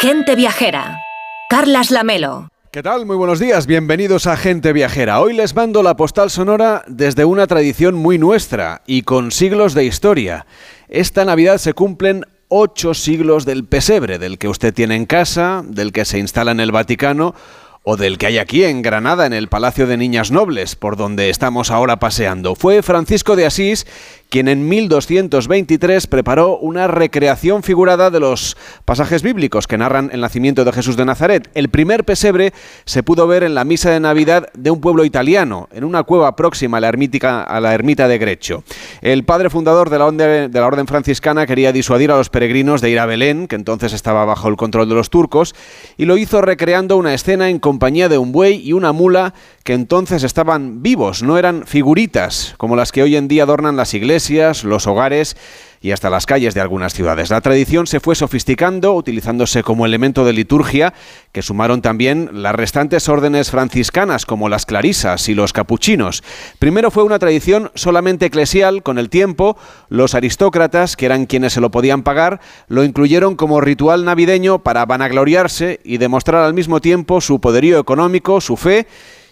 Gente Viajera. Carlas Lamelo. ¿Qué tal? Muy buenos días, bienvenidos a Gente Viajera. Hoy les mando la postal sonora desde una tradición muy nuestra y con siglos de historia. Esta Navidad se cumplen ocho siglos del pesebre, del que usted tiene en casa, del que se instala en el Vaticano o del que hay aquí en Granada, en el Palacio de Niñas Nobles, por donde estamos ahora paseando. Fue Francisco de Asís quien en 1223 preparó una recreación figurada de los pasajes bíblicos que narran el nacimiento de Jesús de Nazaret. El primer pesebre se pudo ver en la misa de Navidad de un pueblo italiano, en una cueva próxima a la, a la ermita de Grecho. El padre fundador de la, de la orden franciscana quería disuadir a los peregrinos de ir a Belén, que entonces estaba bajo el control de los turcos, y lo hizo recreando una escena en compañía de un buey y una mula que entonces estaban vivos, no eran figuritas como las que hoy en día adornan las iglesias, los hogares y hasta las calles de algunas ciudades. La tradición se fue sofisticando, utilizándose como elemento de liturgia, que sumaron también las restantes órdenes franciscanas, como las clarisas y los capuchinos. Primero fue una tradición solamente eclesial, con el tiempo, los aristócratas, que eran quienes se lo podían pagar, lo incluyeron como ritual navideño para vanagloriarse y demostrar al mismo tiempo su poderío económico, su fe,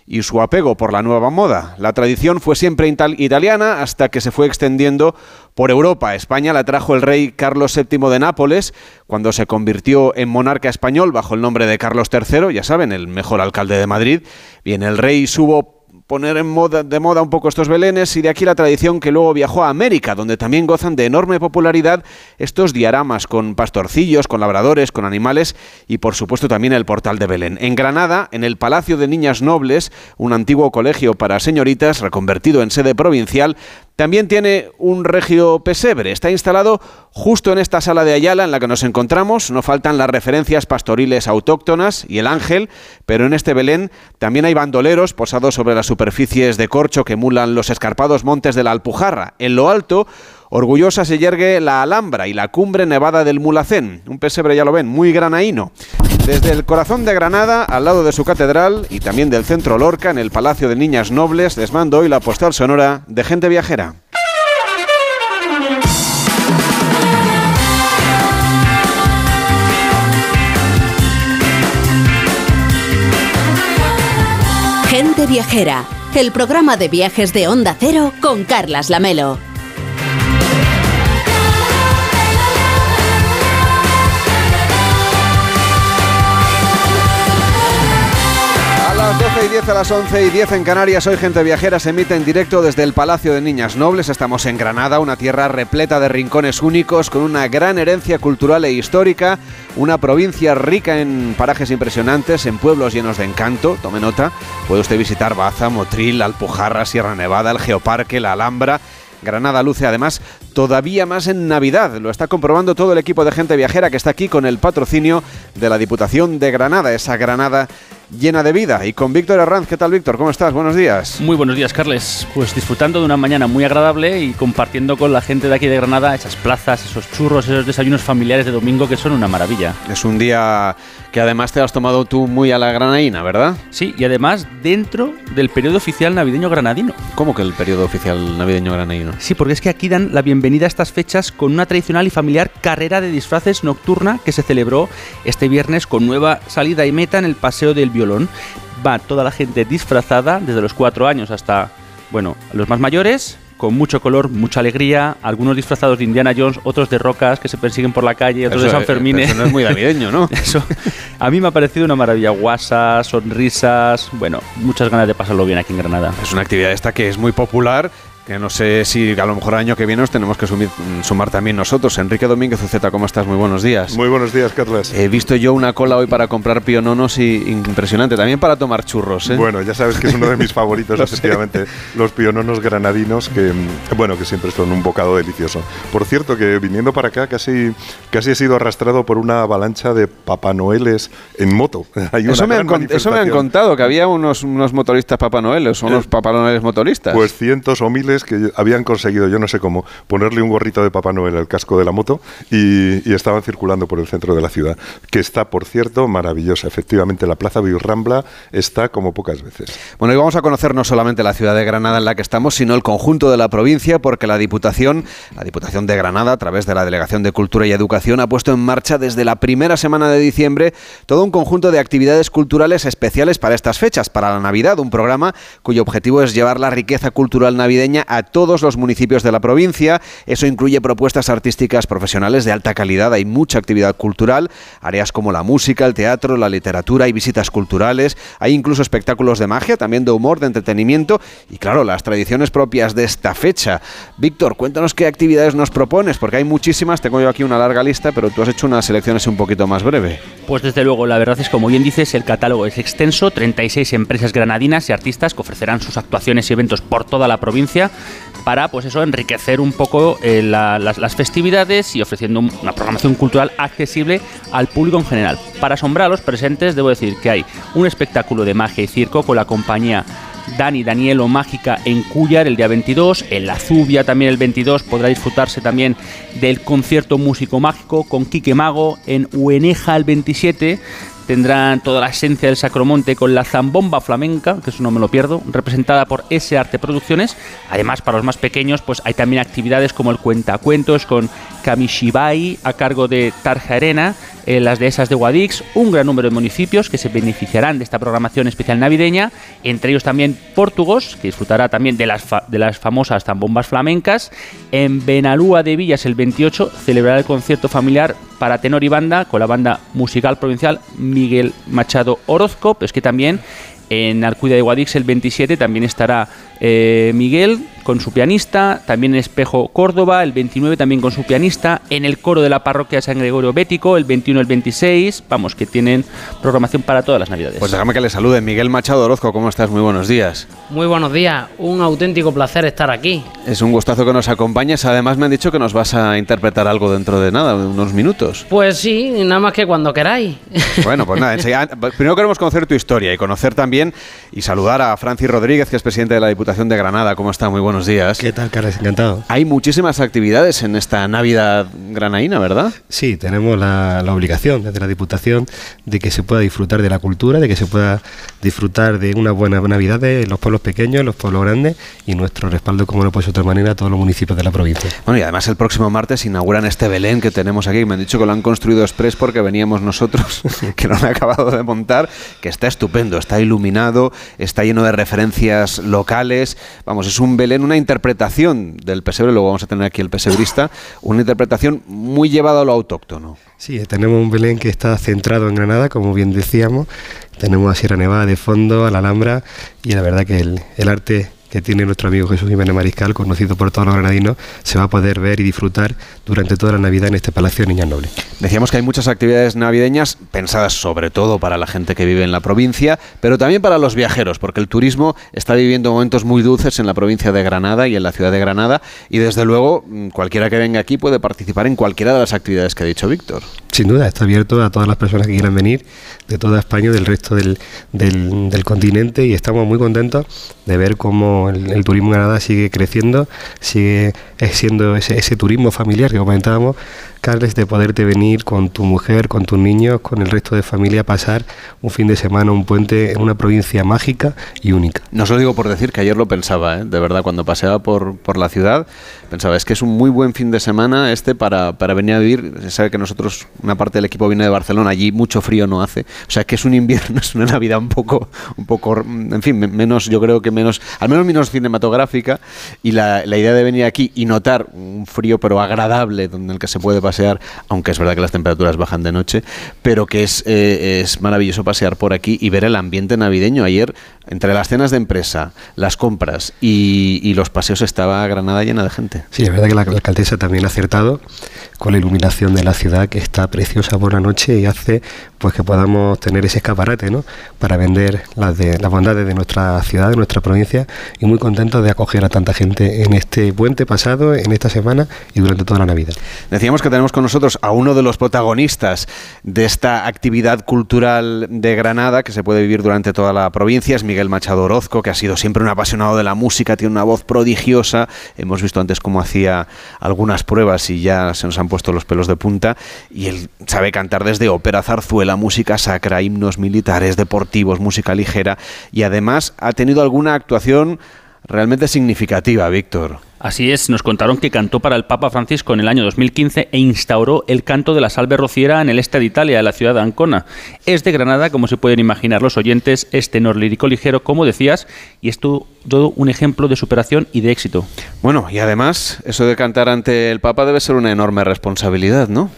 y su apego por la nueva moda. La tradición fue siempre italiana hasta que se fue extendiendo por Europa. España la trajo el rey Carlos VII de Nápoles cuando se convirtió en monarca español bajo el nombre de Carlos III, ya saben, el mejor alcalde de Madrid. Bien, el rey subo poner en moda, de moda un poco estos belenes y de aquí la tradición que luego viajó a América, donde también gozan de enorme popularidad estos diaramas con pastorcillos, con labradores, con animales y por supuesto también el portal de Belén. En Granada, en el Palacio de Niñas Nobles, un antiguo colegio para señoritas reconvertido en sede provincial, también tiene un regio pesebre. Está instalado justo en esta sala de Ayala en la que nos encontramos. No faltan las referencias pastoriles autóctonas y el ángel, pero en este Belén también hay bandoleros posados sobre las superficies de corcho que emulan los escarpados montes de la Alpujarra. En lo alto, Orgullosa se yergue la Alhambra y la cumbre nevada del Mulacén, un pesebre ya lo ven, muy granaíno. Desde el corazón de Granada, al lado de su catedral y también del centro Lorca, en el Palacio de Niñas Nobles, les mando hoy la postal sonora de gente viajera. Gente viajera, el programa de viajes de Onda Cero con Carlas Lamelo. Y 10 a las 11 y 10 en Canarias, hoy Gente Viajera se emite en directo desde el Palacio de Niñas Nobles. Estamos en Granada, una tierra repleta de rincones únicos, con una gran herencia cultural e histórica, una provincia rica en parajes impresionantes, en pueblos llenos de encanto. Tome nota, puede usted visitar Baza, Motril, Alpujarra, Sierra Nevada, el Geoparque, la Alhambra. Granada luce además todavía más en Navidad. Lo está comprobando todo el equipo de gente viajera que está aquí con el patrocinio de la Diputación de Granada, esa Granada llena de vida. Y con Víctor Herranz, ¿qué tal Víctor? ¿Cómo estás? Buenos días. Muy buenos días, Carles. Pues disfrutando de una mañana muy agradable y compartiendo con la gente de aquí de Granada esas plazas, esos churros, esos desayunos familiares de domingo que son una maravilla. Es un día que además te has tomado tú muy a la granaína, ¿verdad? Sí, y además dentro del periodo oficial navideño granadino. ¿Cómo que el periodo oficial navideño granadino? Sí, porque es que aquí dan la bienvenida a estas fechas con una tradicional y familiar carrera de disfraces nocturna que se celebró este viernes con nueva salida y meta en el Paseo del Violón. Va toda la gente disfrazada, desde los cuatro años hasta, bueno, los más mayores, con mucho color, mucha alegría, algunos disfrazados de Indiana Jones, otros de rocas que se persiguen por la calle, otros de San Fermín. Eso no es muy navideño, ¿no? eso a mí me ha parecido una maravilla. Guasas, sonrisas, bueno, muchas ganas de pasarlo bien aquí en Granada. Es una actividad esta que es muy popular que no sé si a lo mejor el año que viene nos tenemos que sumar también nosotros. Enrique Domínguez Uceta, ¿cómo estás? Muy buenos días. Muy buenos días, Carlos. He visto yo una cola hoy para comprar piononos y impresionante, también para tomar churros. ¿eh? Bueno, ya sabes que es uno de mis favoritos, efectivamente, los piononos granadinos, que bueno, que siempre son un bocado delicioso. Por cierto, que viniendo para acá casi, casi he sido arrastrado por una avalancha de Papá Noeles en moto. eso, me han, eso, me han, contado, que había unos, unos motoristas Papá Noeles, o unos eh, Papá Noeles motoristas. Pues cientos o miles que habían conseguido, yo no sé cómo, ponerle un gorrito de Papá Noel al casco de la moto y, estaban circulando por el centro de la ciudad, que está, por cierto, maravillosa. Efectivamente, la Plaza Virrambla está como pocas veces. Bueno, y vamos a conocer no solamente la ciudad de Granada en la que estamos, sino el conjunto de la provincia, porque la Diputación, la Diputación de Granada, a través de la Delegación de Cultura y Educación, ha puesto en marcha desde la primera semana de diciembre todo un conjunto de actividades culturales especiales para estas fechas, para la Navidad, un programa cuyo objetivo es llevar la riqueza cultural navideña a todos los municipios de la provincia. Eso incluye propuestas artísticas profesionales de alta calidad, hay mucha actividad cultural, áreas como la música, el teatro, la literatura y visitas culturales, hay incluso espectáculos de magia, también de humor, de entretenimiento y claro, las tradiciones propias de esta fecha. Víctor, cuéntanos qué actividades nos propones, porque hay muchísimas, tengo yo aquí una larga lista, pero tú has hecho unas selecciones un poquito más breve. Pues desde luego, la verdad es como bien dices, el catálogo es extenso, 36 empresas granadinas y artistas que ofrecerán sus actuaciones y eventos por toda la provincia para pues eso enriquecer un poco eh, las, festividades y ofreciendo una programación cultural accesible al público en general. Para asombrar a los presentes debo decir que hay un espectáculo de magia y circo con la compañía Dani Danielo Mágica en Cuyar el día 22, en La Zubia también el 22 podrá disfrutarse también del concierto músico mágico con Quique Mago en Ueneja el 27 tendrán toda la esencia del Sacromonte con la zambomba flamenca, que eso no me lo pierdo, representada por S Arte Producciones. Además, para los más pequeños, pues hay también actividades como el cuentacuentos con Kamishibai a cargo de Tarja Arena, en las dehesas de Guadix, un gran número de municipios que se beneficiarán de esta programación especial navideña, entre ellos también Portugos, que disfrutará también de las, de las famosas zambombas flamencas. En Benalúa de Villas el 28 celebrará el concierto familiar para tenor y banda con la banda musical provincial Miguel Machado Orozco, pero es que también en Alcuida de Guadix el 27 también estará eh, Miguel con su pianista, también en Espejo Córdoba, el 29 también con su pianista, en el coro de la parroquia San Gregorio Bético, el 21 el 26, vamos, que tienen programación para todas las navidades. Pues déjame que le salude, Miguel Machado Orozco, ¿cómo estás? Muy buenos días. Muy buenos días, un auténtico placer estar aquí. Es un gustazo que nos acompañes, además me han dicho que nos vas a interpretar algo dentro de nada, unos minutos. Pues sí, nada más que cuando queráis. Bueno, pues nada, primero queremos conocer tu historia y conocer también y saludar a Francis Rodríguez, que es presidente de la Diputación de Granada. ¿Cómo está? Muy buenos días. ¿Qué tal, Carlos? Encantado. Hay muchísimas actividades en esta Navidad granaína, ¿verdad? Sí, tenemos la, obligación desde la Diputación de que se pueda disfrutar de la cultura, de que se pueda disfrutar de una buena Navidad en los pueblos pequeños, los pueblos grandes y nuestro respaldo, como no puede ser de otra manera, a todos los municipios de la provincia. Bueno, y además el próximo martes inauguran este Belén que tenemos aquí. Me han dicho que lo han construido express porque veníamos nosotros, que no me he acabado de montar, que está estupendo, está iluminado, está lleno de referencias locales. Vamos, es un Belén, una interpretación del pesebre, luego vamos a tener aquí el pesebrista, una interpretación muy llevada a lo autóctono. Sí, tenemos un Belén que está centrado en Granada, como bien decíamos. Tenemos a Sierra Nevada de fondo, a la Alhambra, y la verdad que el arte que tiene nuestro amigo Jesús Jiménez Mariscal, conocido por todos los granadinos, se va a poder ver y disfrutar durante toda la Navidad en este Palacio de Niñas Nobles. Decíamos que hay muchas actividades navideñas pensadas sobre todo para la gente que vive en la provincia, pero también para los viajeros, porque el turismo está viviendo momentos muy dulces en la provincia de Granada y en la ciudad de Granada, y desde luego mm, cualquiera que venga aquí puede participar en cualquiera de las actividades que ha dicho Víctor. Sin duda, está abierto a todas las personas que quieran venir de toda España del resto del, del continente, y estamos muy contentos de ver cómo el, turismo en Granada sigue creciendo, sigue siendo ese, ese turismo familiar que comentábamos, Carles, de poderte venir con tu mujer, con tus niños, con el resto de familia, pasar un fin de semana, un puente en una provincia mágica y única. No os lo digo por decir que ayer lo pensaba, ¿eh? de verdad, cuando paseaba por, por la ciudad, pensaba, es que es un muy buen fin de semana este para, para venir a vivir. Se sabe que nosotros, una parte del equipo viene de Barcelona, allí mucho frío no hace. O sea, que es un invierno, es una Navidad un poco, un poco, en fin, menos, yo creo que menos, al menos menos cinematográfica. Y la, la idea de venir aquí y notar un frío pero agradable, donde el que se puede pasear, aunque es verdad que las temperaturas bajan de noche, pero que es, eh, es maravilloso pasear por aquí y ver el ambiente navideño. Ayer, entre las cenas de empresa, las compras y, los paseos, estaba Granada llena de gente. Sí, es verdad que la, alcaldesa también ha acertado con la iluminación de la ciudad, que está preciosa por la noche y hace pues que podamos tener ese escaparate ¿no? para vender las, de, las bondades de nuestra ciudad, de nuestra provincia y muy contentos de acoger a tanta gente en este puente pasado, en esta semana y durante toda la Navidad. Decíamos que tenemos con nosotros a uno de los protagonistas de esta actividad cultural de Granada que se puede vivir durante toda la provincia, es Miguel Machado Orozco, que ha sido siempre un apasionado de la música, tiene una voz prodigiosa, hemos visto antes cómo hacía algunas pruebas y ya se nos han puesto los pelos de punta, y él sabe cantar desde ópera, zarzuela, música sacra, himnos militares, deportivos, música ligera, y además ha tenido alguna actuación realmente significativa, Víctor. Así es, nos contaron que cantó para el Papa Francisco en el año 2015 e instauró el canto de la salve rociera en el este de Italia, en la ciudad de Ancona. Es de Granada, como se pueden imaginar los oyentes, es tenor lírico ligero, como decías, y es todo un ejemplo de superación y de éxito. Bueno, y además, eso de cantar ante el Papa debe ser una enorme responsabilidad, ¿no?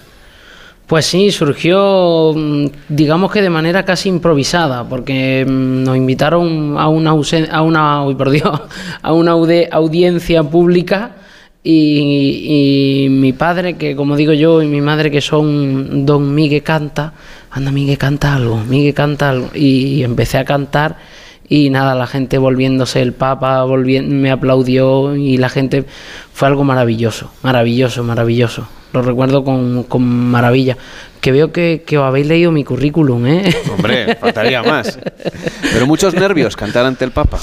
Pues sí, surgió, mm, digamos que de manera casi improvisada, porque mm, nos invitaron a una, a una, por Dios, a una audiencia pública y, mi padre, que como digo yo, y mi madre, que son Don Miguel canta, anda Miguel canta algo, Miguel canta algo, y empecé a cantar y nada, la gente volviéndose el Papa, me aplaudió y la gente fue algo maravilloso, maravilloso, maravilloso lo recuerdo con, con maravilla. Que veo que, que, os habéis leído mi currículum, ¿eh? Hombre, faltaría más. Pero muchos nervios cantar ante el Papa.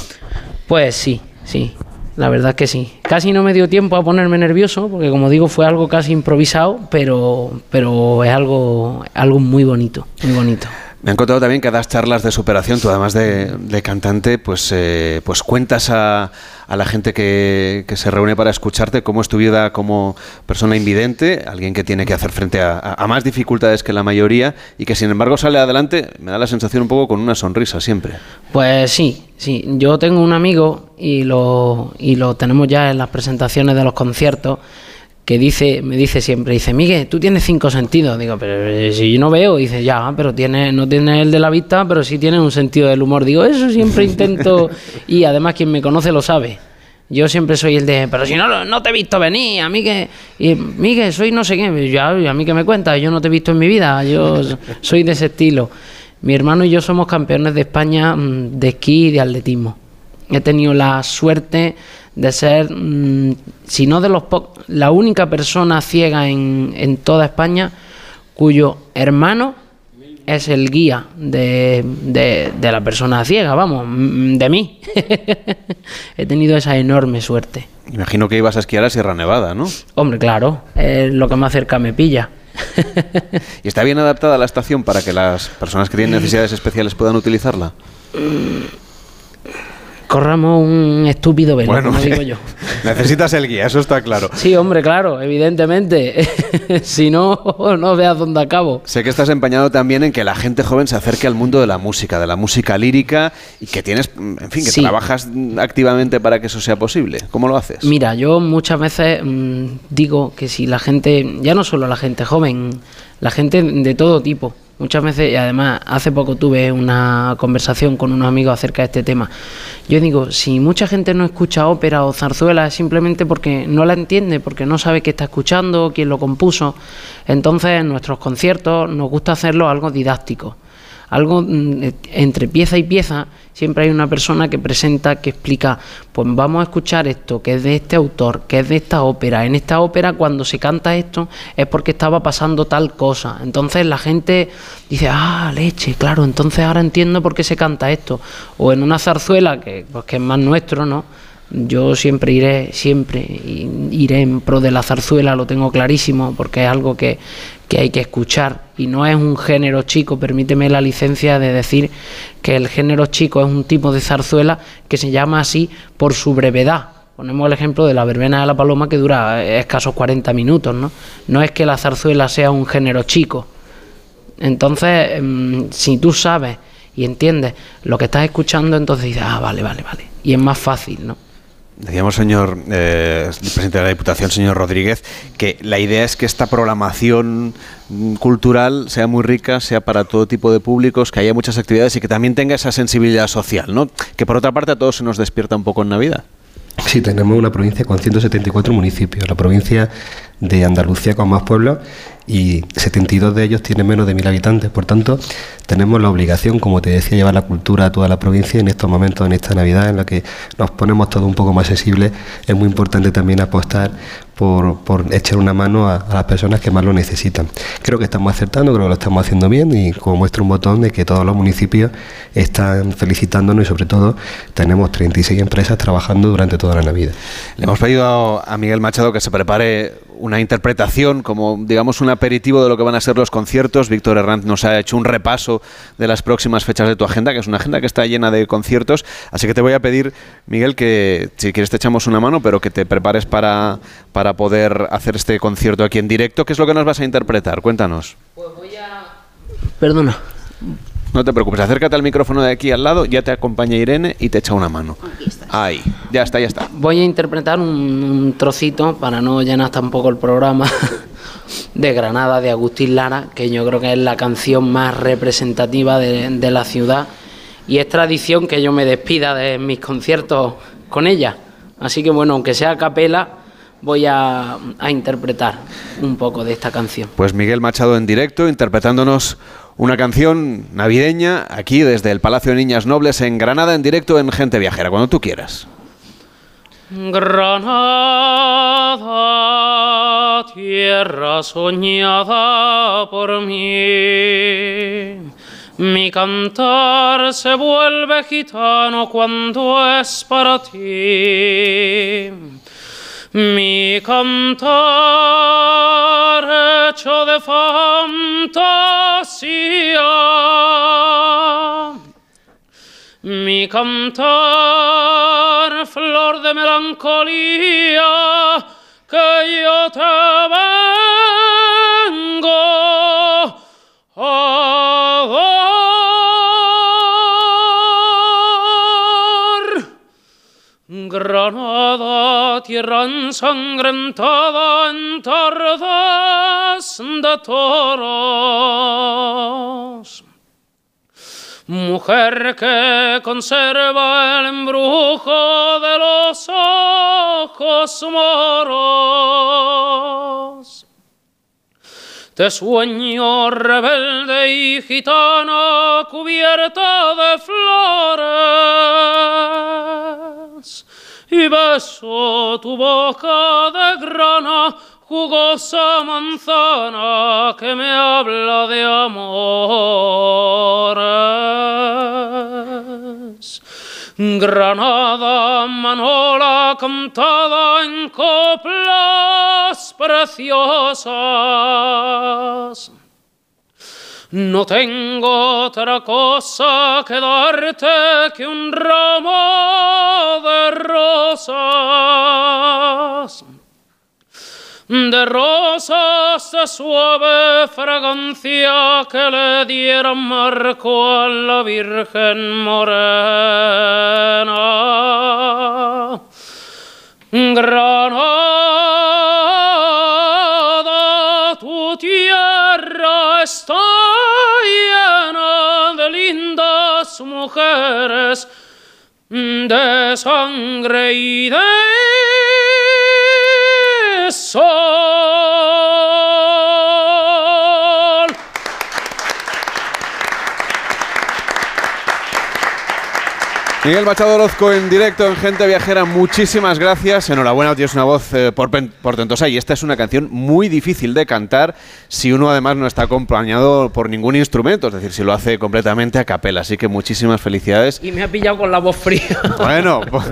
Pues sí, sí, la verdad que sí. Casi no me dio tiempo a ponerme nervioso, porque como digo, fue algo casi improvisado, pero, pero es algo, algo muy bonito, muy bonito. Me han contado también que das charlas de superación, tú además de, cantante, pues, eh, pues cuentas a, a la gente que, se reúne para escucharte cómo es tu vida como persona invidente, alguien que tiene que hacer frente a, más dificultades que la mayoría y que sin embargo sale adelante, me da la sensación un poco con una sonrisa siempre. Pues sí, sí, yo tengo un amigo y lo, y lo tenemos ya en las presentaciones de los conciertos que dice, me dice siempre, dice, Miguel, tú tienes cinco sentidos. Digo, pero si yo no veo, dice, ya, pero tiene, no tiene el de la vista, pero sí tiene un sentido del humor. Digo, eso siempre intento, y además quien me conoce lo sabe. Yo siempre soy el de, pero si no, no te he visto venir, a mí que, y, Miguel, soy no sé qué, ya, a mí que me cuentas, yo no te he visto en mi vida, yo soy de ese estilo. Mi hermano y yo somos campeones de España mm, de esquí y de atletismo. He tenido la suerte de ser, mm, si no de los la única persona ciega en, en toda España cuyo hermano es el guía de, de, la persona ciega, vamos, mm, de mí. He tenido esa enorme suerte. Imagino que ibas a esquiar a Sierra Nevada, ¿no? Hombre, claro, es lo que más cerca me pilla. ¿Y está bien adaptada la estación para que las personas que tienen necesidades especiales puedan utilizarla? Mm, corramos un estúpido velo, como digo yo. Necesitas el guía, eso está claro. Sí, hombre, claro, evidentemente. si no, no veas dónde acabo. Sé que estás empeñado también en que la gente joven se acerque al mundo de la música, de la música lírica, y que tienes, en fin, que trabajas activamente para que eso sea posible. ¿Cómo lo haces? Mira, yo muchas veces mm, digo que si la gente, ya no solo la gente joven, la gente de todo tipo, Muchas veces, y además hace poco tuve una conversación con unos amigos acerca de este tema. Yo digo, si mucha gente no escucha ópera o zarzuela es simplemente porque no la entiende, porque no sabe qué está escuchando, quién lo compuso. Entonces en nuestros conciertos nos gusta hacerlo algo didáctico algo mm, entre pieza y pieza, siempre hay una persona que presenta, que explica, pues vamos a escuchar esto, que es de este autor, que es de esta ópera. En esta ópera cuando se canta esto es porque estaba pasando tal cosa. Entonces la gente dice, ah, leche, claro, entonces ahora entiendo por qué se canta esto. O en una zarzuela, que, pues, que es más nuestro, ¿no? Yo siempre iré, siempre iré en pro de la zarzuela, lo tengo clarísimo, porque es algo que, que hay que escuchar y no es un género chico, permíteme la licencia de decir que el género chico es un tipo de zarzuela que se llama así por su brevedad. Ponemos el ejemplo de la verbena de la paloma que dura escasos 40 minutos, ¿no? No es que la zarzuela sea un género chico. Entonces, em, si tú sabes y entiendes lo que estás escuchando, entonces dices, ah, vale, vale, vale. Y es más fácil, ¿no? Decíamos, señor eh, presidente de la Diputación, señor Rodríguez, que la idea es que esta programación cultural sea muy rica, sea para todo tipo de públicos, que haya muchas actividades y que también tenga esa sensibilidad social, ¿no? Que por otra parte a todos se nos despierta un poco en Navidad. Sí, tenemos una provincia con 174 municipios. La provincia de Andalucía con más pueblos y 72 de ellos tienen menos de mil habitantes. Por tanto, tenemos la obligación, como te decía, llevar la cultura a toda la provincia en estos momentos, en esta Navidad, en la que nos ponemos todo un poco más accesible. Es muy importante también apostar por, por echar una mano a, a, las personas que más lo necesitan. Creo que estamos acertando, creo que lo estamos haciendo bien y como muestra un botón de que todos los municipios están felicitándonos y sobre todo tenemos 36 empresas trabajando durante toda la Navidad. Le hemos pedido a Miguel Machado que se prepare una interpretación, como digamos un aperitivo de lo que van a ser los conciertos. Víctor Herranz nos ha hecho un repaso de las próximas fechas de tu agenda, que es una agenda que está llena de conciertos. Así que te voy a pedir, Miguel, que si quieres te echamos una mano, pero que te prepares para, para poder hacer este concierto aquí en directo. ¿Qué es lo que nos vas a interpretar? Cuéntanos. Pues voy a... Perdona. No te preocupes, acércate al micrófono de aquí al lado, ya te acompaña Irene y te echa una mano. Ahí, ya está, ya está. Voy a interpretar un, un trocito, para no llenar tampoco el programa, de Granada, de Agustín Lara, que yo creo que es la canción más representativa de, de la ciudad y es tradición que yo me despida de mis conciertos con ella. Así que bueno, aunque sea a capela, voy a, a, interpretar un poco de esta canción. Pues Miguel Machado en directo, interpretándonos una canción navideña aquí desde el Palacio de Niñas Nobles en Granada, en directo en Gente Viajera, cuando tú quieras. Granada, tierra soñada por mí. Mi cantar se vuelve gitano cuando es para ti. Mi cantar hecho de fantasía. Mi cantar flor de melancolía que yo te vengo a dar. Granada, tierra ensangrentada en tardes de toros. Mujer que conserva el embrujo de los ojos moros. Te sueño rebelde y gitana cubierta de flores. Y beso tu boca de grana jugosa manzana que me habla de amores. Granada, manola cantada en coplas preciosas. No tengo otra cosa que darte que un ramo de rosas de rosas de suave fragancia que le dieran marco a la Virgen morena. Mujeres, de sangre y de sol. Miguel Machado Orozco en directo en Gente Viajera, muchísimas gracias. Enhorabuena, tienes una voz eh, portentosa y esta es una canción muy difícil de cantar si uno además no está acompañado por ningún instrumento, es decir, si lo hace completamente a capela. Así que muchísimas felicidades. Y me ha pillado con la voz fría. Bueno, pues,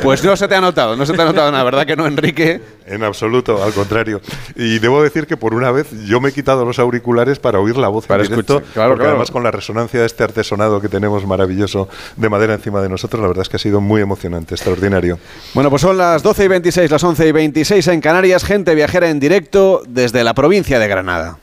pues no se te ha notado, no se te ha notado nada, ¿verdad que no, Enrique? En absoluto, al contrario. Y debo decir que por una vez yo me he quitado los auriculares para oír la voz para en directo, escuchar, claro, porque claro. además con la resonancia de este artesonado que tenemos maravilloso de madera encima de nosotros, la verdad es que ha sido muy emocionante, extraordinario. Bueno, pues son las 12 y 26, las 11 y 26 en Canarias, gente viajera en directo desde la provincia de Granada.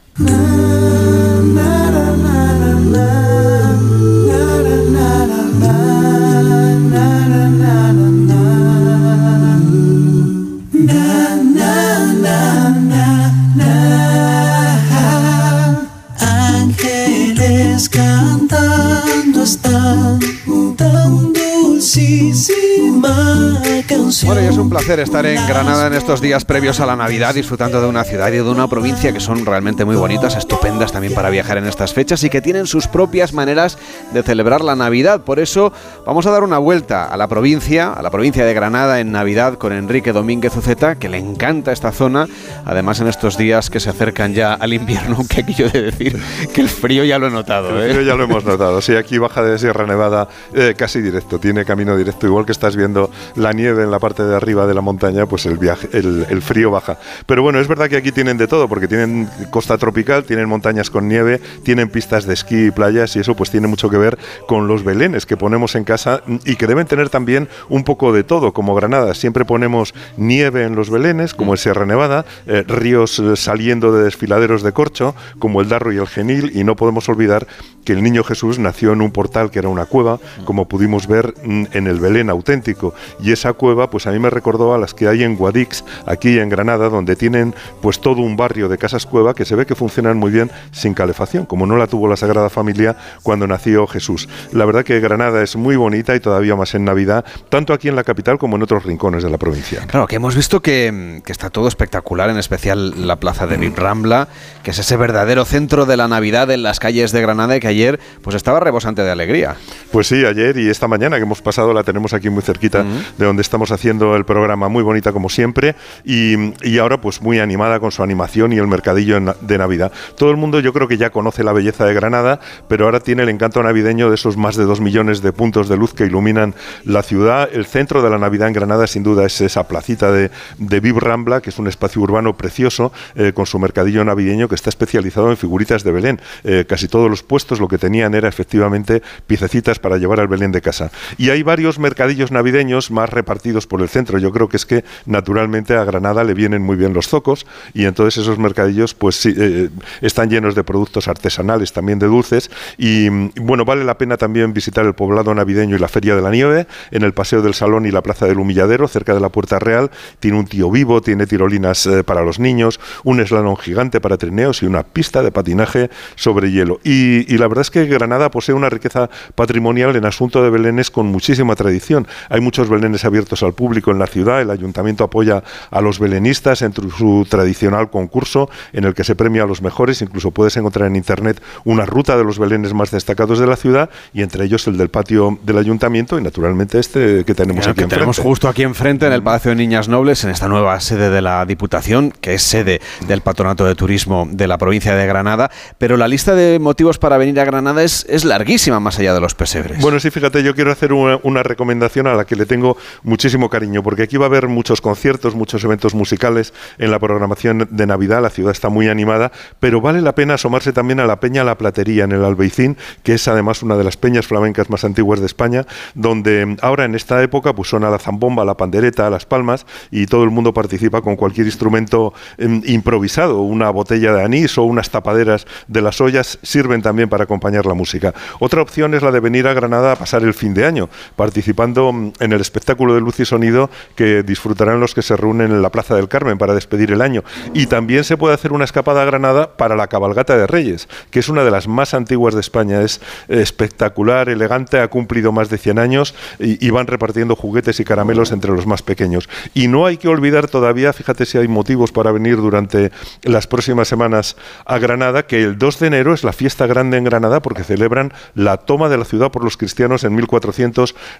Bueno, y es un placer estar en Granada en estos días previos a la Navidad, disfrutando de una ciudad y de una provincia que son realmente muy bonitas, estupendas también para viajar en estas fechas y que tienen sus propias maneras de celebrar la Navidad. Por eso vamos a dar una vuelta a la provincia, a la provincia de Granada en Navidad con Enrique Domínguez Uceta, que le encanta esta zona, además en estos días que se acercan ya al invierno, aunque aquí yo he de decir que el frío ya lo he notado. El ¿eh? frío ya lo hemos notado. Sí, aquí baja de Sierra Nevada eh, casi directo, tiene camino directo. Igual que estás viendo la nieve en la parte de arriba de la montaña, pues el, viaje, el, el frío baja. Pero bueno, es verdad que aquí tienen de todo, porque tienen costa tropical, tienen montañas con nieve, tienen pistas de esquí y playas, y eso pues tiene mucho que ver con los belenes que ponemos en casa y que deben tener también un poco de todo, como Granada. Siempre ponemos nieve en los belenes, como en Sierra Nevada, eh, ríos eh, saliendo de desfiladeros de corcho, como el Darro y el Genil, y no podemos olvidar que el niño Jesús nació en un portal que era una cueva, como pudimos ver en el Belén auténtico. Y esa cueva, pues a mí me recordó a las que hay en Guadix, aquí en Granada, donde tienen pues todo un barrio de casas cueva que se ve que funcionan muy bien sin calefacción, como no la tuvo la Sagrada Familia cuando nació Jesús. La verdad que Granada es muy bonita y todavía más en Navidad, tanto aquí en la capital como en otros rincones de la provincia. Claro, que hemos visto que, que está todo espectacular, en especial la plaza de Rambla, que es ese verdadero centro de la Navidad en las calles de Granada y que ayer pues estaba rebosante de alegría. Pues sí, ayer y esta mañana que hemos pasado la tenemos aquí muy cerquita de donde estamos haciendo el programa, muy bonita como siempre y, y ahora pues muy animada con su animación y el mercadillo de Navidad. Todo el mundo yo creo que ya conoce la belleza de Granada, pero ahora tiene el encanto navideño de esos más de dos millones de puntos de luz que iluminan la ciudad. El centro de la Navidad en Granada sin duda es esa placita de, de Viv Rambla, que es un espacio urbano precioso eh, con su mercadillo navideño que está especializado en figuritas de Belén. Eh, casi todos los puestos lo que tenían era efectivamente piececitas para llevar al Belén de casa. Y hay varios mercadillos navideños más repartidos por el centro. Yo creo que es que naturalmente a Granada le vienen muy bien los zocos y entonces esos mercadillos pues sí, eh, están llenos de productos artesanales, también de dulces y mm, bueno, vale la pena también visitar el poblado navideño y la Feria de la Nieve en el Paseo del Salón y la Plaza del Humilladero cerca de la Puerta Real. Tiene un tío vivo, tiene tirolinas eh, para los niños, un eslalon gigante para trineos y una pista de patinaje sobre hielo. Y, y la verdad es que Granada posee una riqueza patrimonial en asunto de belenes con muchísima tradición. Hay muchos belenes abiertos al público en la ciudad, el ayuntamiento apoya a los belenistas en su tradicional concurso en el que se premia a los mejores, incluso puedes encontrar en internet una ruta de los belenes más destacados de la ciudad y entre ellos el del patio del ayuntamiento y naturalmente este que tenemos Claro, aquí que enfrente. tenemos justo aquí enfrente en el Palacio de Niñas Nobles, en esta nueva sede de la Diputación, que es sede del Patronato de Turismo de la provincia de Granada. Pero la lista de motivos para venir a Granada es, es larguísima más allá de los pesebres. Bueno, sí, fíjate, yo quiero hacer una, una recomendación a la que le tengo muchísimo cariño, porque aquí va a haber muchos conciertos, muchos eventos musicales en la programación de Navidad, la ciudad está muy animada, pero vale la pena asomarse también a la Peña La Platería en el Albeicín, que es además una de las peñas flamencas más antiguas de España, donde ahora en esta época pues suena la zambomba, la pandereta, las palmas y todo el mundo participa con cualquier instrumento em, improvisado, una botella de anís o unas tapaderas de las ollas sirven también para acompañar la música. Otra opción es la de venir a Granada a pasar el fin de año, participando en el espectáculo de luz y sonido que disfrutarán los que se reúnen en la Plaza del Carmen para despedir el año. Y también se puede hacer una escapada a Granada para la cabalgata de Reyes, que es una de las más antiguas de España. Es espectacular, elegante, ha cumplido más de 100 años y, van repartiendo juguetes y caramelos entre los más pequeños. Y no hay que olvidar todavía, fíjate si hay motivos para venir durante las próximas semanas a Granada, que el 2 de enero es la fiesta grande en Granada porque celebran la toma de la ciudad por los cristianos en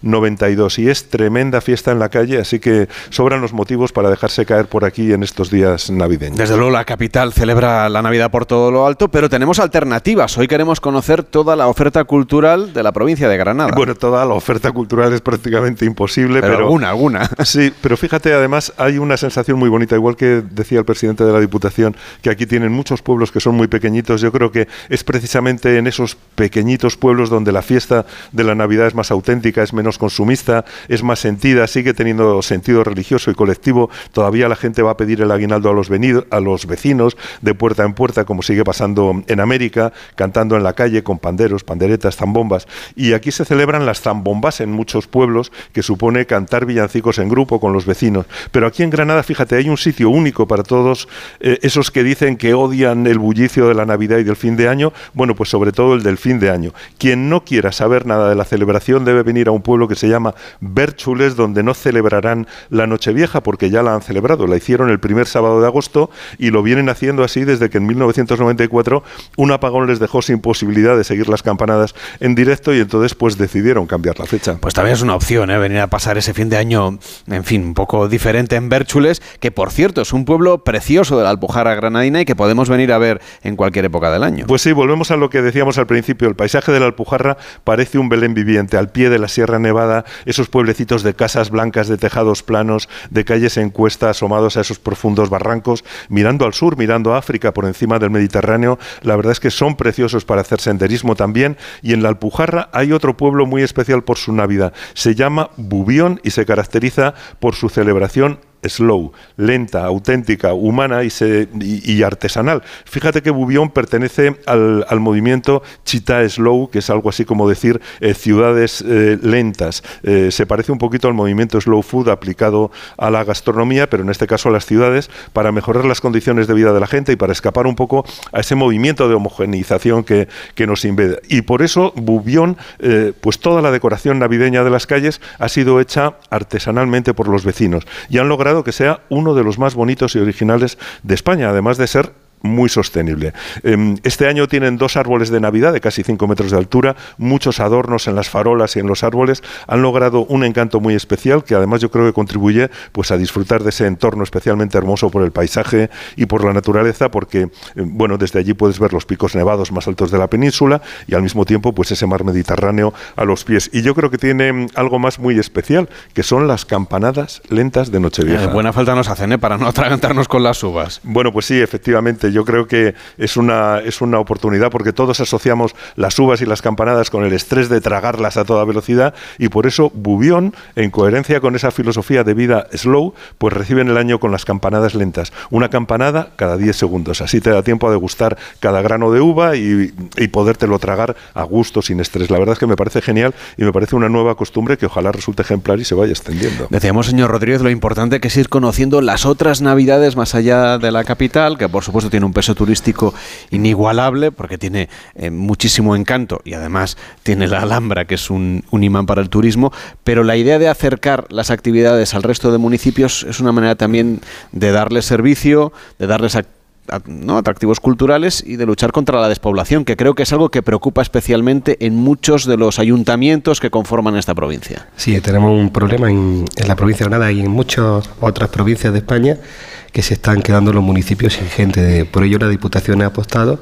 1492 y es tremenda fiesta en la calle, así que sobran los motivos para dejarse caer por aquí en estos días navideños. Desde luego la capital celebra la Navidad por todo lo alto, pero tenemos alternativas. Hoy queremos conocer toda la oferta cultural de la provincia de Granada. Bueno, toda la oferta cultural es prácticamente imposible, pero, pero, alguna, alguna. Sí, pero fíjate, además hay una sensación muy bonita, igual que decía el presidente de la Diputación, que aquí tienen muchos pueblos que son muy pequeñitos. Yo creo que es precisamente en esos pequeñitos pueblos donde la fiesta de la Navidad es más auténtica, es menos consumista, es más sentida, sigue teniendo sentido religioso y colectivo. Todavía la gente va a pedir el aguinaldo a los, venido- a los vecinos de puerta en puerta, como sigue pasando en América, cantando en la calle con panderos, panderetas, zambombas. Y aquí se celebran las zambombas en muchos pueblos, que supone cantar villancicos en grupo con los vecinos. Pero aquí en Granada, fíjate, hay un sitio único para todos eh, esos que dicen que odian el bullicio de la Navidad y del fin de año. Bueno, pues sobre todo el del fin de año. Quien no quiera saber nada de la celebración debe venir a un pueblo que se llama Bérchules, donde no celebrarán la Nochevieja porque ya la han celebrado. La hicieron el primer sábado de agosto y lo vienen haciendo así desde que en 1994 un apagón les dejó sin posibilidad de seguir las campanadas en directo y entonces pues decidieron cambiar la fecha. Pues también es una opción, ¿eh? venir a pasar ese fin de año, en fin, un poco diferente en Bérchules, que por cierto es un pueblo precioso de la Alpujarra Granadina y que podemos venir a ver en cualquier época del año. Pues sí, volvemos a lo que decíamos al principio. El paisaje de la Alpujarra parece un Belén viviente, al pie de la Sierra Nevada, esos pueblecitos de casas blancas, de tejados planos, de calles en cuesta, asomados a esos profundos barrancos, mirando al sur, mirando a África por encima del Mediterráneo. La verdad es que son preciosos para hacer senderismo también. Y en la Alpujarra hay otro pueblo muy especial por su Navidad. Se llama Bubión y se caracteriza por su celebración slow, lenta, auténtica, humana y, artesanal. Fíjate que Bubión pertenece al, al, movimiento Chita Slow, que es algo así como decir eh, ciudades eh, lentas. Eh, se parece un poquito al movimiento Slow Food aplicado a la gastronomía, pero en este caso a las ciudades, para mejorar las condiciones de vida de la gente y para escapar un poco a ese movimiento de homogeneización que, que nos invade. Y por eso Bubión, pues toda la decoración navideña de las calles ha sido hecha artesanalmente por los vecinos y han logrado que sea uno de los más bonitos y originales de España, además de ser muy sostenible. Em, este año tienen dos árboles de Navidad de casi 5 metros de altura, muchos adornos en las farolas y en los árboles. Han logrado un encanto muy especial que además yo creo que contribuye pues, a disfrutar de ese entorno especialmente hermoso por el paisaje y por la naturaleza, porque em, bueno, desde allí puedes ver los picos nevados más altos de la península y al mismo tiempo pues ese mar Mediterráneo a los pies. Y yo creo que tiene em, algo más muy especial, que son las campanadas lentas de Nochevieja. Eh, buena falta nos hacen, ¿eh? Para no atragantarnos con las uvas. Bueno, pues sí, efectivamente yo creo que es una, es una oportunidad porque todos asociamos las uvas y las campanadas con el estrés de tragarlas a toda velocidad y por eso Bubión, en coherencia con esa filosofía de vida slow, pues reciben el año con las campanadas lentas. Una campanada cada 10 segundos. Así te da tiempo a degustar cada grano de uva y, y podértelo tragar a gusto, sin estrés. La verdad es que me parece genial y me parece una nueva costumbre que ojalá resulte ejemplar y se vaya extendiendo. Decíamos, señor Rodríguez, lo importante que es ir conociendo las otras navidades más allá de la capital, que por supuesto tiene un peso turístico inigualable porque tiene eh, muchísimo encanto y además tiene la Alhambra, que es un, imán para el turismo, pero la idea de acercar las actividades al resto de municipios es una manera también de darles servicio, de darles atractivos culturales y de luchar contra la despoblación, que creo que es algo que preocupa especialmente en muchos de los ayuntamientos que conforman esta provincia. Sí, tenemos un problema en, en la provincia de Granada y en muchas otras provincias de España que se están quedando los municipios sin gente. Por ello la Diputación ha apostado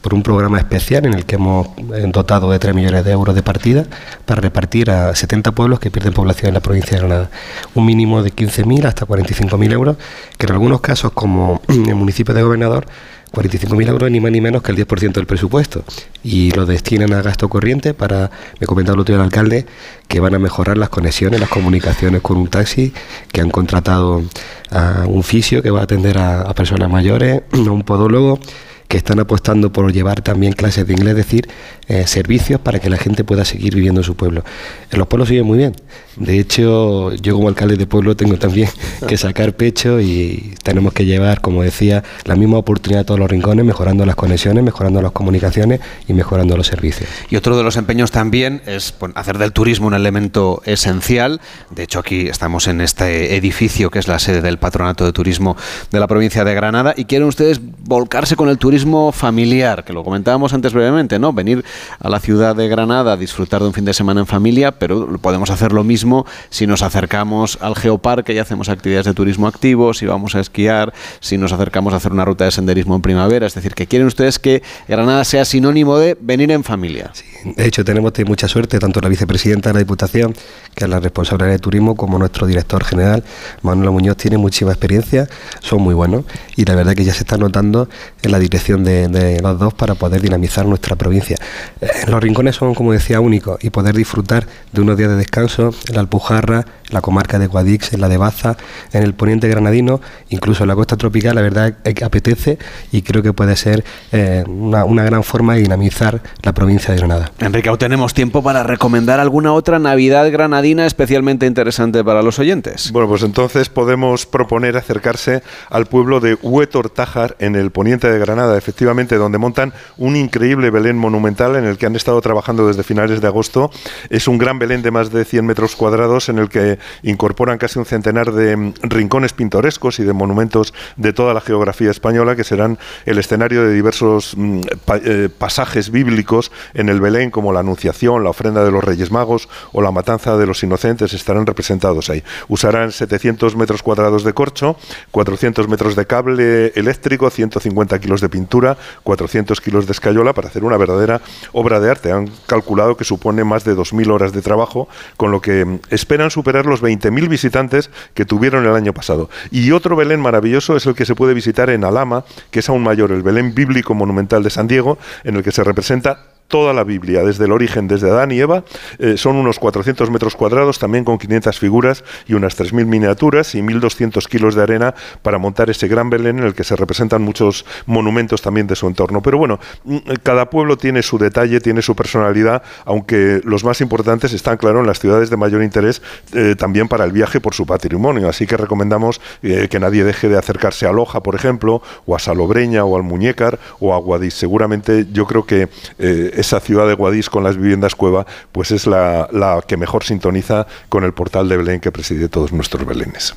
por un programa especial en el que hemos dotado de 3 millones de euros de partida para repartir a 70 pueblos que pierden población en la provincia de Granada. Un mínimo de 15.000 hasta 45.000 euros, que en algunos casos, como en el municipio de Gobernador, 45.000 euros ni más ni menos que el 10% del presupuesto. Y lo destinan a gasto corriente para, me comentaba el otro día el alcalde, que van a mejorar las conexiones, las comunicaciones con un taxi, que han contratado a un fisio que va a atender a, personas mayores, a un podólogo, que están apostando por llevar también clases de inglés, es decir, eh, servicios para que la gente pueda seguir viviendo en su pueblo. En los pueblos sigue muy bien. De hecho, yo como alcalde de pueblo tengo también que sacar pecho y tenemos que llevar, como decía, la misma oportunidad a todos los rincones, mejorando las conexiones, mejorando las comunicaciones y mejorando los servicios. Y otro de los empeños también es hacer del turismo un elemento esencial. De hecho, aquí estamos en este edificio que es la sede del Patronato de Turismo de la provincia de Granada y quieren ustedes volcarse con el turismo familiar, que lo comentábamos antes brevemente, ¿no? Venir a la ciudad de Granada a disfrutar de un fin de semana en familia, pero podemos hacer lo mismo si nos acercamos al geoparque y hacemos actividades de turismo activo, si vamos a esquiar, si nos acercamos a hacer una ruta de senderismo en primavera. Es decir, que quieren ustedes que Granada sea sinónimo de venir en familia. De hecho, tenemos mucha suerte, tanto la vicepresidenta de la Diputación, que es la responsable de turismo, como nuestro director general, Manuel Muñoz, tiene muchísima experiencia, son muy buenos y la verdad que ya se está notando en la dirección de, de, los dos para poder dinamizar nuestra provincia. Eh, los rincones son, como decía, únicos y poder disfrutar de unos días de descanso en la Alpujarra, en la comarca de Guadix, en la de Baza, en el poniente granadino, incluso en la costa tropical, la verdad es que apetece y creo que puede ser eh, una, una, gran forma de dinamizar la provincia de Granada. Enrique, ¿aún tenemos tiempo para recomendar alguna otra Navidad granadina especialmente interesante para los oyentes? Bueno, pues entonces podemos proponer acercarse al pueblo de Huetor Tájar en el poniente de Granada efectivamente, donde montan un increíble Belén monumental en el que han estado trabajando desde finales de agosto. Es un gran Belén de más de 100 metros cuadrados en el que incorporan casi un centenar de mm, rincones pintorescos y de monumentos de toda la geografía española que serán el escenario de diversos mm, eh, pasajes bíblicos en el Belén, como la Anunciación, la ofrenda de los Reyes Magos o la matanza de los inocentes, estarán representados ahí. Usarán 700 metros cuadrados de corcho, 400 metros de cable eléctrico, 150 kilos de pintura, 400 kilos de escayola para hacer una verdadera obra de arte. Han calculado que supone más de 2.000 horas de trabajo, con lo que mm, esperan superar los 20.000 visitantes que tuvieron el año pasado. Y otro Belén maravilloso es el que se puede visitar en Alama, que es aún mayor, el Belén bíblico monumental de San Diego, en el que se representa toda la Biblia, desde el origen, desde Adán y Eva, eh, son unos 400 metros cuadrados, también con 500 figuras y unas 3.000 miniaturas y 1.200 kilos de arena para montar ese gran Belén en el que se representan muchos monumentos también de su entorno. Pero bueno, mm, cada pueblo tiene su detalle, tiene su personalidad, aunque los más importantes están, claro, en las ciudades de mayor interés eh, también para el viaje por su patrimonio. Así que recomendamos eh, que nadie deje de acercarse a Loja, por ejemplo, o a Salobreña, o al Muñécar, o a Guadix. Seguramente yo creo que eh, esa ciudad de Guadix con las viviendas cueva, pues es la, la que mejor sintoniza con el portal de Belén que preside todos nuestros Belenes.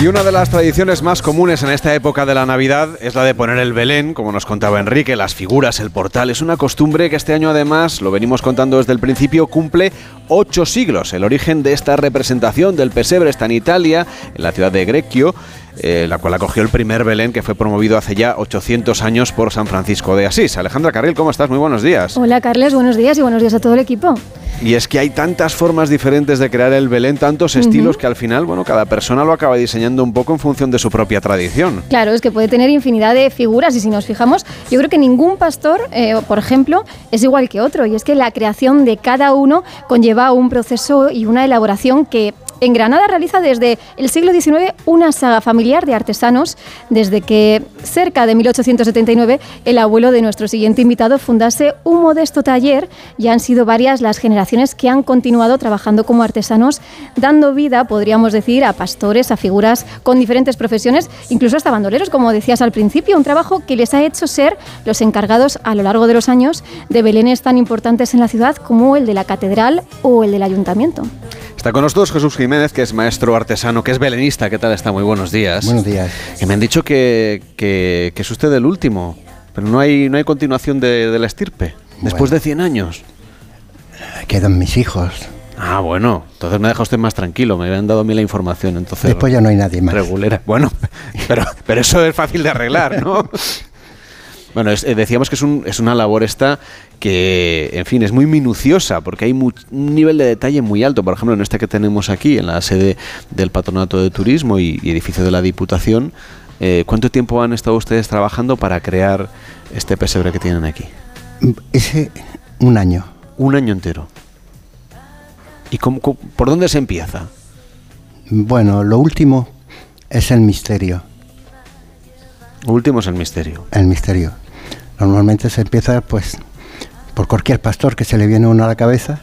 Y una de las tradiciones más comunes en esta época de la Navidad es la de poner el Belén, como nos contaba Enrique, las figuras, el portal. Es una costumbre que este año además, lo venimos contando desde el principio, cumple ocho siglos. El origen de esta representación del pesebre está en Italia, en la ciudad de Greccio, eh, la cual acogió el primer Belén que fue promovido hace ya 800 años por San Francisco de Asís. Alejandra Carril, ¿cómo estás? Muy buenos días. Hola Carles, buenos días y buenos días a todo el equipo. Y es que hay tantas formas diferentes de crear el Belén, tantos estilos que al final, bueno, cada persona lo acaba diseñando un poco en función de su propia tradición. Claro, es que puede tener infinidad de figuras y si nos fijamos, yo creo que ningún pastor, eh, por ejemplo, es igual que otro y es que la creación de cada uno conlleva un proceso y una elaboración que en Granada realiza desde el siglo XIX una saga familiar de artesanos, desde que cerca de 1879 el abuelo de nuestro siguiente invitado fundase un modesto taller y han sido varias las generaciones que han continuado trabajando como artesanos, dando vida, podríamos decir, a pastores, a figuras con diferentes profesiones, incluso hasta bandoleros, como decías al principio, un trabajo que les ha hecho ser los encargados a lo largo de los años de belenes tan importantes en la ciudad como el de la catedral o el del ayuntamiento. Está con nosotros Jesús Jiménez, que es maestro artesano, que es belenista. ¿Qué tal está? Muy buenos días. Buenos días. Que me han dicho que, que- que es usted el último, pero no hay, no hay continuación de, de la estirpe. Después Bueno. de 100 años. Quedan mis hijos. Ah, bueno, entonces me deja usted más tranquilo. Me habían dado a mí la información, entonces. Después ya no hay nadie más. Regulera. Bueno, pero, pero eso es fácil de arreglar, ¿no? Bueno, es- eh, decíamos que es, un- es una labor esta que, en fin, es muy minuciosa porque hay un nivel de detalle muy alto. Por ejemplo, en este que tenemos aquí, en la sede del Patronato de Turismo y, y edificio de la Diputación, eh, ¿cuánto tiempo han estado ustedes trabajando para crear este pesebre que tienen aquí? Ese, un año. Un año entero. ¿Y cómo- cómo- por dónde se empieza? Bueno, lo último es el misterio. Último es el misterio. El misterio. Normalmente se empieza, pues, por cualquier pastor que se le viene uno a la cabeza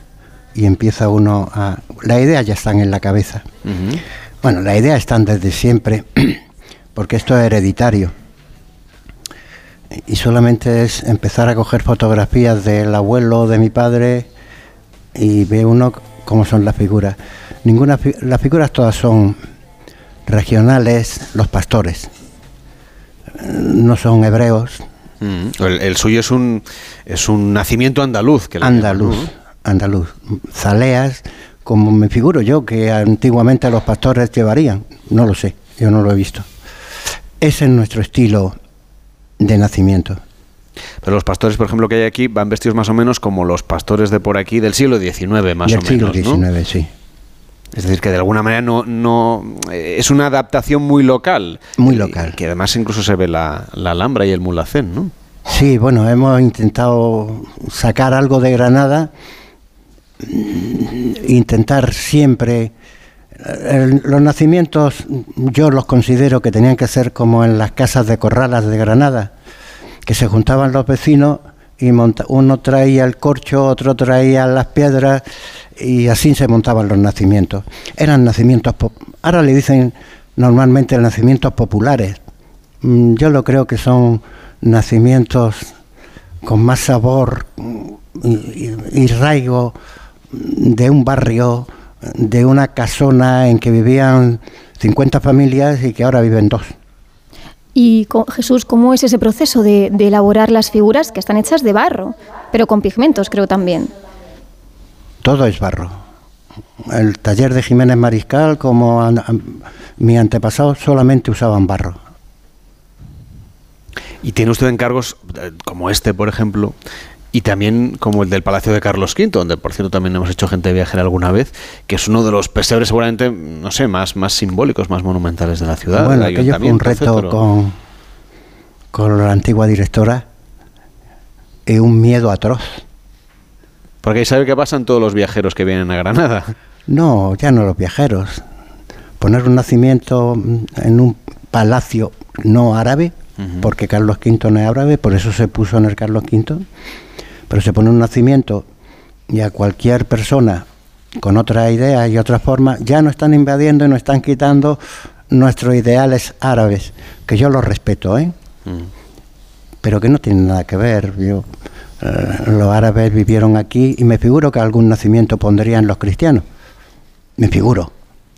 y empieza uno a... La idea ya están en la cabeza. Bueno, la idea están desde siempre, porque esto es hereditario. Y solamente es empezar a coger fotografías del abuelo de mi padre y ve uno cómo son las figuras. Ninguna las figuras todas son regionales, los pastores. No son hebreos, Mm. El, el suyo es un es un nacimiento andaluz. Que llaman, andaluz, ¿no? andaluz. Zaleas, como me figuro yo que antiguamente los pastores llevarían. No lo sé, yo no lo he visto. Ese es nuestro estilo de nacimiento. Pero los pastores, por ejemplo, que hay aquí van vestidos más o menos como los pastores de por aquí del siglo XIX, más del o siglo menos. ¿no? XIX, sí. Es decir, que de alguna manera no, no eh, es una adaptación muy local. Muy local. Que además incluso se ve la, la Alhambra y el Mulacén, ¿no? Sí, bueno, hemos intentado sacar algo de Granada, intentar siempre... eh, los nacimientos yo los considero que tenían que ser como en las casas de corralas de Granada, que se juntaban los vecinos y monta- uno traía el corcho, otro traía las piedras y así se montaban los nacimientos. Eran nacimientos, ahora le dicen normalmente nacimientos populares. Mm, Yo lo creo que son nacimientos con más sabor mm, y, raigo de un barrio, de una casona en que vivían 50 familias y que ahora viven dos. Y Jesús, ¿cómo es ese proceso de elaborar las figuras que están hechas de barro, pero con pigmentos, creo también? Todo es barro. El taller de Jiménez Mariscal, como an- an- mi antepasado, solamente usaban barro. Y tiene usted encargos eh, como este, por ejemplo, y también como el del Palacio de Carlos V, donde por cierto también hemos hecho gente viajera alguna vez, que es uno de los pesebres seguramente, no sé, más, más simbólicos, más monumentales de la ciudad. bueno, aquello fue un reto con, con la antigua directora y un miedo atroz. Porque ahí sabe qué pasan todos los viajeros que vienen a Granada. No, ya no los viajeros. Poner un nacimiento en un palacio no árabe, porque Carlos V no es árabe, por eso se puso en el Carlos V, pero se pone un nacimiento y a cualquier persona con otra idea y otra forma, ya no están invadiendo y nos están quitando nuestros ideales árabes, que yo los respeto, ¿eh? Mm. pero que no tienen nada que ver. Yo, eh, los árabes vivieron aquí y me figuro que algún nacimiento pondrían los cristianos. Me figuro.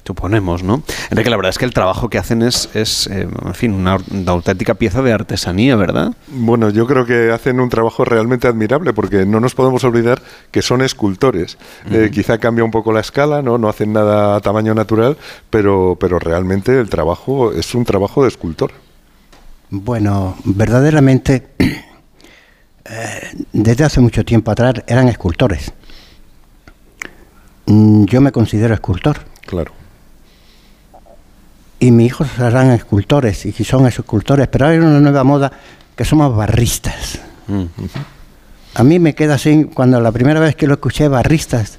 Suponemos, ¿no? Enrique, la verdad es que el trabajo que hacen es, es eh, en fin, una, una auténtica pieza de artesanía, ¿verdad? Bueno, yo creo que hacen un trabajo realmente admirable porque no nos podemos olvidar que son escultores. Eh, quizá cambia un poco la escala, ¿no? No hacen nada a tamaño natural, pero, pero realmente el trabajo es un trabajo de escultor. Bueno, verdaderamente, eh, desde hace mucho tiempo atrás eran escultores. Mm, Yo me considero escultor Claro. y mis hijos serán escultores y son escultores, pero hay una nueva moda que somos barristas. Mm. A mí me queda así cuando la primera vez que lo escuché, barristas.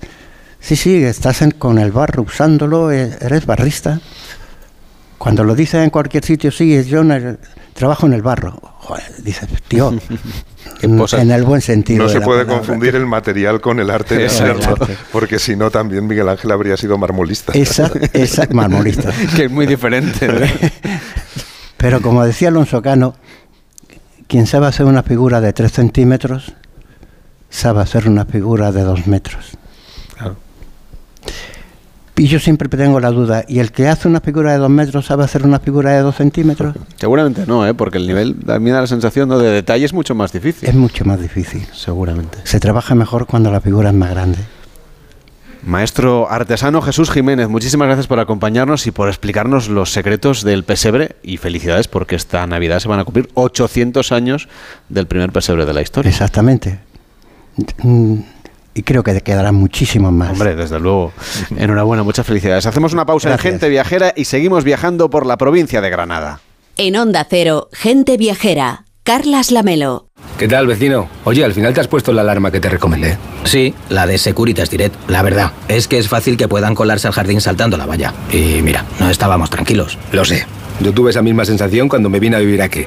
Sí, sí, estás en- con el barro usándolo, eh, eres barrista. Cuando lo dices en cualquier sitio, sí, yo el- trabajo en el barro. Joder, dices, tío, en el buen sentido. No se puede palabra. confundir el material con el arte, de Exacto. hacerlo, porque si no también Miguel Ángel habría sido marmolista. Esa, esa, marmolista. que es muy diferente. ¿no? Pero como decía Alonso Cano, quien sabe hacer una figura de 3 centímetros, sabe hacer una figura de 2 metros. Claro. Y yo siempre tengo la duda, ¿y el que hace una figura de 2 metros sabe hacer una figura de 2 centímetros? Seguramente no, ¿eh? porque el nivel, a mí me da la sensación ¿no? de detalle es mucho más difícil. Es mucho más difícil. Seguramente. Se trabaja mejor cuando la figura es más grande. Maestro artesano Jesús Jiménez, muchísimas gracias por acompañarnos y por explicarnos los secretos del pesebre y felicidades porque esta Navidad se van a cumplir 800 años del primer pesebre de la historia. Exactamente. Mm, Y creo que quedarán muchísimos más. Hombre, desde luego. Enhorabuena, muchas felicidades. Hacemos una pausa Gracias. en Gente Viajera y seguimos viajando por la provincia de Granada. En Onda Cero, gente viajera. Carlas Lamelo. ¿Qué tal, vecino? Oye, al final te has puesto la alarma que te recomendé. Sí, la de Securitas Direct. La verdad, es que es fácil que puedan colarse al jardín saltando la valla. Y mira, no estábamos tranquilos. Lo sé. Yo tuve esa misma sensación cuando me vine a vivir aquí.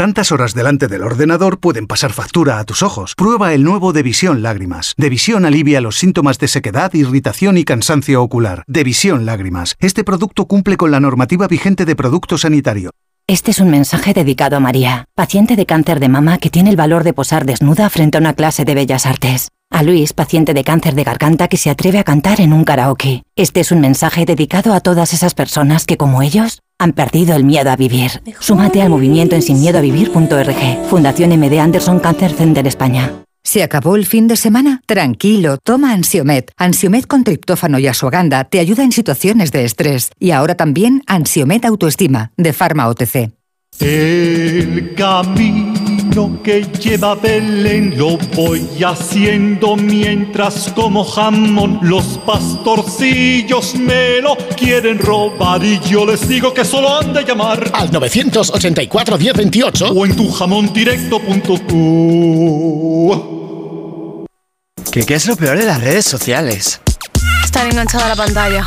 Tantas horas delante del ordenador pueden pasar factura a tus ojos. Prueba el nuevo Devisión Lágrimas. Devisión alivia los síntomas de sequedad, irritación y cansancio ocular. Devisión Lágrimas. Este producto cumple con la normativa vigente de producto sanitario. Este es un mensaje dedicado a María, paciente de cáncer de mama que tiene el valor de posar desnuda frente a una clase de bellas artes. A Luis, paciente de cáncer de garganta que se atreve a cantar en un karaoke. Este es un mensaje dedicado a todas esas personas que, como ellos, han perdido el miedo a vivir. Súmate al movimiento en sinmiedoavivir.org. Fundación MD Anderson Cancer Center España. ¿Se acabó el fin de semana? Tranquilo, toma Ansiomet. Ansiomet con triptófano y asuaganda te ayuda en situaciones de estrés. Y ahora también Ansiomet Autoestima, de Pharma OTC. El camino que lleva a Belén lo voy haciendo mientras como jamón. Los pastorcillos me lo quieren robar y yo les digo que solo han de llamar al 984 1028 o en tu jamón directo.com. ¿Qué, ¿Qué es lo peor de las redes sociales? Estar enganchada a la pantalla.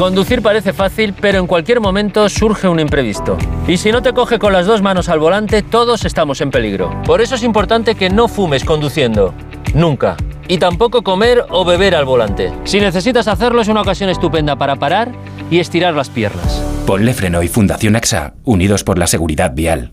Conducir parece fácil, pero en cualquier momento surge un imprevisto. Y si no te coge con las dos manos al volante, todos estamos en peligro. Por eso es importante que no fumes conduciendo. Nunca. Y tampoco comer o beber al volante. Si necesitas hacerlo, es una ocasión estupenda para parar y estirar las piernas. Ponle freno y Fundación AXA, unidos por la seguridad vial.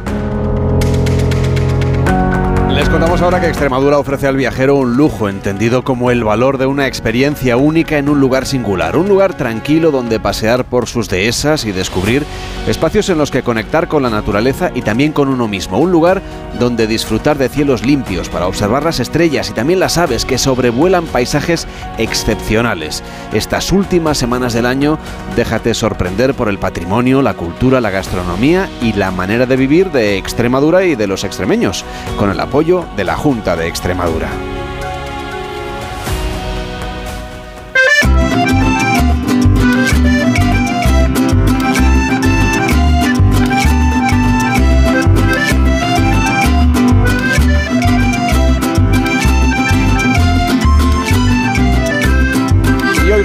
Les contamos ahora que Extremadura ofrece al viajero un lujo entendido como el valor de una experiencia única en un lugar singular, un lugar tranquilo donde pasear por sus dehesas y descubrir espacios en los que conectar con la naturaleza y también con uno mismo, un lugar donde disfrutar de cielos limpios para observar las estrellas y también las aves que sobrevuelan paisajes excepcionales. Estas últimas semanas del año déjate sorprender por el patrimonio, la cultura, la gastronomía y la manera de vivir de Extremadura y de los extremeños, con el apoyo de la Junta de Extremadura.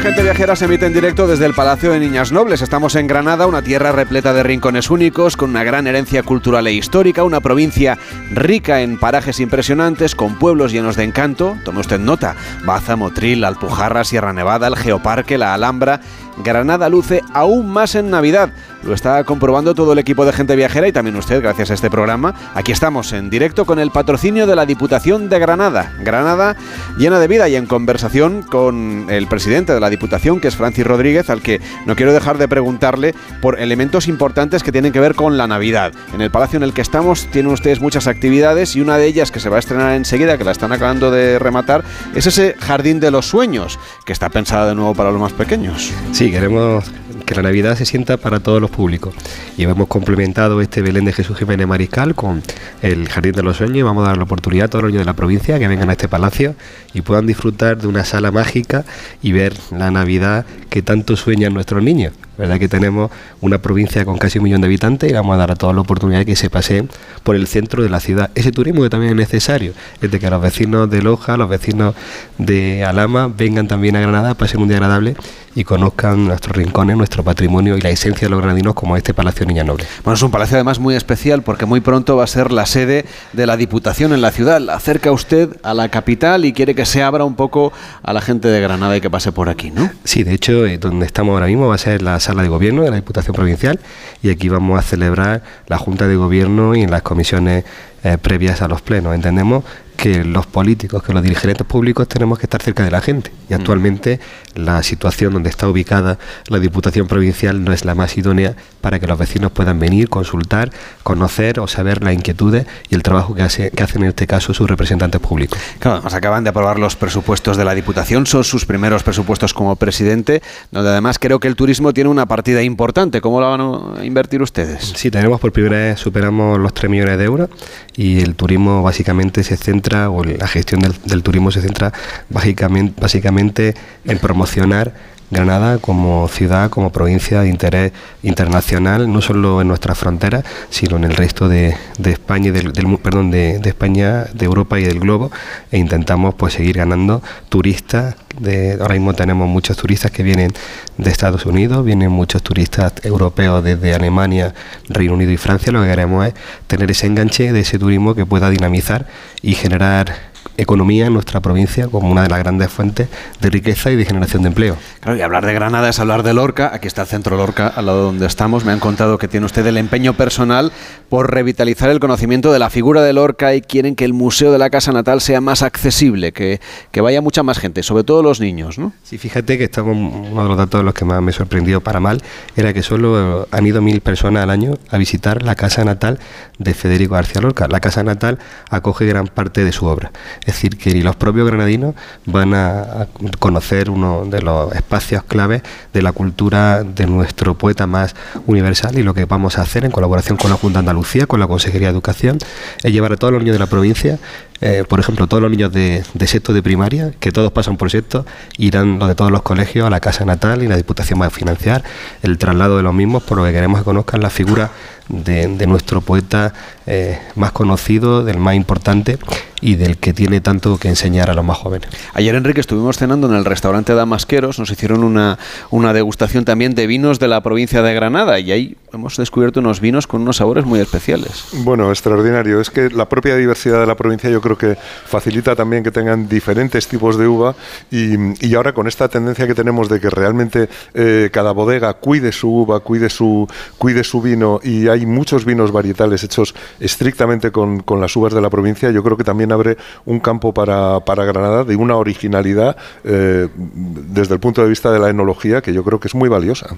Gente Viajera se emite en directo desde el Palacio de Niñas Nobles. Estamos en Granada, una tierra repleta de rincones únicos, con una gran herencia cultural e histórica, una provincia rica en parajes impresionantes, con pueblos llenos de encanto. Tome usted nota, Baza, Motril, Alpujarra, Sierra Nevada, el Geoparque, la Alhambra. Granada luce aún más en Navidad. Lo está comprobando todo el equipo de Gente Viajera y también usted gracias a este programa. Aquí estamos en directo con el patrocinio de la Diputación de Granada. Granada llena de vida y en conversación con el presidente de la Diputación, que es Francis Rodríguez, al que no quiero dejar de preguntarle por elementos importantes que tienen que ver con la Navidad. En el palacio en el que estamos tienen ustedes muchas actividades y una de ellas que se va a estrenar enseguida, que la están acabando de rematar, es ese Jardín de los Sueños, que está pensada de nuevo para los más pequeños. Sí, queremos que la Navidad se sienta para todos los públicos. Y hemos complementado este Belén de Jesús Jiménez Mariscal con el Jardín de los Sueños y vamos a dar la oportunidad a todos los niños de la provincia que vengan a este palacio y puedan disfrutar de una sala mágica y ver la Navidad que tanto sueñan nuestros niños. ¿Verdad que tenemos una provincia con casi un millón de habitantes y vamos a dar a todos la oportunidad de que se paseen por el centro de la ciudad? Ese turismo que también es necesario, es de que los vecinos de Loja, los vecinos de Alama vengan también a Granada, pasen un día agradable y conozcan nuestros rincones, nuestro patrimonio y la esencia de los granadinos como este Palacio Niña Noble. Bueno, es un palacio además muy especial porque muy pronto va a ser la sede de la Diputación en la ciudad. Acerca usted a la capital y quiere que se abra un poco a la gente de Granada y que pase por aquí, ¿no? Sí, de hecho, eh, donde estamos ahora mismo va a ser la sala de gobierno de la Diputación Provincial y aquí vamos a celebrar la Junta de Gobierno y las comisiones eh, previas a los plenos. Entendemos que los políticos, que los dirigentes públicos tenemos que estar cerca de la gente. Y Mm. actualmente la situación donde está ubicada la Diputación Provincial no es la más idónea para que los vecinos puedan venir, consultar, conocer o saber las inquietudes y el trabajo que, hace, que hacen en este caso sus representantes públicos. Claro, además acaban de aprobar los presupuestos de la Diputación, son sus primeros presupuestos como presidente, donde además creo que el turismo tiene una partida importante. ¿Cómo la van a invertir ustedes? Sí, tenemos por primera vez, superamos los 3 millones de euros y el turismo básicamente se centra, o la gestión del, del turismo se centra básicamente, básicamente en promocionar Granada como ciudad, como provincia de interés internacional, no solo en nuestras fronteras, sino en el resto de, de España y del, del perdón, de, de España, de Europa y del globo, e intentamos pues seguir ganando turistas. De, ahora mismo tenemos muchos turistas que vienen de Estados Unidos, vienen muchos turistas europeos desde Alemania, Reino Unido y Francia. Lo que queremos es tener ese enganche de ese turismo que pueda dinamizar y generar economía en nuestra provincia como una de las grandes fuentes de riqueza y de generación de empleo. Claro, y hablar de Granada es hablar de Lorca. Aquí está el centro Lorca, al lado donde estamos. Me han contado que tiene usted el empeño personal por revitalizar el conocimiento de la figura de Lorca y quieren que el Museo de la Casa Natal sea más accesible, que, que vaya mucha más gente, sobre todo los niños, ¿no? Sí, fíjate que estamos, uno de los datos de los que más me sorprendió para mal era que solo eh, han ido mil personas al año a visitar la casa natal de Federico García Lorca. La casa natal acoge gran parte de su obra. Es decir, que los propios granadinos van a, conocer uno de los espacios claves de la cultura de nuestro poeta más universal y lo que vamos a hacer en colaboración con la Junta de Andalucía, con la Consejería de Educación, es llevar a todos los niños de la provincia eh, por ejemplo, todos los niños de, de sexto de primaria, que todos pasan por sexto, irán los de todos los colegios a la casa natal y la Diputación va a financiar el traslado de los mismos, por lo que queremos que conozcan la figura de, de nuestro poeta eh, más conocido, del más importante y del que tiene tanto que enseñar a los más jóvenes. Ayer, Enrique, estuvimos cenando en el restaurante Damasqueros, nos hicieron una, una degustación también de vinos de la provincia de Granada y ahí hemos descubierto unos vinos con unos sabores muy especiales. Bueno, extraordinario. Es que la propia diversidad de la provincia yo creo que facilita también que tengan diferentes tipos de uva y, y ahora con esta tendencia que tenemos de que realmente eh, cada bodega cuide su uva, cuide su, cuide su vino y hay muchos vinos varietales hechos estrictamente con, con las uvas de la provincia, yo creo que también abre un campo para, para Granada de una originalidad eh, desde el punto de vista de la enología que yo creo que es muy valiosa.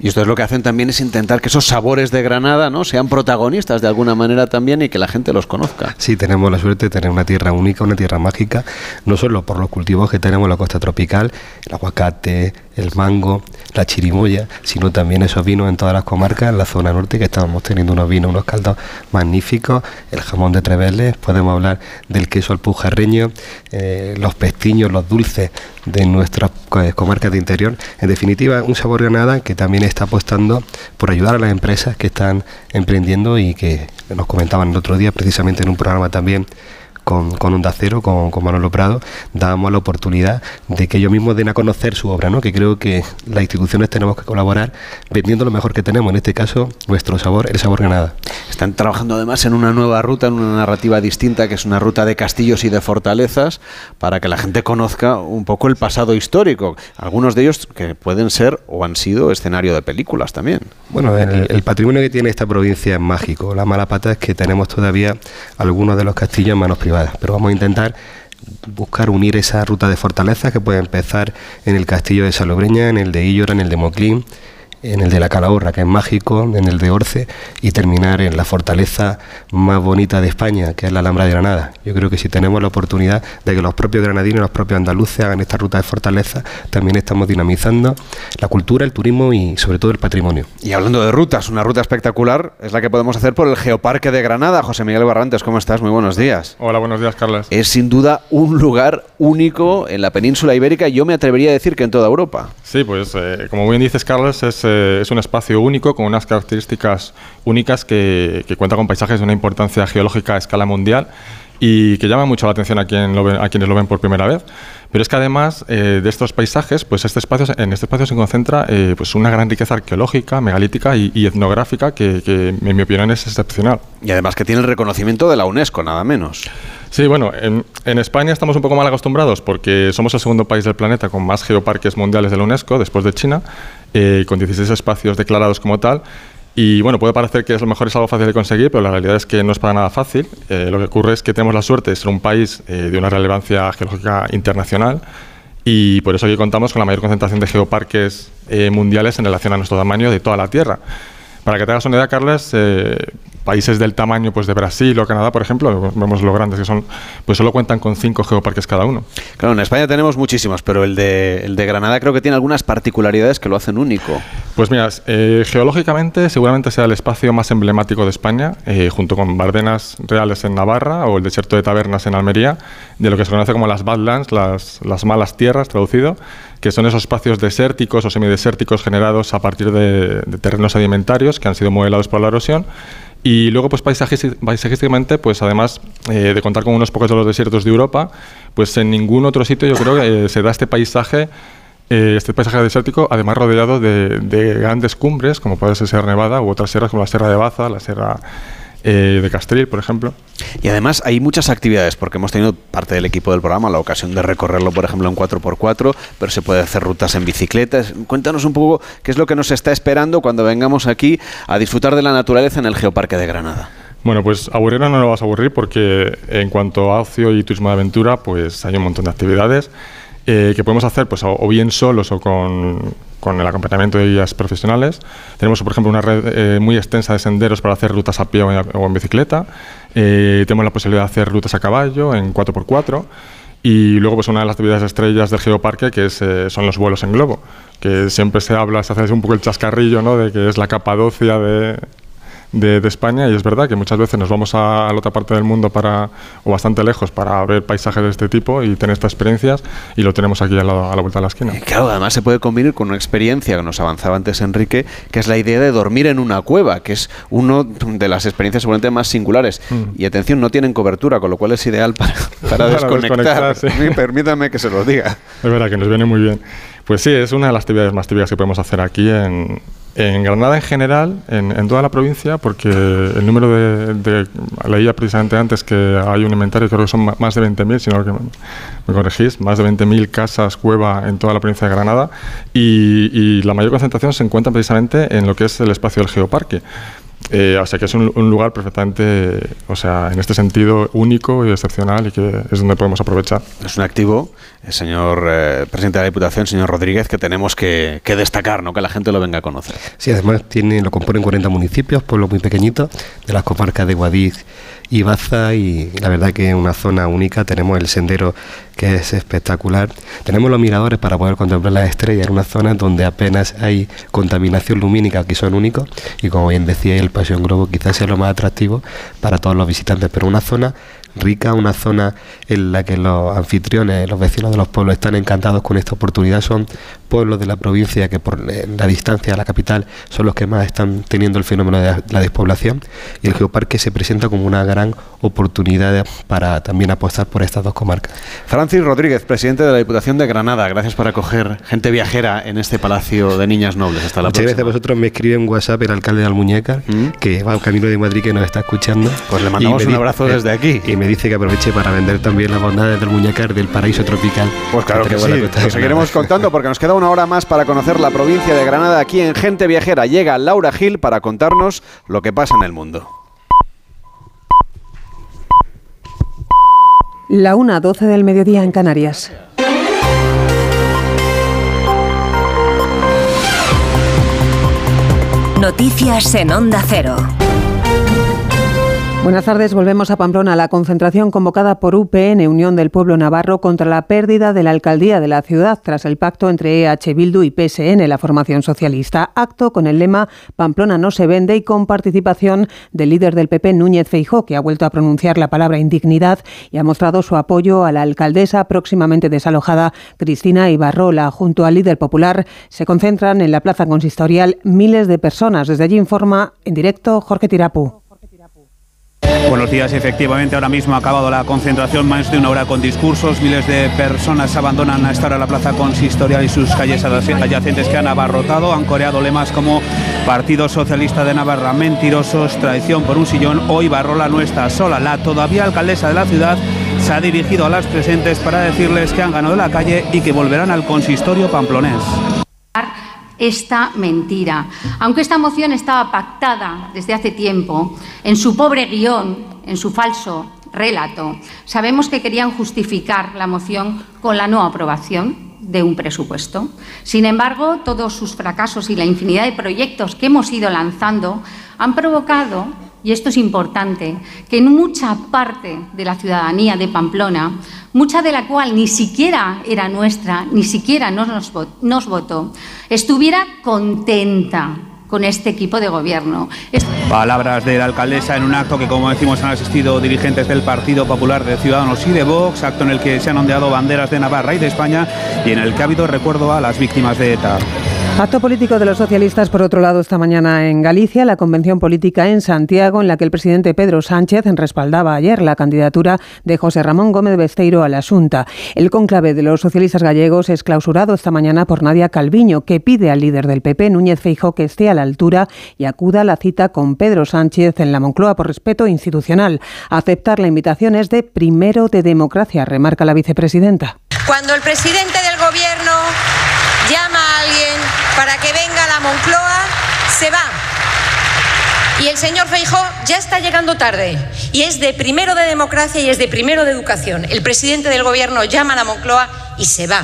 Y ustedes lo que hacen también es intentar que esos sabores de Granada ¿no? sean protagonistas de alguna manera también y que la gente los conozca. Sí, tenemos la suerte de tener una tierra única, una tierra mágica, no solo por los cultivos que tenemos en la costa tropical, el aguacate, el mango, la chirimoya, sino también esos vinos en todas las comarcas, en la zona norte, que estamos teniendo unos vinos, unos caldos magníficos, el jamón de Treveles, podemos hablar del queso alpujarreño, eh, los pestiños, los dulces de nuestras co- comarcas de interior. En definitiva, un sabor Granada que también está apostando por ayudar a las empresas que están emprendiendo y que nos comentaban el otro día, precisamente en un programa también con, con Onda Cero, con, con Manolo Prado, dábamos la oportunidad de que ellos mismos den a conocer su obra, ¿no? que creo que las instituciones tenemos que colaborar vendiendo lo mejor que tenemos, en este caso nuestro sabor, el sabor Granada. Están trabajando además en una nueva ruta, en una narrativa distinta, que es una ruta de castillos y de fortalezas, para que la gente conozca un poco el pasado histórico. Algunos de ellos que pueden ser o han sido escenario de películas también. Bueno, el, el patrimonio que tiene esta provincia es mágico. La mala pata es que tenemos todavía algunos de los castillos en manos privadas, pero vamos a intentar buscar unir esa ruta de fortalezas que puede empezar en el castillo de Salobreña, en el de Illora, en el de Moclín, en el de la Calahorra, que es mágico, en el de Orce, y terminar en la fortaleza más bonita de España, que es la Alhambra de Granada. Yo creo que si tenemos la oportunidad de que los propios granadinos, los propios andaluces hagan esta ruta de fortaleza, también estamos dinamizando la cultura, el turismo y sobre todo el patrimonio. Y hablando de rutas, una ruta espectacular es la que podemos hacer por el Geoparque de Granada. José Miguel Barrantes, ¿cómo estás? Muy buenos días. Hola, buenos días, Carlos. Es sin duda un lugar único en la península ibérica y yo me atrevería a decir que en toda Europa. Sí, pues eh, como bien dices, Carlos, es, eh, es un espacio único con unas características únicas que, cuenta con paisajes de una importancia geológica a escala mundial y que llama mucho la atención a, quien lo ve- a quienes lo ven por primera vez. Pero es que además eh, de estos paisajes, pues este espacio, en este espacio se concentra eh, pues una gran riqueza arqueológica, megalítica y, y etnográfica que, que, en mi opinión, es excepcional. Y además que tiene el reconocimiento de la UNESCO, nada menos. Sí, bueno, en, en España estamos un poco mal acostumbrados porque somos el segundo país del planeta con más geoparques mundiales de la UNESCO, después de China, eh, con 16 espacios declarados como tal. Y bueno, puede parecer que a lo mejor es algo fácil de conseguir, pero la realidad es que no es para nada fácil. Eh, lo que ocurre es que tenemos la suerte de ser un país eh, de una relevancia geológica internacional y por eso aquí contamos con la mayor concentración de geoparques eh, mundiales en relación a nuestro tamaño de toda la Tierra. Para que te hagas una idea, Carlos, eh, países del tamaño pues, de Brasil o Canadá, por ejemplo, vemos lo grandes que son, pues solo cuentan con cinco geoparques cada uno. Claro, en España tenemos muchísimos, pero el de, el de Granada creo que tiene algunas particularidades que lo hacen único. Pues mira, eh, geológicamente seguramente sea el espacio más emblemático de España, eh, junto con Bardenas Reales en Navarra o el desierto de Tabernas en Almería, de lo que se conoce como las Badlands, las, las malas tierras, traducido, que son esos espacios desérticos o semidesérticos generados a partir de, de terrenos sedimentarios que han sido modelados por la erosión y luego, pues paisajísticamente, pues además eh, de contar con unos pocos de los desiertos de Europa, pues en ningún otro sitio yo creo eh, se da este paisaje, eh, este paisaje desértico, además rodeado de, de, grandes cumbres, como puede ser Nevada u otras sierras como la Sierra de Baza, la Sierra eh, de Castril, por ejemplo. Y además hay muchas actividades, porque hemos tenido parte del equipo del programa la ocasión de recorrerlo, por ejemplo, en 4x4, pero se puede hacer rutas en bicicletas. Cuéntanos un poco qué es lo que nos está esperando cuando vengamos aquí a disfrutar de la naturaleza en el Geoparque de Granada. Bueno, pues aburrir no lo vas a aburrir porque en cuanto a ocio y turismo de aventura, pues hay un montón de actividades eh, que podemos hacer pues o, bien solos o con, con, el acompañamiento de guías profesionales. Tenemos, por ejemplo, una red eh, muy extensa de senderos para hacer rutas a pie o en, o en bicicleta. Eh, tenemos la posibilidad de hacer rutas a caballo en 4x4. Y luego, pues una de las actividades estrellas del Geoparque, que es, eh, son los vuelos en globo, que siempre se habla, se hace un poco el chascarrillo, ¿no? De que es la Capadocia de, de, de, España y es verdad que muchas veces nos vamos a, a, la otra parte del mundo para o bastante lejos para ver paisajes de este tipo y tener estas experiencias y lo tenemos aquí a la, a la vuelta de la esquina. Y claro, además se puede combinar con una experiencia que nos avanzaba antes Enrique, que es la idea de dormir en una cueva, que es una de las experiencias seguramente más singulares. Mm. Y atención, no tienen cobertura, con lo cual es ideal para, para, para desconectar. Sí. Permítame que se lo diga. Es verdad que nos viene muy bien. Pues sí, es una de las actividades más típicas que podemos hacer aquí en, en Granada en general, en, toda la provincia, porque el número de, de, leía precisamente antes que hay un inventario, creo que son más de 20.000, si no que me, corregís, más de 20.000 casas cueva en toda la provincia de Granada y, la mayor concentración se encuentra precisamente en lo que es el espacio del geoparque. Eh, o sea que es un, un, lugar perfectamente, o sea, en este sentido único y excepcional y que es donde podemos aprovechar. Es un activo, el señor eh, presidente de la Diputación, señor Rodríguez, que tenemos que, que, destacar, ¿no? que la gente lo venga a conocer. Sí, además tiene, lo componen 40 municipios, pueblos muy pequeñitos, de las comarcas de Guadix y Baza y la verdad que es una zona única, tenemos el sendero que es espectacular, tenemos los miradores para poder contemplar las estrellas en una zona donde apenas hay contaminación lumínica que son únicos y como bien decía el Paseo en Globo quizás sea lo más atractivo para todos los visitantes, pero una zona rica, una zona en la que los anfitriones, los vecinos de los pueblos están encantados con esta oportunidad. Son pueblos de la provincia que por la distancia a la capital son los que más están teniendo el fenómeno de la despoblación y el geoparque se presenta como una gran oportunidad para también apostar por estas dos comarcas. Francis Rodríguez, presidente de la Diputación de Granada, gracias por acoger gente viajera en este Palacio de Niñas Nobles. Hasta la Muchas próxima. gracias a vosotros. Me escribe en WhatsApp el alcalde de Almuñécar, ¿Mm? que va camino de Madrid que nos está escuchando. Pues le mandamos un abrazo desde aquí. Y me dice que aproveche para vender también las bondades del Muñecar del paraíso tropical. Pues claro que, que sí, seguiremos contando porque nos queda una hora más para conocer la provincia de Granada aquí en Gente Viajera. Llega Laura Gil para contarnos lo que pasa en el mundo. La 1.12 del mediodía en Canarias. Noticias en Onda Cero. Buenas tardes, volvemos a Pamplona. La concentración convocada por UPN, Unión del Pueblo Navarro, contra la pérdida de la alcaldía de la ciudad tras el pacto entre EH Bildu y PSN, la formación socialista. Acto con el lema Pamplona no se vende y con participación del líder del PP, Núñez Feijó, que ha vuelto a pronunciar la palabra indignidad y ha mostrado su apoyo a la alcaldesa próximamente desalojada, Cristina Ibarrola. Junto al líder popular se concentran en la plaza consistorial miles de personas. Desde allí informa en directo Jorge Tirapú. Buenos días, efectivamente, ahora mismo ha acabado la concentración, más de una hora con discursos, miles de personas abandonan a esta hora la plaza consistorial y sus calles adyacentes que han abarrotado, han coreado lemas como Partido Socialista de Navarra, mentirosos, traición por un sillón, hoy Barrola no está sola, la todavía alcaldesa de la ciudad se ha dirigido a las presentes para decirles que han ganado la calle y que volverán al consistorio pamplonés esta mentira. Aunque esta moción estaba pactada desde hace tiempo, en su pobre guion, en su falso relato, sabemos que querían justificar la moción con la no aprobación de un presupuesto. Sin embargo, todos sus fracasos y la infinidad de proyectos que hemos ido lanzando han provocado y esto es importante, que en mucha parte de la ciudadanía de Pamplona, mucha de la cual ni siquiera era nuestra, ni siquiera nos, nos votó, estuviera contenta con este equipo de gobierno. Palabras de la alcaldesa en un acto que, como decimos, han asistido dirigentes del Partido Popular de Ciudadanos y de Vox, acto en el que se han ondeado banderas de Navarra y de España y en el que ha habido recuerdo a las víctimas de ETA. Acto político de los socialistas, por otro lado, esta mañana en Galicia, la convención política en Santiago, en la que el presidente Pedro Sánchez respaldaba ayer la candidatura de José Ramón Gómez Besteiro a la Junta. El conclave de los socialistas gallegos es clausurado esta mañana por Nadia Calviño, que pide al líder del PP, Núñez Feijóo, que esté a la altura y acuda a la cita con Pedro Sánchez en la Moncloa por respeto institucional. Aceptar la invitación es de primero de democracia, remarca la vicepresidenta. Cuando el presidente del gobierno llama a alguien para que venga la Moncloa, se va. Y el señor Feijó ya está llegando tarde. Y es de primero de democracia y es de primero de educación. El presidente del gobierno llama a la Moncloa y se va.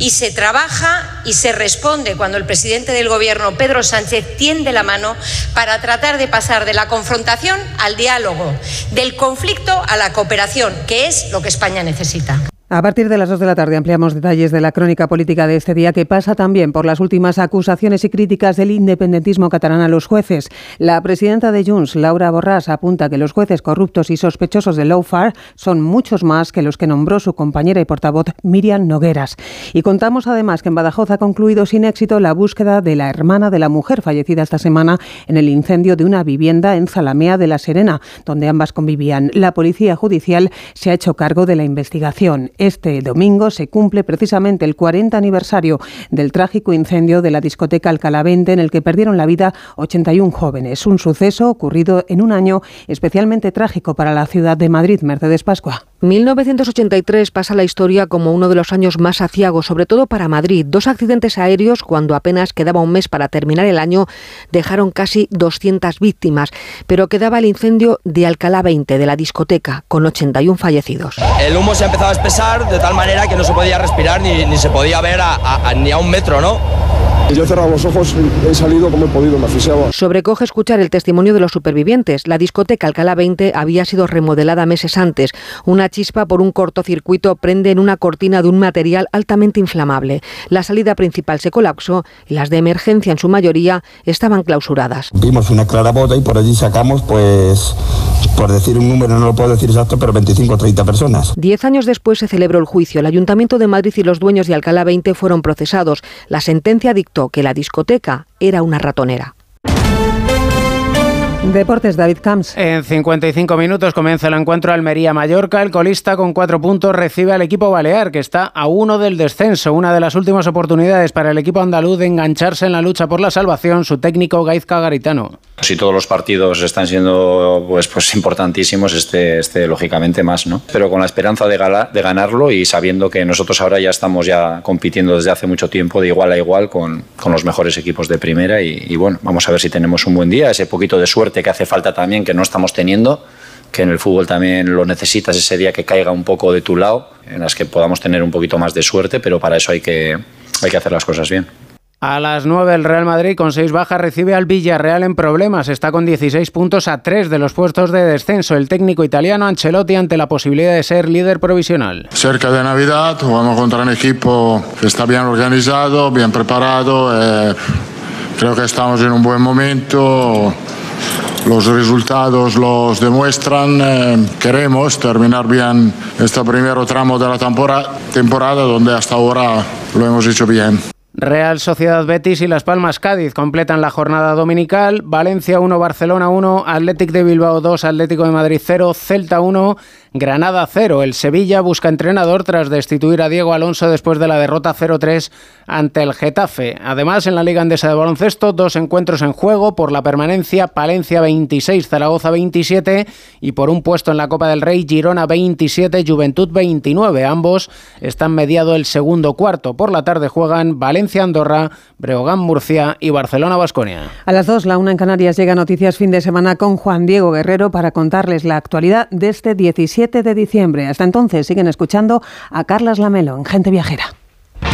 Y se trabaja y se responde cuando el presidente del gobierno, Pedro Sánchez, tiende la mano para tratar de pasar de la confrontación al diálogo, del conflicto a la cooperación, que es lo que España necesita. A partir de las 2 de la tarde ampliamos detalles de la crónica política de este día que pasa también por las últimas acusaciones y críticas del independentismo catalán a los jueces. La presidenta de Junts, Laura Borràs, apunta que los jueces corruptos y sospechosos de Lowfar son muchos más que los que nombró su compañera y portavoz Miriam Nogueras. Y contamos además que en Badajoz ha concluido sin éxito la búsqueda de la hermana de la mujer fallecida esta semana en el incendio de una vivienda en Zalamea de la Serena, donde ambas convivían. La policía judicial se ha hecho cargo de la investigación. Este domingo se cumple precisamente el 40 aniversario del trágico incendio de la discoteca 20 en el que perdieron la vida 81 jóvenes. Un suceso ocurrido en un año especialmente trágico para la ciudad de Madrid. Mercedes Pascua. 1983 pasa la historia como uno de los años más aciagos, sobre todo para Madrid. Dos accidentes aéreos, cuando apenas quedaba un mes para terminar el año, dejaron casi 200 víctimas, pero quedaba el incendio de Alcalá 20, de la discoteca, con 81 fallecidos. El humo se ha empezado a espesar de tal manera que no se podía respirar ni, se podía ver a, ni a un metro, ¿no? Yo he cerrado los ojos, he salido como he podido, me asfixiaba. Sobrecoge escuchar el testimonio de los supervivientes. La discoteca Alcalá 20 había sido remodelada meses antes. Una chispa por un cortocircuito prende en una cortina de un material altamente inflamable. La salida principal se colapsó y las de emergencia, en su mayoría, estaban clausuradas. Vimos una clarabota y por allí sacamos, pues, por decir un número, no lo puedo decir exacto, pero 25 o 30 personas. Diez años después se celebró el juicio. El Ayuntamiento de Madrid y los dueños de Alcalá 20 fueron procesados. La sentencia dictó que la discoteca era una ratonera. Deportes, David Camps. En 55 minutos comienza el encuentro Almería-Mallorca. El colista con cuatro puntos recibe al equipo balear, que está a uno del descenso. Una de las últimas oportunidades para el equipo andaluz de engancharse en la lucha por la salvación, su técnico Gaizka Garitano. Si todos los partidos están siendo pues, pues importantísimos, este, este lógicamente más, ¿no? Pero con la esperanza de, gala, de ganarlo y sabiendo que nosotros ahora ya estamos ya compitiendo desde hace mucho tiempo de igual a igual con, con los mejores equipos de primera y, y bueno, vamos a ver si tenemos un buen día, ese poquito de suerte que hace falta también, que no estamos teniendo, que en el fútbol también lo necesitas ese día que caiga un poco de tu lado, en las que podamos tener un poquito más de suerte, pero para eso hay que, hay que hacer las cosas bien. A las 9 el Real Madrid con 6 bajas recibe al Villarreal en problemas. Está con 16 puntos a 3 de los puestos de descenso. El técnico italiano Ancelotti ante la posibilidad de ser líder provisional. Cerca de Navidad jugamos contra un equipo que está bien organizado, bien preparado. Eh, creo que estamos en un buen momento. Los resultados los demuestran. Eh, queremos terminar bien este primer tramo de la temporada, temporada donde hasta ahora lo hemos hecho bien. Real Sociedad Betis y Las Palmas Cádiz completan la jornada dominical. Valencia 1, Barcelona 1, Athletic de Bilbao 2, Atlético de Madrid 0, Celta 1, Granada 0. El Sevilla busca entrenador tras destituir a Diego Alonso después de la derrota 0-3 ante el Getafe. Además, en la Liga Andesa de Baloncesto, dos encuentros en juego por la permanencia: Palencia 26, Zaragoza 27 y por un puesto en la Copa del Rey, Girona 27, Juventud 29. Ambos están mediado el segundo cuarto. Por la tarde juegan Valencia Andorra, Breogán, Murcia y Barcelona, Basconia. A las 2, la una en Canarias llega Noticias Fin de Semana con Juan Diego Guerrero para contarles la actualidad de este 17 de diciembre. Hasta entonces siguen escuchando a Carlas Lamelo en Gente Viajera.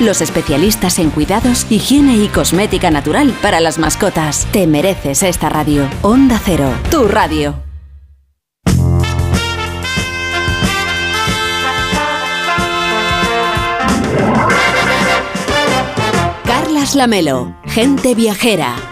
los especialistas en cuidados, higiene y cosmética natural para las mascotas. Te mereces esta radio. Onda Cero, tu radio. Carlas Lamelo, gente viajera.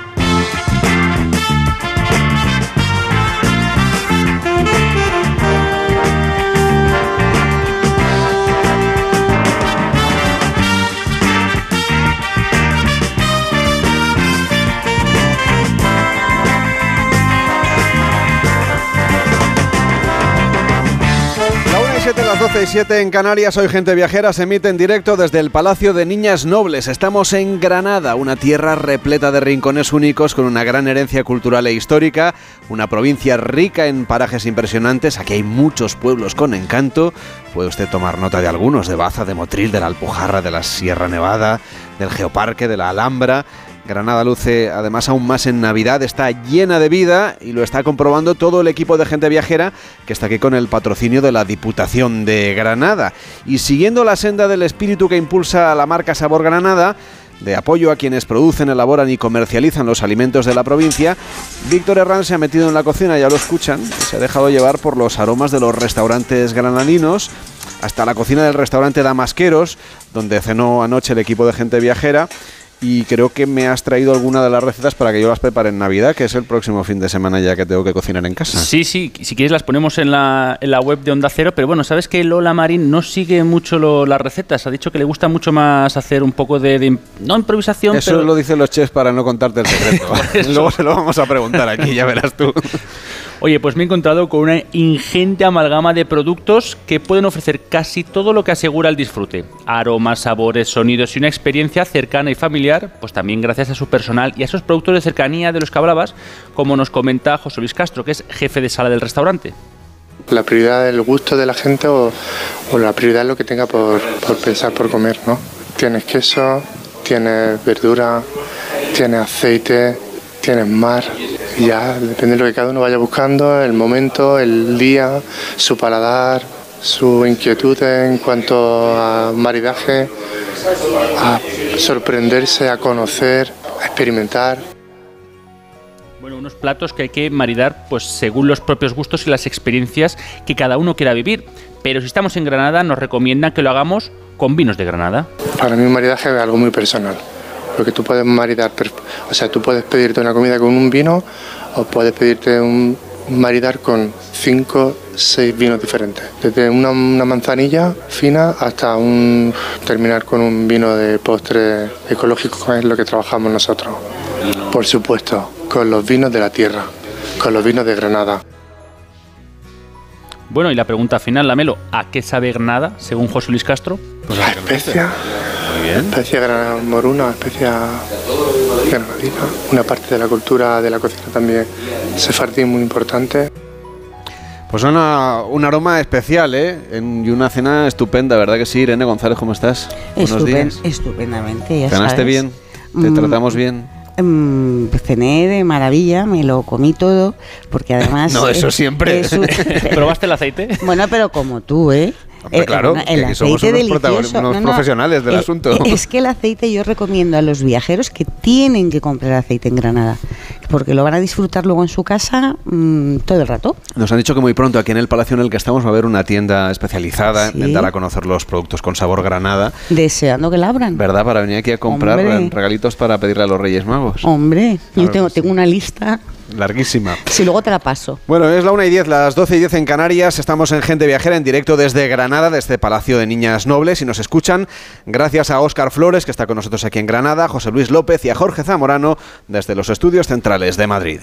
12 y 7 en Canarias, hoy Gente Viajera se emite en directo desde el Palacio de Niñas Nobles. Estamos en Granada, una tierra repleta de rincones únicos con una gran herencia cultural e histórica, una provincia rica en parajes impresionantes. Aquí hay muchos pueblos con encanto. Puede usted tomar nota de algunos, de Baza, de Motril, de la Alpujarra, de la Sierra Nevada, del Geoparque, de la Alhambra. Granada luce además aún más en Navidad, está llena de vida y lo está comprobando todo el equipo de gente viajera que está aquí con el patrocinio de la Diputación de Granada. Y siguiendo la senda del espíritu que impulsa la marca Sabor Granada, de apoyo a quienes producen, elaboran y comercializan los alimentos de la provincia, Víctor Herrán se ha metido en la cocina, ya lo escuchan, se ha dejado llevar por los aromas de los restaurantes granadinos, hasta la cocina del restaurante Damasqueros, donde cenó anoche el equipo de gente viajera. Y creo que me has traído alguna de las recetas para que yo las prepare en Navidad, que es el próximo fin de semana ya que tengo que cocinar en casa. Sí, sí, si quieres las ponemos en la, en la web de Onda Cero, pero bueno, sabes que Lola Marín no sigue mucho lo- las recetas, ha dicho que le gusta mucho más hacer un poco de, de no improvisación, Eso pero lo dicen los chefs para no contarte el secreto. Luego se lo vamos a preguntar aquí, ya verás tú. Oye, pues me he encontrado con una ingente amalgama de productos que pueden ofrecer casi todo lo que asegura el disfrute. Aromas, sabores, sonidos y una experiencia cercana y familiar, pues también gracias a su personal y a esos productos de cercanía de los que hablabas, como nos comenta José Luis Castro, que es jefe de sala del restaurante. La prioridad es el gusto de la gente o, o la prioridad es lo que tenga por, por pensar por comer, ¿no? Tienes queso, tienes verdura, tienes aceite, tienes mar. Ya depende de lo que cada uno vaya buscando, el momento, el día, su paladar, su inquietud en cuanto a maridaje, a sorprenderse, a conocer, a experimentar. Bueno, unos platos que hay que maridar pues según los propios gustos y las experiencias que cada uno quiera vivir. Pero si estamos en Granada nos recomiendan que lo hagamos con vinos de Granada. Para mí un maridaje es algo muy personal, porque tú puedes maridar, o sea, tú puedes pedirte una comida con un vino o puedes pedirte un maridar con cinco, seis vinos diferentes, desde una, una manzanilla fina hasta un terminar con un vino de postre ecológico, que es lo que trabajamos nosotros. Por supuesto, con los vinos de la tierra, con los vinos de Granada. Bueno, y la pregunta final, Lamelo, ¿a qué sabe Granada, según José Luis Castro? Pues a especia, especia granada moruna, especia granadina, una parte de la cultura de la cocina también sefardí muy importante. Pues una, un aroma especial, ¿eh? En- y una cena estupenda, ¿verdad que sí? Irene González, ¿cómo estás? Buenos Estupen- días. Estupendamente, ya ¿Cenaste sabes. bien? ¿Te Mm, tratamos bien? mm, cené de maravilla, me lo comí todo, porque además... No, eso es- siempre. es un- ¿Probaste el aceite? Bueno, pero como tú, ¿eh? Hombre, Eh, claro, el somos aceite unos delicioso. unos No, no, profesionales del eh, asunto. Es que el aceite yo recomiendo a los viajeros que tienen que comprar aceite en Granada, porque lo van a disfrutar luego en su casa mm, todo el rato. Nos han dicho que muy pronto aquí en el palacio en el que estamos va a haber una tienda especializada Sí. en dar a conocer los productos con sabor granada, Deseando que la abran. ¿verdad? Para venir aquí a comprar Hombre. regalitos para pedirle a los Reyes Magos. Hombre, Claro yo tengo, sí. tengo una lista larguísima. Si luego te la paso. Bueno, es la 1 y 10, las 12 y 10 en Canarias. Estamos en Gente Viajera en directo desde Granada, desde Palacio de Niñas Nobles. Y nos escuchan gracias a Óscar Flores, que está con nosotros aquí en Granada, José Luis López y a Jorge Zamorano desde los estudios centrales de Madrid.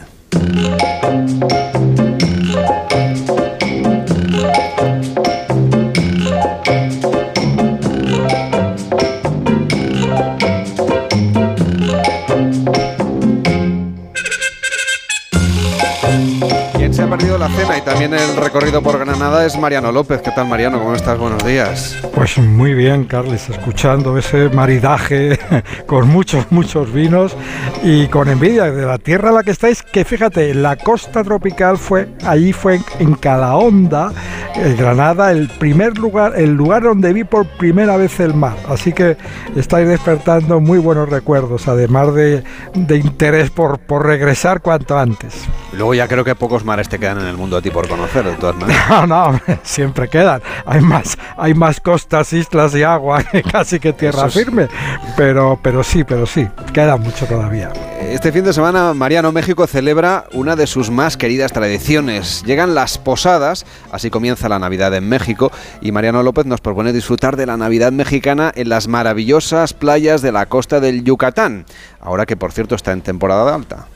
Ha perdido la cena y también el recorrido por Granada es Mariano López. ¿Qué tal, Mariano? ¿Cómo estás? Buenos días. Pues muy bien, Carles, escuchando ese maridaje con muchos, muchos vinos y con envidia de la tierra en la que estáis, que fíjate, la costa tropical fue, allí fue en Calahonda, eh, Granada, el primer lugar, el lugar donde vi por primera vez el mar. Así que estáis despertando muy buenos recuerdos, además de, de interés por, por regresar cuanto antes. Luego ya creo que pocos mares te quedan en el mundo a ti por conocer, de todas maneras. No, no, siempre quedan. Hay más, hay más costas, islas y agua que casi que tierra Eso firme. Pero, pero sí, pero sí, queda mucho todavía. Este fin de semana, Mariano México celebra una de sus más queridas tradiciones. Llegan las posadas, así comienza la Navidad en México, y Mariano López nos propone disfrutar de la Navidad mexicana en las maravillosas playas de la costa del Yucatán, ahora que por cierto está en temporada alta.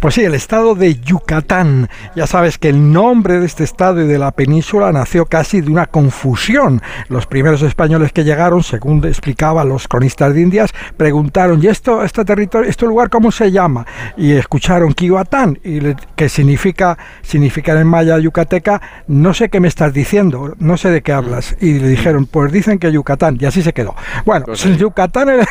Pues sí, el estado de Yucatán. Ya sabes que el nombre de este estado y de la península nació casi de una confusión. Los primeros españoles que llegaron, según explicaban los cronistas de Indias, preguntaron, ¿y esto, este territorio, este lugar cómo se llama? Y escucharon Kiwatán, y le- que significa, significa en maya yucateca, no sé qué me estás diciendo, no sé de qué hablas. Y le dijeron, pues dicen que Yucatán, y así se quedó. Bueno, pues el Yucatán, el,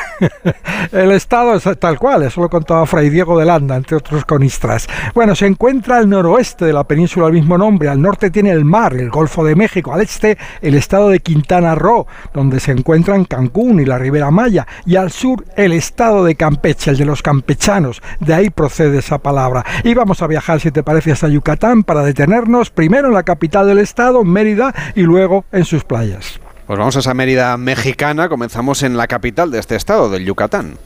el estado es tal cual, eso lo contaba Fray Diego de Landa, entre otros conistras. Bueno, se encuentra al noroeste de la península del mismo nombre, al norte tiene el mar, el Golfo de México, al este el estado de Quintana Roo, donde se encuentran Cancún y la Ribera Maya, y al sur el estado de Campeche, el de los campechanos, de ahí procede esa palabra. Y vamos a viajar, si te parece, hasta Yucatán para detenernos primero en la capital del estado, Mérida, y luego en sus playas. Pues vamos a esa Mérida mexicana, comenzamos en la capital de este estado, del Yucatán.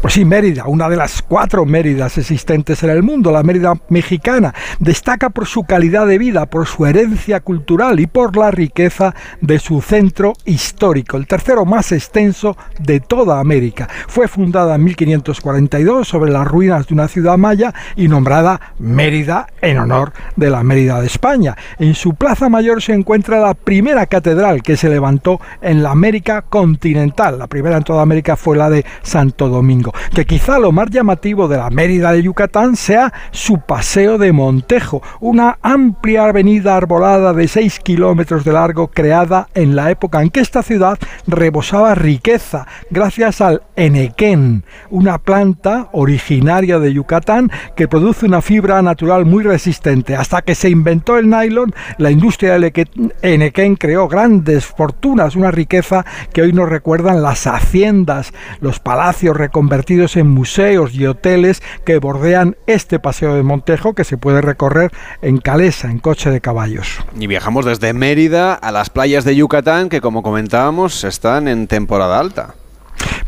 Pues sí, Mérida, una de las cuatro Méridas existentes en el mundo, la Mérida mexicana, destaca por su calidad de vida, por su herencia cultural y por la riqueza de su centro histórico, el tercero más extenso de toda América. Fue fundada en 1542 sobre las ruinas de una ciudad maya y nombrada Mérida en honor de la Mérida de España. En su plaza mayor se encuentra la primera catedral que se levantó en la América continental. La primera en toda América fue la de Santo Domingo. Que quizá lo más llamativo de la Mérida de Yucatán sea su paseo de Montejo, una amplia avenida arbolada de 6 kilómetros de largo creada en la época en que esta ciudad rebosaba riqueza gracias al enequén, una planta originaria de Yucatán que produce una fibra natural muy resistente. Hasta que se inventó el nylon, la industria del enequén creó grandes fortunas, una riqueza que hoy nos recuerdan las haciendas, los palacios reconvertidos en museos y hoteles que bordean este paseo de Montejo que se puede recorrer en calesa, en coche de caballos. Y viajamos desde Mérida a las playas de Yucatán, que como comentábamos están en temporada alta.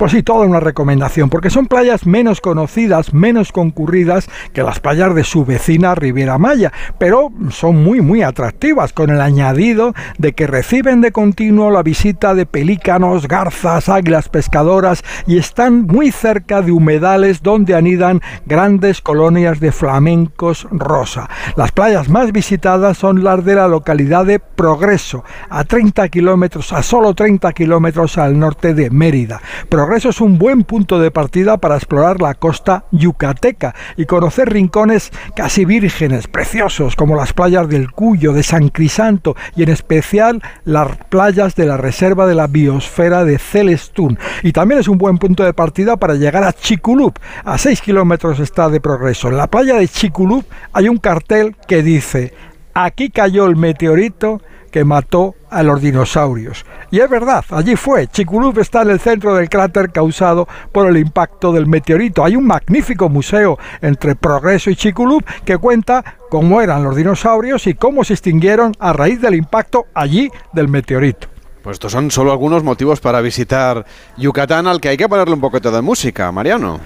Pues sí, toda una recomendación, porque son playas menos conocidas, menos concurridas que las playas de su vecina Riviera Maya, pero son muy, muy atractivas, con el añadido de que reciben de continuo la visita de pelícanos, garzas, águilas pescadoras y están muy cerca de humedales donde anidan grandes colonias de flamencos rosa. Las playas más visitadas son las de la localidad de Progreso, a 30 kilómetros, a solo 30 kilómetros al norte de Mérida. Progreso es un buen punto de partida para explorar la costa yucateca y conocer rincones casi vírgenes, preciosos, como las playas del Cuyo, de San Crisanto y en especial las playas de la Reserva de la Biosfera de Celestún. Y también es un buen punto de partida para llegar a Chiculup, a 6 kilómetros está de Progreso. En la playa de Chiculup hay un cartel que dice, aquí cayó el meteorito que mató a los dinosaurios. Y es verdad, allí fue. Chicxulub está en el centro del cráter causado por el impacto del meteorito. Hay un magnífico museo entre Progreso y Chicxulub que cuenta cómo eran los dinosaurios y cómo se extinguieron a raíz del impacto allí del meteorito. Pues estos son solo algunos motivos para visitar Yucatán al que hay que ponerle un poquito de música, Mariano.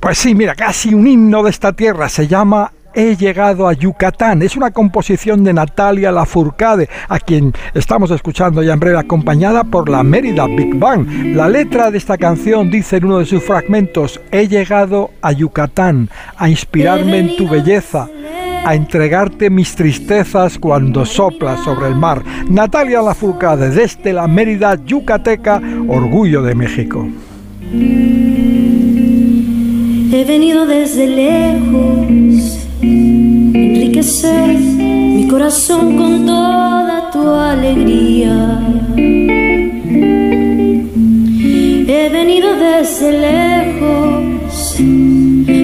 Pues sí, mira, casi un himno de esta tierra se llama He llegado a Yucatán. Es una composición de Natalia Lafourcade, a quien estamos escuchando ya en breve, acompañada por la Mérida Big Bang. La letra de esta canción dice en uno de sus fragmentos: He llegado a Yucatán a inspirarme en tu belleza, a entregarte mis tristezas cuando soplas sobre el mar. Natalia Lafourcade, desde la Mérida Yucateca, orgullo de México. He venido desde lejos enriquecer mi corazón con toda tu alegría. He venido desde lejos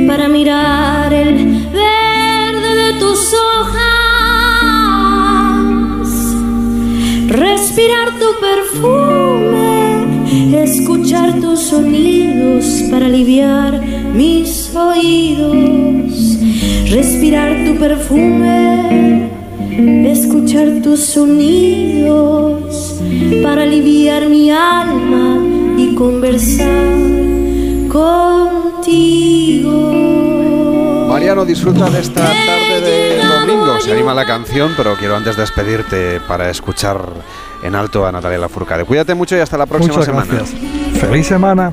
para mirar el verde de tus hojas, respirar tu perfume, escuchar tus sonidos para aliviar mis oídos respirar tu perfume, escuchar tus sonidos para aliviar mi alma y conversar contigo. Mariano, disfruta de esta tarde de domingo. Se anima la canción, pero quiero antes despedirte para escuchar en alto a Natalia Lafourcade. Cuídate mucho y hasta la próxima Muchas semana. gracias. Feliz semana.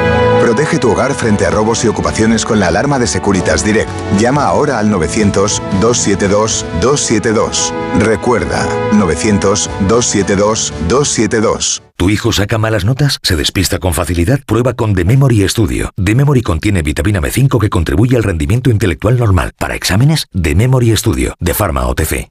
Protege tu hogar frente a robos y ocupaciones con la alarma de Securitas Direct. Llama ahora al 900-272-272. Recuerda, 900-272-272. ¿Tu hijo saca malas notas? ¿Se despista con facilidad? Prueba con The Memory Studio. The Memory contiene vitamina B5 que contribuye al rendimiento intelectual normal. Para exámenes, The Memory Studio, de Pharma OTC.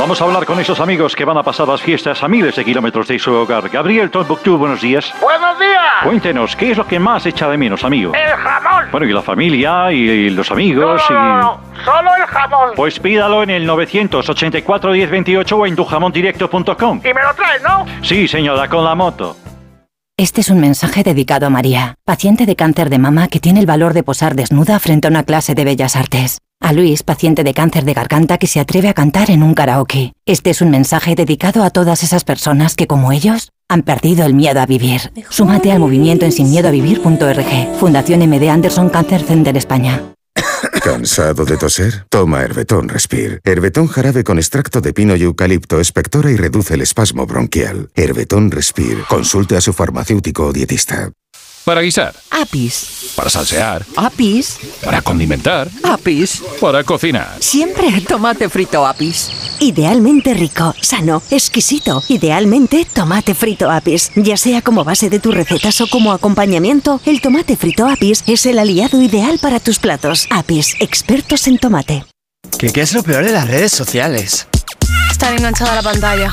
Vamos a hablar con esos amigos que van a pasar las fiestas a miles de kilómetros de su hogar. Gabriel Tombuctú, buenos días. ¡Buenos días! Cuéntenos, ¿qué es lo que más echa de menos, amigo? ¡El jamón! Bueno, y la familia, y los amigos, No, no, no, y... solo el jamón. Pues pídalo en el 984 1028 o en tujamondirecto.com. Y me lo traes, ¿no? Sí, señora, con la moto. Este es un mensaje dedicado a María, paciente de cáncer de mama que tiene el valor de posar desnuda frente a una clase de bellas artes. A Luis, paciente de cáncer de garganta que se atreve a cantar en un karaoke. Este es un mensaje dedicado a todas esas personas que, como ellos, han perdido el miedo a vivir. Súmate al movimiento en sinmiedoavivir.org. Fundación MD Anderson Cancer Center España. ¿Cansado de toser? Toma Herbetón Respire. Herbetón jarabe con extracto de pino y eucalipto espectora y reduce el espasmo bronquial. Herbetón Respire. Consulte a su farmacéutico o dietista. Para guisar, Apis. para salsear, Apis. para condimentar, Apis. para cocinar. Siempre tomate frito Apis. Idealmente rico, sano, exquisito. Idealmente tomate frito Apis. Ya sea como base de tus recetas o como acompañamiento, el tomate frito Apis es el aliado ideal para tus platos. Apis, expertos en tomate. ¿Qué, qué es lo peor de las redes sociales? Estar enganchada a la pantalla.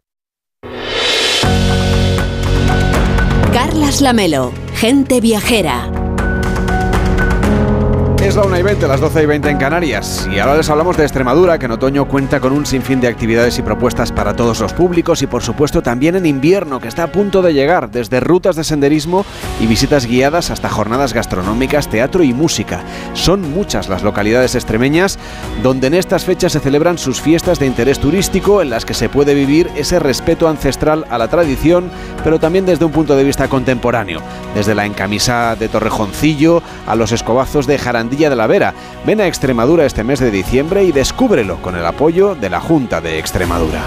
Carlas Lamelo, gente viajera. Es la 1 y 20, las 12 y 20 en Canarias. Y ahora les hablamos de Extremadura, que en otoño cuenta con un sinfín de actividades y propuestas para todos los públicos y por supuesto también en invierno, que está a punto de llegar, desde rutas de senderismo y visitas guiadas hasta jornadas gastronómicas, teatro y música. Son muchas las localidades extremeñas donde en estas fechas se celebran sus fiestas de interés turístico en las que se puede vivir ese respeto ancestral a la tradición, pero también desde un punto de vista contemporáneo, desde la encamisa de Torrejoncillo a los escobazos de Jarandilla de la Vera. Ven a Extremadura este mes de diciembre y descúbrelo con el apoyo de la Junta de Extremadura.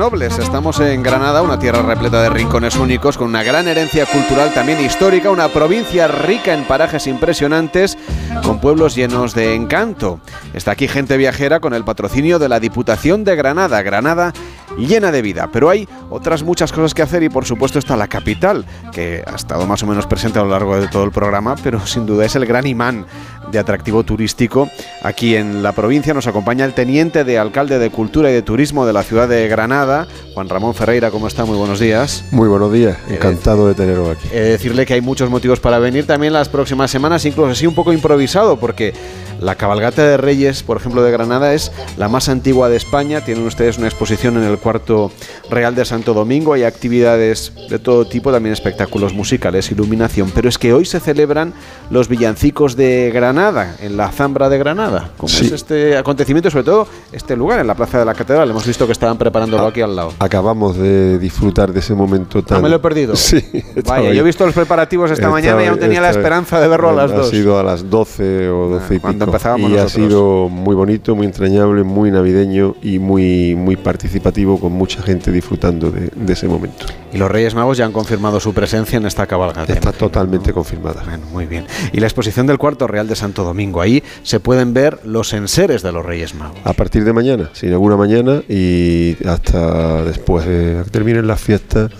Nobles. Estamos en Granada, una tierra repleta de rincones únicos, con una gran herencia cultural también histórica, una provincia rica en parajes impresionantes, con pueblos llenos de encanto. Está aquí gente viajera con el patrocinio de la Diputación de Granada. Granada llena de vida, pero hay otras muchas cosas que hacer y por supuesto está la capital, que ha estado más o menos presente a lo largo de todo el programa, pero sin duda es el gran imán de atractivo turístico. Aquí en la provincia nos acompaña el teniente de alcalde de Cultura y de Turismo de la ciudad de Granada, Juan Ramón Ferreira. ¿Cómo está? Muy buenos días. Muy buenos días, encantado de teneros aquí. He de decirle que hay muchos motivos para venir también las próximas semanas, incluso así un poco improvisado, porque la cabalgata de Reyes, por ejemplo, de Granada es la más antigua de España. Tienen ustedes una exposición en el cuarto Real de Santo Domingo. Hay actividades de todo tipo, también espectáculos musicales, iluminación. Pero es que hoy se celebran los villancicos de Granada, en la Zambra de Granada. ¿Cómo Sí. es este acontecimiento? y Sobre todo este lugar, en la Plaza de la Catedral. Hemos visto que estaban preparándolo aquí al lado. Acabamos de disfrutar de ese momento tan... Ah, me lo he perdido. Sí. Vaya, ahí. yo he visto los preparativos esta Estaba- mañana y aún tenía la esperanza de verlo a las Ha 2. sido a las 12 o 12 y cuando pico. empezábamos y ha nosotros. sido muy bonito, muy entrañable, muy navideño y muy, muy participativo con mucha gente disfrutando de, de ese momento. Y los Reyes Magos ya han confirmado su presencia en esta cabalgata. Está totalmente confirmada. Bueno, muy bien. Y la exposición del Cuarto Real de Domingo. Ahí se pueden ver los enseres de los Reyes Magos. A partir de mañana, se inaugura mañana y hasta después de que terminen las fiestas,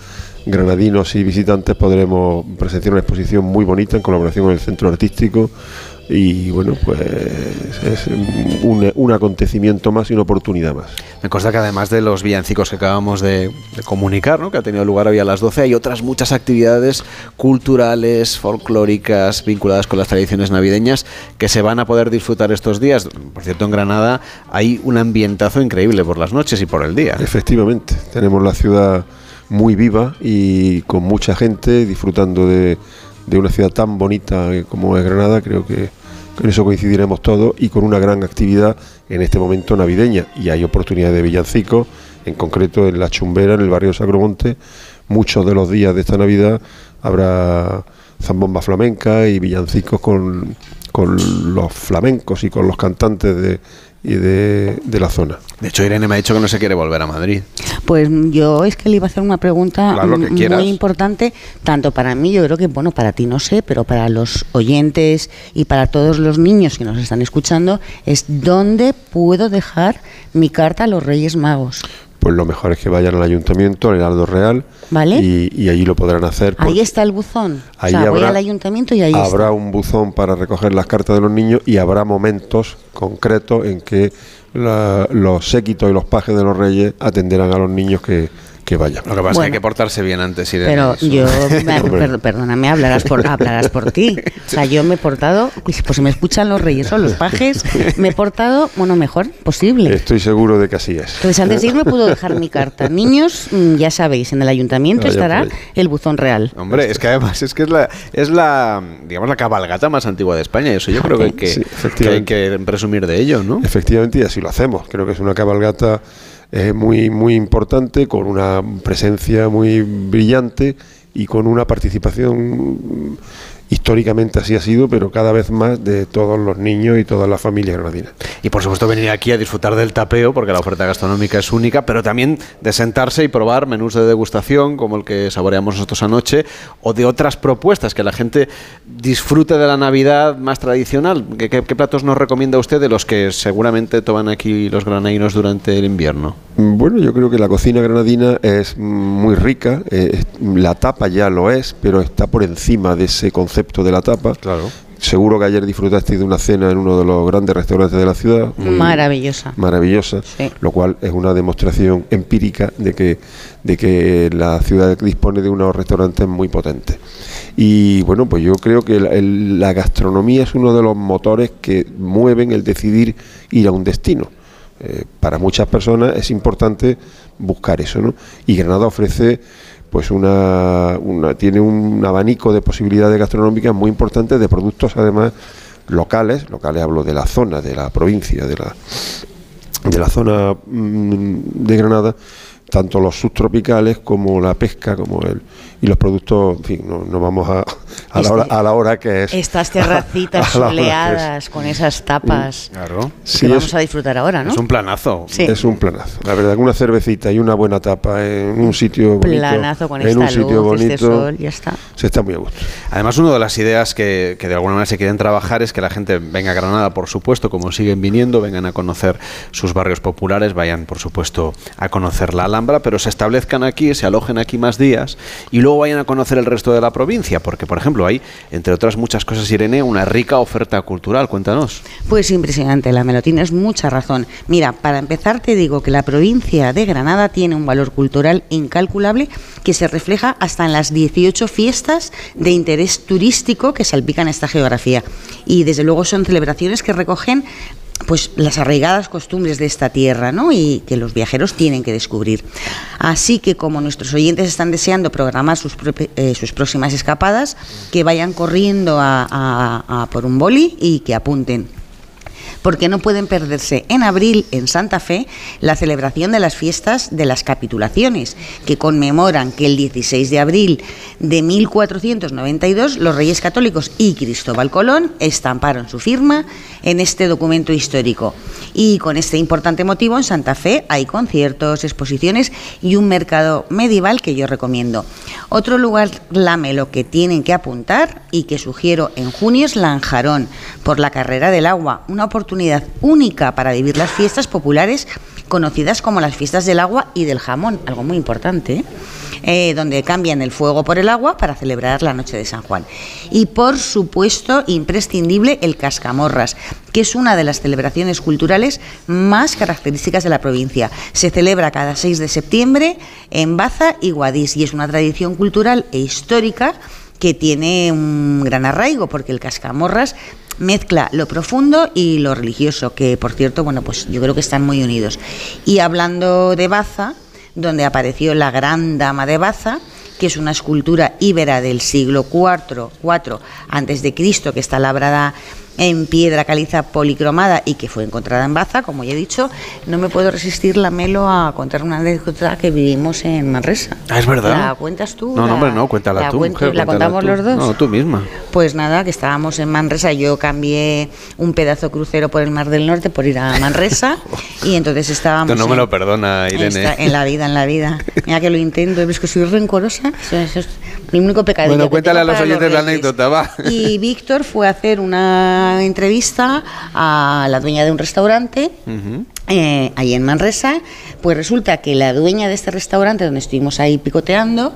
granadinos y visitantes podremos presenciar una exposición muy bonita en colaboración con el Centro Artístico y bueno, pues es un, un acontecimiento más y una oportunidad más. Me consta que además de los villancicos que acabamos de, de comunicar, ¿no? que ha tenido lugar hoy a las 12, hay otras muchas actividades culturales, folclóricas, vinculadas con las tradiciones navideñas, que se van a poder disfrutar estos días. Por cierto, en Granada hay un ambientazo increíble por las noches y por el día. Efectivamente, tenemos la ciudad muy viva y con mucha gente disfrutando de, de una ciudad tan bonita como es Granada, creo que con eso coincidiremos todos y con una gran actividad en este momento navideña. Y hay oportunidad de villancicos, en concreto en La Chumbera, en el barrio Sacromonte, muchos de los días de esta Navidad habrá zambomba flamenca y villancicos con, con los flamencos y con los cantantes de, y de, de la zona. De hecho, Irene me ha dicho que no se quiere volver a Madrid. Pues yo es que le iba a hacer una pregunta Claro, muy importante, tanto para mí, yo creo que, bueno, para ti no sé, pero para los oyentes y para todos los niños que nos están escuchando, es dónde puedo dejar mi carta a los Reyes Magos. Pues lo mejor es que vayan al ayuntamiento, al Heraldo Real, ¿Vale? y, y allí lo podrán hacer. Ahí porque está el buzón. Ahí o sea, voy al ayuntamiento y ahí habrá está. un buzón para recoger las cartas de los niños y habrá momentos concretos en que la- los séquitos y los pajes de los reyes atenderán a los niños que, que vayan. Lo que pasa es que hay Bueno. que portarse bien antes, Irene. Pero Eso. yo, per- perdóname, hablarás por, hablarás por ti. O sea, yo me he portado, pues si me escuchan los reyes o los pajes, me he portado, bueno, mejor posible. Estoy seguro de que así es. Entonces, antes de irme puedo dejar mi carta. Niños, mm, ya sabéis, en el ayuntamiento Vaya estará el buzón real. Hombre, es que además es que es la, es la, digamos, la cabalgata más antigua de España. y Eso yo creo que hay que, Sí, que hay efectivamente. que presumir de ello, ¿no? Efectivamente, y así lo hacemos. Creo que es una cabalgata eh, muy, muy importante, con una presencia muy brillante y con una participación históricamente así ha sido, pero cada vez más de todos los niños y todas las familias granadinas. Y por supuesto venir aquí a disfrutar del tapeo, porque la oferta gastronómica es única, pero también de sentarse y probar menús de degustación, como el que saboreamos nosotros anoche, o de otras propuestas, que la gente disfrute de la Navidad más tradicional. ¿Qué, qué- qué platos nos recomienda usted de los que seguramente toman aquí los granadinos durante el invierno? Bueno, yo creo que la cocina granadina es muy rica, eh, la tapa ya lo es, pero está por encima de ese concepto de la tapa. Claro. Seguro que ayer disfrutaste de una cena en uno de los grandes restaurantes de la ciudad. muy Maravillosa. Maravillosa, Sí. lo cual es una demostración empírica de que, de que la ciudad dispone de unos restaurantes muy potentes. Y bueno, pues yo creo que la, el- la gastronomía es uno de los motores que mueven el decidir ir a un destino. Eh, para muchas personas es importante buscar eso, ¿no? Y Granada ofrece pues una, una- tiene un abanico de posibilidades gastronómicas muy importantes de productos además locales, locales hablo de la zona, de la provincia, de la de la zona mm, de Granada, tanto los subtropicales como la pesca, como el y los productos, en fin, no, no vamos a, a, la hora, a la hora que es. Estas terracitas A es. soleadas con esas tapas Claro. que vamos a disfrutar ahora, ¿no? Es un planazo. Sí. Es un planazo. La verdad que una cervecita y una buena tapa en un sitio bonito, Planazo con en esta un sitio luz, bonito, este sol, ya está. se está muy a gusto. Además, una de las ideas que, que de alguna manera se quieren trabajar es que la gente venga a Granada, por supuesto, como siguen viniendo, vengan a conocer sus barrios populares, vayan, por supuesto, a conocer la Alhambra, pero se establezcan aquí, se alojen aquí más días y luego vayan a conocer el resto de la provincia, porque, por ejemplo, hay, entre otras muchas cosas, Irene, una rica oferta cultural. Cuéntanos. Pues impresionante, la Melo, tienes mucha razón. Mira, para empezar te digo que la provincia de Granada tiene un valor cultural incalculable que se refleja hasta en las 18 fiestas de interés turístico que salpican esta geografía. Y desde luego son celebraciones que recogen pues las arraigadas costumbres de esta tierra, ¿no? Y que los viajeros tienen que descubrir. Así que como nuestros oyentes están deseando programar sus, eh, sus próximas escapadas, que vayan corriendo a- a por un boli y que apunten porque no pueden perderse en abril en Santa Fe la celebración de las fiestas de las capitulaciones, que conmemoran que el 16 de abril de 1492 los Reyes Católicos y Cristóbal Colón estamparon su firma en este documento histórico. Y con este importante motivo en Santa Fe hay conciertos, exposiciones y un mercado medieval que yo recomiendo. Otro lugar Lamelo que tienen que apuntar y que sugiero en junio es Lanjarón, por la carrera del agua, una oportunidad única para vivir las fiestas populares conocidas como las fiestas del agua y del jamón, algo muy importante. Eh, donde cambian el fuego por el agua para celebrar la noche de San Juan. Y por supuesto, imprescindible el cascamorras, que es una de las celebraciones culturales más características de la provincia. Se celebra cada 6 de septiembre en Baza y Guadix y es una tradición cultural e histórica que tiene un gran arraigo, porque el cascamorras mezcla lo profundo y lo religioso, que por cierto, bueno, pues yo creo que están muy unidos. Y hablando de Baza, donde apareció la gran dama de Baza, que es una escultura íbera del siglo IV, IV antes de Cristo, que está labrada en piedra caliza policromada y que fue encontrada en Baza, como ya he dicho, no me puedo resistir la melo a contar una anécdota que vivimos en Manresa. Ah, es verdad. ¿La cuentas tú? No, no, hombre, no, cuéntala la tú. cuento- mujer, ¿La cuéntala contamos tú. los dos? No, tú misma. Pues nada, que estábamos en Manresa, yo cambié un pedazo crucero por el Mar del Norte por ir a Manresa y entonces estábamos no me en- lo perdona, Irene. Esta- en la vida, en la vida. Mira que lo intento, es que soy rencorosa. Mi único pecado. Bueno, cuéntale a los oyentes la anécdota, va. Y Víctor fue a hacer una entrevista a la dueña de un restaurante Ujú. Eh, ahí en Manresa, pues resulta que la dueña de este restaurante donde estuvimos ahí picoteando,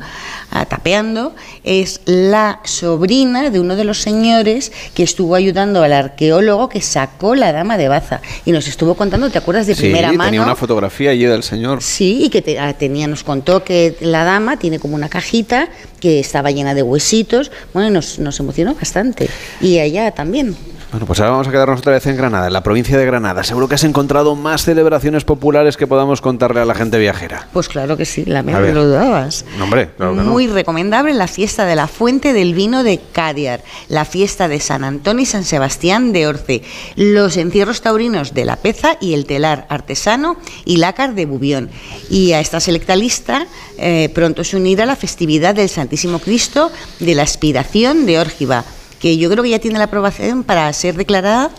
ah, tapeando, es la sobrina de uno de los señores que estuvo ayudando al arqueólogo que sacó la dama de Baza y nos estuvo contando, ¿te acuerdas de Sí, primera mano? tenía una fotografía allí del señor. Sí, y que te- ah, tenía, nos contó que la dama tiene como una cajita que estaba llena de huesitos. Bueno, nos, nos emocionó bastante. Y ella también. Bueno, pues ahora vamos a quedarnos otra vez en Granada, en la provincia de Granada. Seguro que has encontrado más celebraciones populares que podamos contarle a la gente viajera. Pues claro que sí, la mía lo dudabas. No, hombre, claro que no. Muy recomendable la fiesta de la Fuente del Vino de Cádiar, la fiesta de San Antonio y San Sebastián de Orce, los encierros taurinos de La Peza y el telar artesano y lácar de Bubión. Y a esta selecta lista eh, pronto se unirá la festividad del Santísimo Cristo de la Aspiración de Órgiva que yo creo que ya tiene la aprobación para ser declarada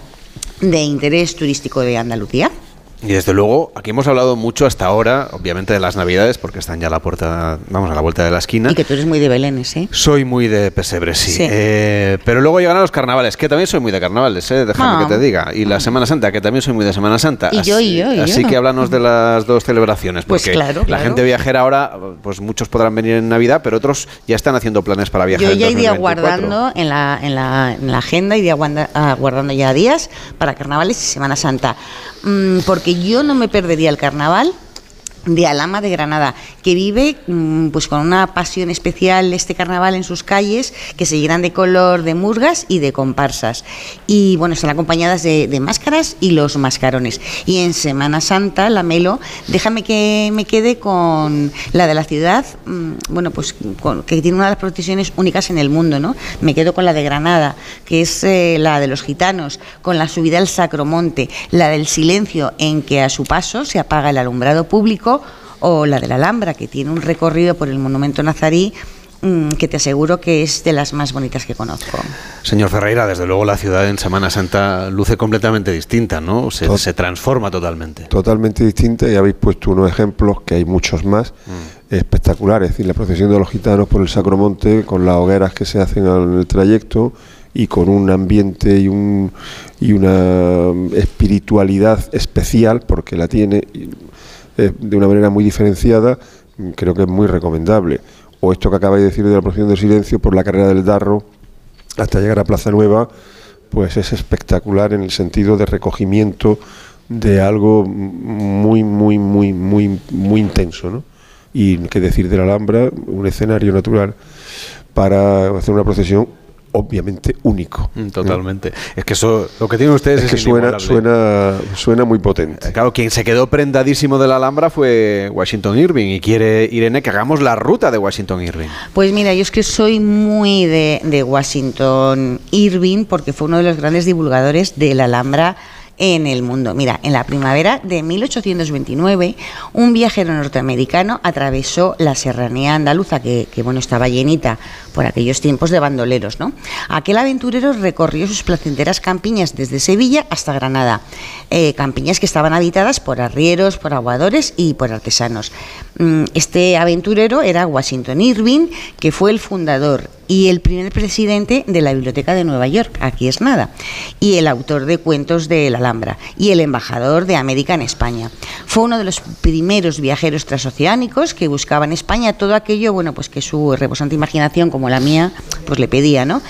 de interés turístico de Andalucía. Y desde luego, aquí hemos hablado mucho hasta ahora, obviamente de las Navidades, porque están ya a la puerta, vamos, a la vuelta de la esquina. Y que tú eres muy de Belénes, ¿eh? Soy muy de pesebre, sí. Sí. Eh, pero luego llegan a los carnavales, que también soy muy de carnavales, ¿eh? déjame Ah. que te diga. Y la Semana Santa, que también soy muy de Semana Santa. Y yo, así, y yo, y así yo. que háblanos de las dos celebraciones, Pues porque claro, la claro. gente viajera ahora, pues muchos podrán venir en Navidad, pero otros ya están haciendo planes para viajar. Yo ya iría 2024. guardando en la, en, la, en la agenda, iría ah, guardando ya días para carnavales y Semana Santa. Mm, porque yo no me perdería el carnaval de Alama de Granada, que vive mm, pues con una pasión especial este carnaval en sus calles, que se llenan de color de murgas y de comparsas. Y bueno, están acompañadas de, máscaras y los mascarones. Y en Semana Santa, la Melo, déjame que me quede con la de la ciudad, mm, bueno, pues que tiene una de las procesiones únicas en el mundo, ¿no? Me quedo con la de Granada, que es eh, la de los gitanos, con la subida al Sacromonte, la del silencio en que a su paso se apaga el alumbrado público, o la de la Alhambra, que tiene un recorrido por el monumento nazarí mm, que te aseguro que es de las más bonitas que conozco. Señor Ferreira, desde luego la ciudad en Semana Santa luce completamente distinta, ¿no? Se, Tot- se transforma totalmente. Totalmente distinta y habéis puesto unos ejemplos, que hay muchos más, espectaculares. Es decir, la procesión de los gitanos por el Sacromonte, con las hogueras que se hacen en el trayecto y con un ambiente y, un, y una espiritualidad especial, porque la tiene y, de una manera muy diferenciada, creo que es muy recomendable. O esto que acabáis de decir de la procesión del silencio por la carrera del Darro hasta llegar a Plaza Nueva, pues es espectacular en el sentido de recogimiento de algo muy, muy, muy, muy, muy intenso, ¿no? Y qué decir de la Alhambra, un escenario natural para hacer una procesión obviamente único. Mm, Totalmente. Es que eso, lo que tienen ustedes Es es, que suena, suena, suena muy potente. Claro, quien se quedó prendadísimo de la Alhambra fue Washington Irving y quiere, Irene, que hagamos la ruta de Washington Irving. Pues mira, yo es que soy muy de, de Washington Irving porque fue uno de los grandes divulgadores de la Alhambra en el mundo. Mira, en la primavera de 1829, un viajero norteamericano atravesó la serranía andaluza, que, que, bueno, estaba llenita por aquellos tiempos de bandoleros, ¿no? Aquel aventurero recorrió sus placenteras campiñas desde Sevilla hasta Granada, eh, campiñas que estaban habitadas por arrieros, por aguadores y por artesanos. Mm, Este aventurero era Washington Irving, que fue el fundador y el primer presidente de la Biblioteca de Nueva York, aquí es nada, y el autor de cuentos de la Alhambra y el embajador de América en España. Fue uno de los primeros viajeros transoceánicos que buscaban España todo aquello, bueno, pues que su reposante imaginación, la mía, pues le pedía, ¿no?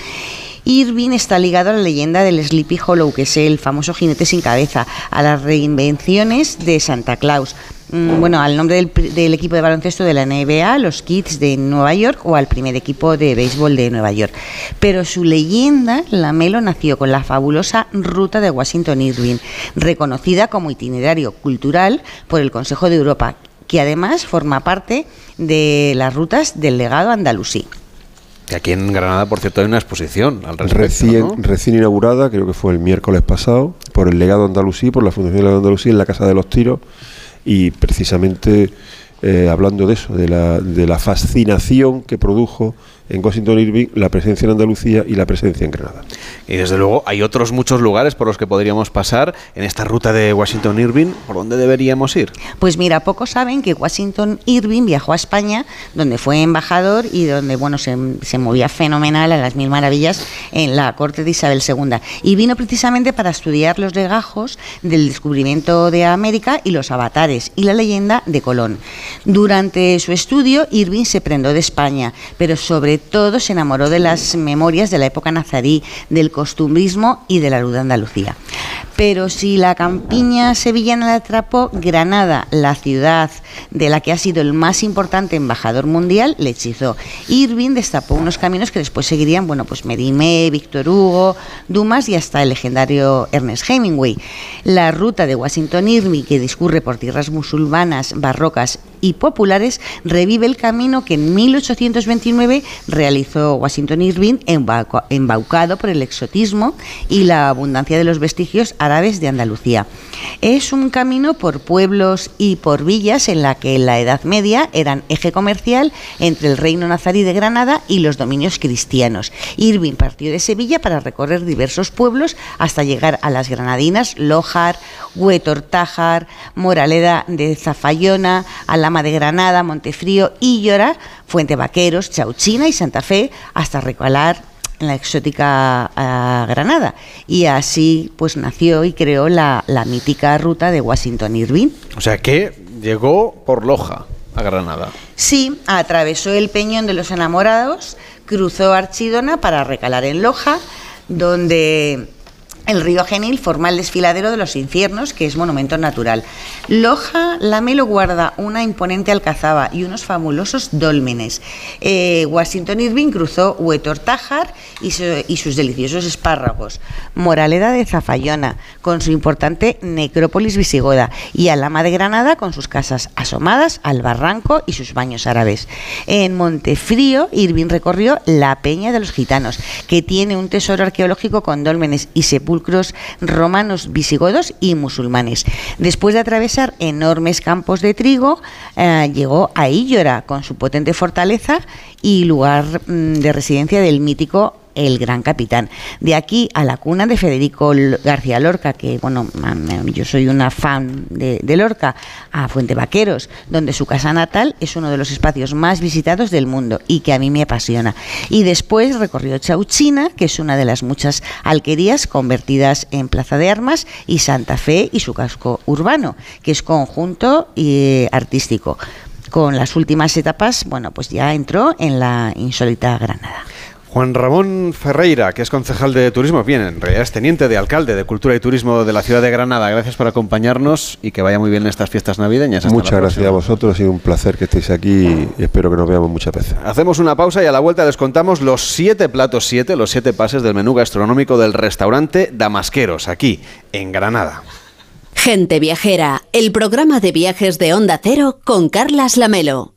Irving está ligado a la leyenda del Sleepy Hollow, que es el famoso jinete sin cabeza, a las reinvenciones de Santa Claus, mm, bueno, al nombre del, del equipo de baloncesto de la NBA, los Kids de Nueva York, o al primer equipo de béisbol de Nueva York. Pero su leyenda, la Melo, nació con la fabulosa ruta de Washington Irving, reconocida como itinerario cultural por el Consejo de Europa, que además forma parte de las rutas del legado andalusí. Que aquí en Granada, por cierto, hay una exposición al respecto. Recién, recién inaugurada, creo que fue el miércoles pasado, por el legado andalusí, por la Fundación Legado Andalusí en la Casa de los Tiros, y precisamente eh, hablando de eso, de la, de la fascinación que produjo en Washington Irving la presencia en Andalucía y la presencia en Granada. Y desde luego hay otros muchos lugares por los que podríamos pasar en esta ruta de Washington Irving. ¿Por dónde deberíamos ir? Pues mira, pocos saben que Washington Irving viajó a España, donde fue embajador y donde bueno se, se movía fenomenal a las mil maravillas en la corte de Isabel II. Y vino precisamente para estudiar los legajos del descubrimiento de América y los avatares y la leyenda de Colón. Durante su estudio, Irving se prendó de España, pero sobre todo se enamoró de las memorias de la época nazarí, del costumbrismo y de la luz de Andalucía. Pero si la campiña sevillana la atrapó, Granada, la ciudad de la que ha sido el más importante embajador mundial, le hechizó. Irving destapó unos caminos que después seguirían, bueno, pues Merimé, Víctor Hugo, Dumas y hasta el legendario Ernest Hemingway. La ruta de Washington Irving, que discurre por tierras musulmanas, barrocas y populares, revive el camino que en 1829 realizó Washington Irving, embauca- embaucado por el exotismo y la abundancia de los vestigios árabes de Andalucía. Es un camino por pueblos y por villas en la que en la Edad Media eran eje comercial entre el reino nazarí de Granada y los dominios cristianos. Irving partió de Sevilla para recorrer diversos pueblos hasta llegar a las granadinas Lojar, Huetortájar, Moraleda de Zafayona, Alama de Granada, Montefrío, Íllora, Fuente Vaqueros, Chauchina y Santa Fe hasta recalar en la exótica ah, Granada. Y así pues nació y creó la, la mítica ruta de Washington Irving. O sea que llegó por Loja a Granada. Sí, atravesó el Peñón de los Enamorados, cruzó Archidona para recalar en Loja, donde el río Genil forma el desfiladero de los infiernos, que es monumento natural. Loja Lamelo guarda una imponente alcazaba y unos fabulosos dólmenes. Eh, Washington Irving cruzó Huetortájar y, su- y sus deliciosos espárragos. Moraleda de Zafayona, con su importante necrópolis visigoda. Y Alama de Granada, con sus casas asomadas al barranco y sus baños árabes. En Montefrío, Irving recorrió la Peña de los Gitanos, que tiene un tesoro arqueológico con dólmenes y sepulcros romanos, visigodos y musulmanes. Después de atravesar enormes campos de trigo, eh, llegó a Íllora con su potente fortaleza y lugar mm, de residencia del mítico el gran capitán. De aquí a la cuna de Federico García Lorca, que bueno, yo soy una fan de, Lorca, a Fuente Vaqueros, donde su casa natal es uno de los espacios más visitados del mundo y que a mí me apasiona. Y después recorrió Chauchina, que es una de las muchas alquerías convertidas en plaza de armas, y Santa Fe y su casco urbano, que es conjunto eh, artístico. Con las últimas etapas, bueno, pues ya entró en la insólita Granada. Juan Ramón Ferreira, que es concejal de turismo, bien, en realidad es teniente de alcalde de Cultura y Turismo de la ciudad de Granada. Gracias por acompañarnos y que vaya muy bien estas fiestas navideñas. Hasta Muchas gracias a vosotros, ha sido un placer que estéis aquí y espero que nos veamos muchas veces. Hacemos una pausa y a la vuelta les contamos los siete platos siete, los siete pases del menú gastronómico del restaurante Damasqueros, aquí, en Granada. Gente Viajera, el programa de viajes de Onda Cero con Carlas Lamelo.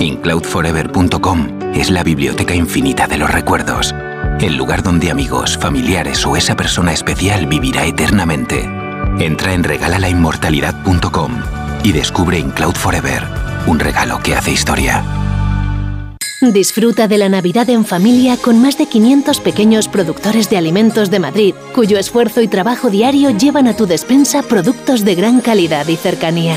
Incloudforever.com es la biblioteca infinita de los recuerdos. El lugar donde amigos, familiares o esa persona especial vivirá eternamente. Entra en regalalainmortalidad.com y descubre Incloud Forever, un regalo que hace historia. Disfruta de la Navidad en familia con más de 500 pequeños productores de alimentos de Madrid, cuyo esfuerzo y trabajo diario llevan a tu despensa productos de gran calidad y cercanía.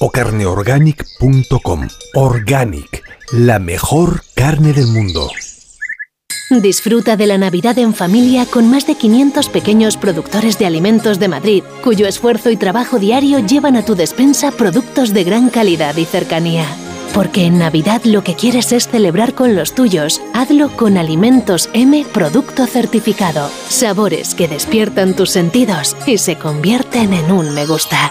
o carneorganic.com. Organic, la mejor carne del mundo. Disfruta de la Navidad en familia con más de 500 pequeños productores de alimentos de Madrid, cuyo esfuerzo y trabajo diario llevan a tu despensa productos de gran calidad y cercanía. Porque en Navidad lo que quieres es celebrar con los tuyos, hazlo con Alimentos M Producto Certificado. Sabores que despiertan tus sentidos y se convierten en un me gusta.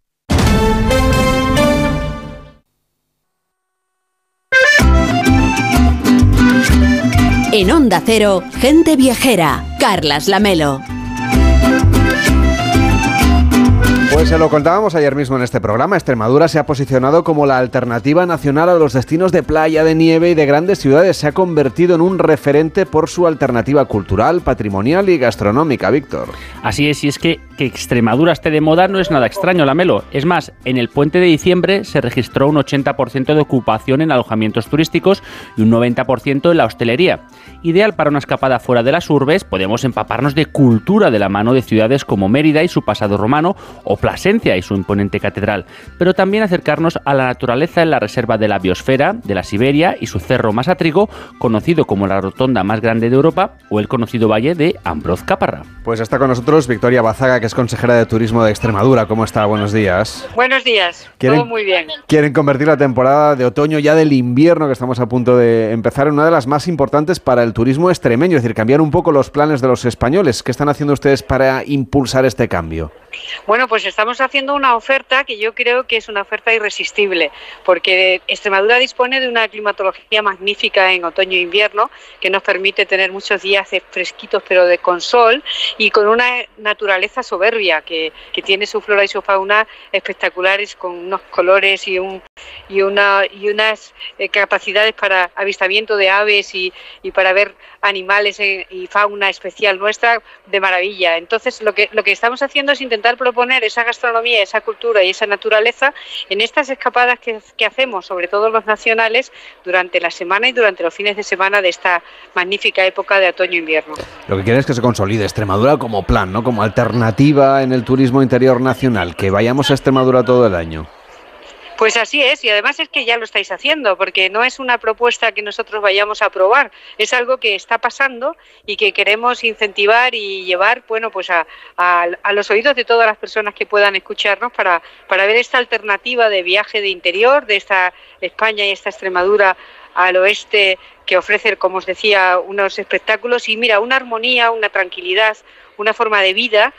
En Onda Cero, gente viajera, Carlas Lamelo. Pues se lo contábamos ayer mismo en este programa. Extremadura se ha posicionado como la alternativa nacional a los destinos de playa, de nieve y de grandes ciudades. Se ha convertido en un referente por su alternativa cultural, patrimonial y gastronómica, Víctor. Así es, y es que, que Extremadura esté de moda no es nada extraño, Lamelo. Es más, en el puente de diciembre se registró un 80% de ocupación en alojamientos turísticos y un 90% en la hostelería. Ideal para una escapada fuera de las urbes, podemos empaparnos de cultura de la mano de ciudades como Mérida y su pasado romano o Plasencia y su imponente catedral, pero también acercarnos a la naturaleza en la reserva de la biosfera, de la Siberia y su cerro más atrigo, conocido como la rotonda más grande de Europa o el conocido valle de Ambroz Caparra. Pues está con nosotros Victoria Bazaga, que es consejera de Turismo de Extremadura. ¿Cómo está? Buenos días. Buenos días, ¿Quieren- todo muy bien. Quieren convertir la temporada de otoño ya del invierno que estamos a punto de empezar en una de las más importantes para el turismo extremeño, es decir, cambiar un poco los planes de los españoles. ¿Qué están haciendo ustedes para impulsar este cambio? Bueno, pues estamos haciendo una oferta que yo creo que es una oferta irresistible, porque Extremadura dispone de una climatología magnífica en otoño e invierno, que nos permite tener muchos días fresquitos pero de con sol y con una naturaleza que, que tiene su flora y su fauna espectaculares con unos colores y, un, y, una, y unas eh, capacidades para avistamiento de aves y, y para ver animales y fauna especial nuestra de maravilla. Entonces, lo que, lo que estamos haciendo es intentar proponer esa gastronomía, esa cultura y esa naturaleza en estas escapadas que, que hacemos, sobre todo los nacionales, durante la semana y durante los fines de semana de esta magnífica época de otoño-invierno. Lo que quieren es que se consolide Extremadura como plan, ¿no? Como alternativa en el turismo interior nacional, que vayamos a Extremadura todo el año. Pues así es, y además es que ya lo estáis haciendo, porque no es una propuesta que nosotros vayamos a aprobar, es algo que está pasando y que queremos incentivar y llevar, bueno, pues a, a- los oídos de todas las personas que puedan escucharnos para, para ver esta alternativa de viaje de interior, de esta España y esta Extremadura al oeste que ofrece, como os decía, unos espectáculos y mira, una armonía, una tranquilidad, una forma de vida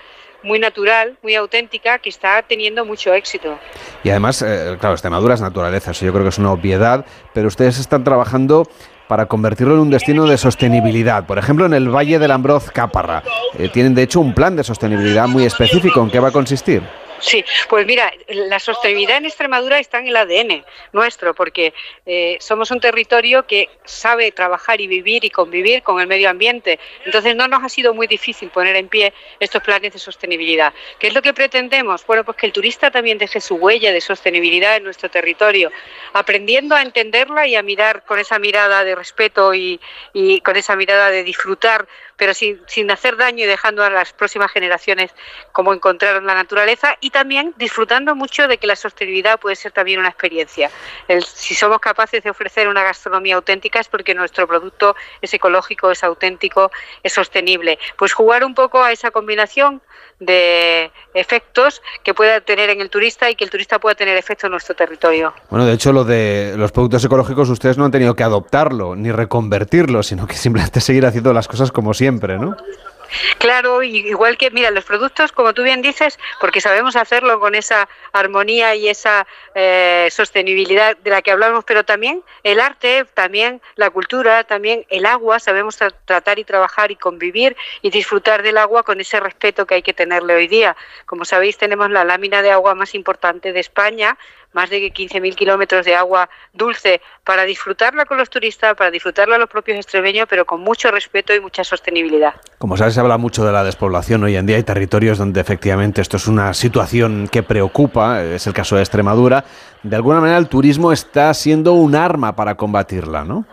muy natural, muy auténtica, que está teniendo mucho éxito. Y además, eh, claro, Extremadura es naturaleza, eso yo creo que es una obviedad, pero ustedes están trabajando para convertirlo en un destino de sostenibilidad. Por ejemplo, en el Valle del Ambroz Caparra. Eh, tienen, de hecho, un plan de sostenibilidad muy específico. ¿En qué va a consistir? Sí, pues mira, la sostenibilidad en Extremadura está en el ADN nuestro, porque eh, somos un territorio que sabe trabajar y vivir y convivir con el medio ambiente. Entonces no nos ha sido muy difícil poner en pie estos planes de sostenibilidad. ¿Qué es lo que pretendemos? Bueno, pues que el turista también deje su huella de sostenibilidad en nuestro territorio, aprendiendo a entenderla y a mirar con esa mirada de respeto y, y con esa mirada de disfrutar, pero sin, sin hacer daño y dejando a las próximas generaciones como encontraron la naturaleza y también disfrutando mucho de que la sostenibilidad puede ser también una experiencia. Si somos capaces de ofrecer una gastronomía auténtica es porque nuestro producto es ecológico, es auténtico, es sostenible. Pues jugar un poco a esa combinación de efectos que pueda tener en el turista y que el turista pueda tener efecto en nuestro territorio. Bueno, de hecho, lo de los productos ecológicos ustedes no han tenido que adoptarlo ni reconvertirlo, sino que simplemente seguir haciendo las cosas como siempre, ¿no? Claro, igual que, mira, los productos, como tú bien dices, porque sabemos hacerlo con esa armonía y esa eh, sostenibilidad de la que hablamos, pero también el arte, también la cultura, también el agua, sabemos tra- tratar y trabajar y convivir y disfrutar del agua con ese respeto que hay que tenerle hoy día. Como sabéis, tenemos la lámina de agua más importante de España, más de 15.000 kilómetros de agua dulce para disfrutarla con los turistas, para disfrutarla los propios extremeños, pero con mucho respeto y mucha sostenibilidad. Como sabes, se habla mucho de la despoblación. Hoy en día hay territorios donde efectivamente esto es una situación que preocupa, es el caso de Extremadura. De alguna manera el turismo está siendo un arma para combatirla, ¿no?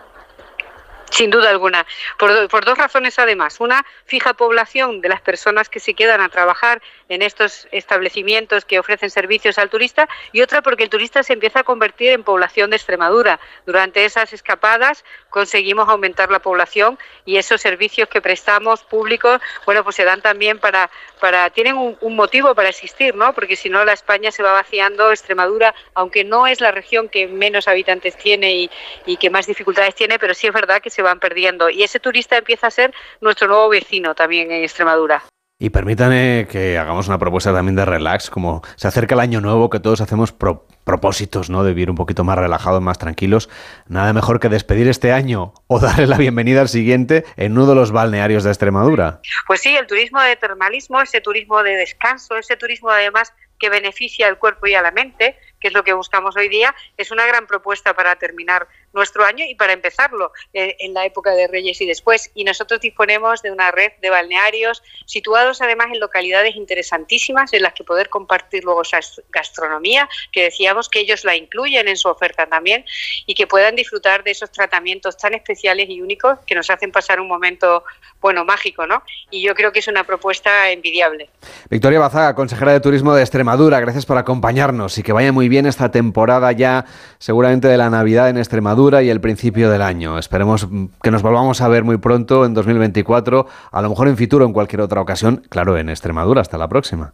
Sin duda alguna. Por, do- por dos razones además. Una, fija población de las personas que se quedan a trabajar en estos establecimientos que ofrecen servicios al turista y otra porque el turista se empieza a convertir en población de Extremadura. Durante esas escapadas conseguimos aumentar la población y esos servicios que prestamos públicos, bueno, pues se dan también para, para tienen un, un motivo para existir, ¿no? Porque si no la España se va vaciando, Extremadura, aunque no es la región que menos habitantes tiene y, y que más dificultades tiene, pero sí es verdad que se van perdiendo y ese turista empieza a ser nuestro nuevo vecino también en Extremadura. Y permítanme que hagamos una propuesta también de relax, como se acerca el año nuevo, que todos hacemos pro- propósitos, ¿no? De vivir un poquito más relajados, más tranquilos. Nada mejor que despedir este año o darle la bienvenida al siguiente en uno de los balnearios de Extremadura. Pues sí, el turismo de termalismo, ese turismo de descanso, ese turismo además que beneficia al cuerpo y a la mente, que es lo que buscamos hoy día, es una gran propuesta para terminar nuestro año y para empezarlo eh, en la época de Reyes y después. Y nosotros disponemos de una red de balnearios situados además en localidades interesantísimas en las que poder compartir luego esa gastronomía, que decíamos que ellos la incluyen en su oferta también y que puedan disfrutar de esos tratamientos tan especiales y únicos que nos hacen pasar un momento, bueno, mágico, ¿no? Y yo creo que es una propuesta envidiable. Victoria Bazaga, consejera de Turismo de Extremadura, gracias por acompañarnos y que vaya muy bien esta temporada ya seguramente de la Navidad en Extremadura y el principio del año. Esperemos mm, que nos volvamos a ver muy pronto en 2024, a lo mejor en Futuro en cualquier otra ocasión, claro, en Extremadura. Hasta la próxima.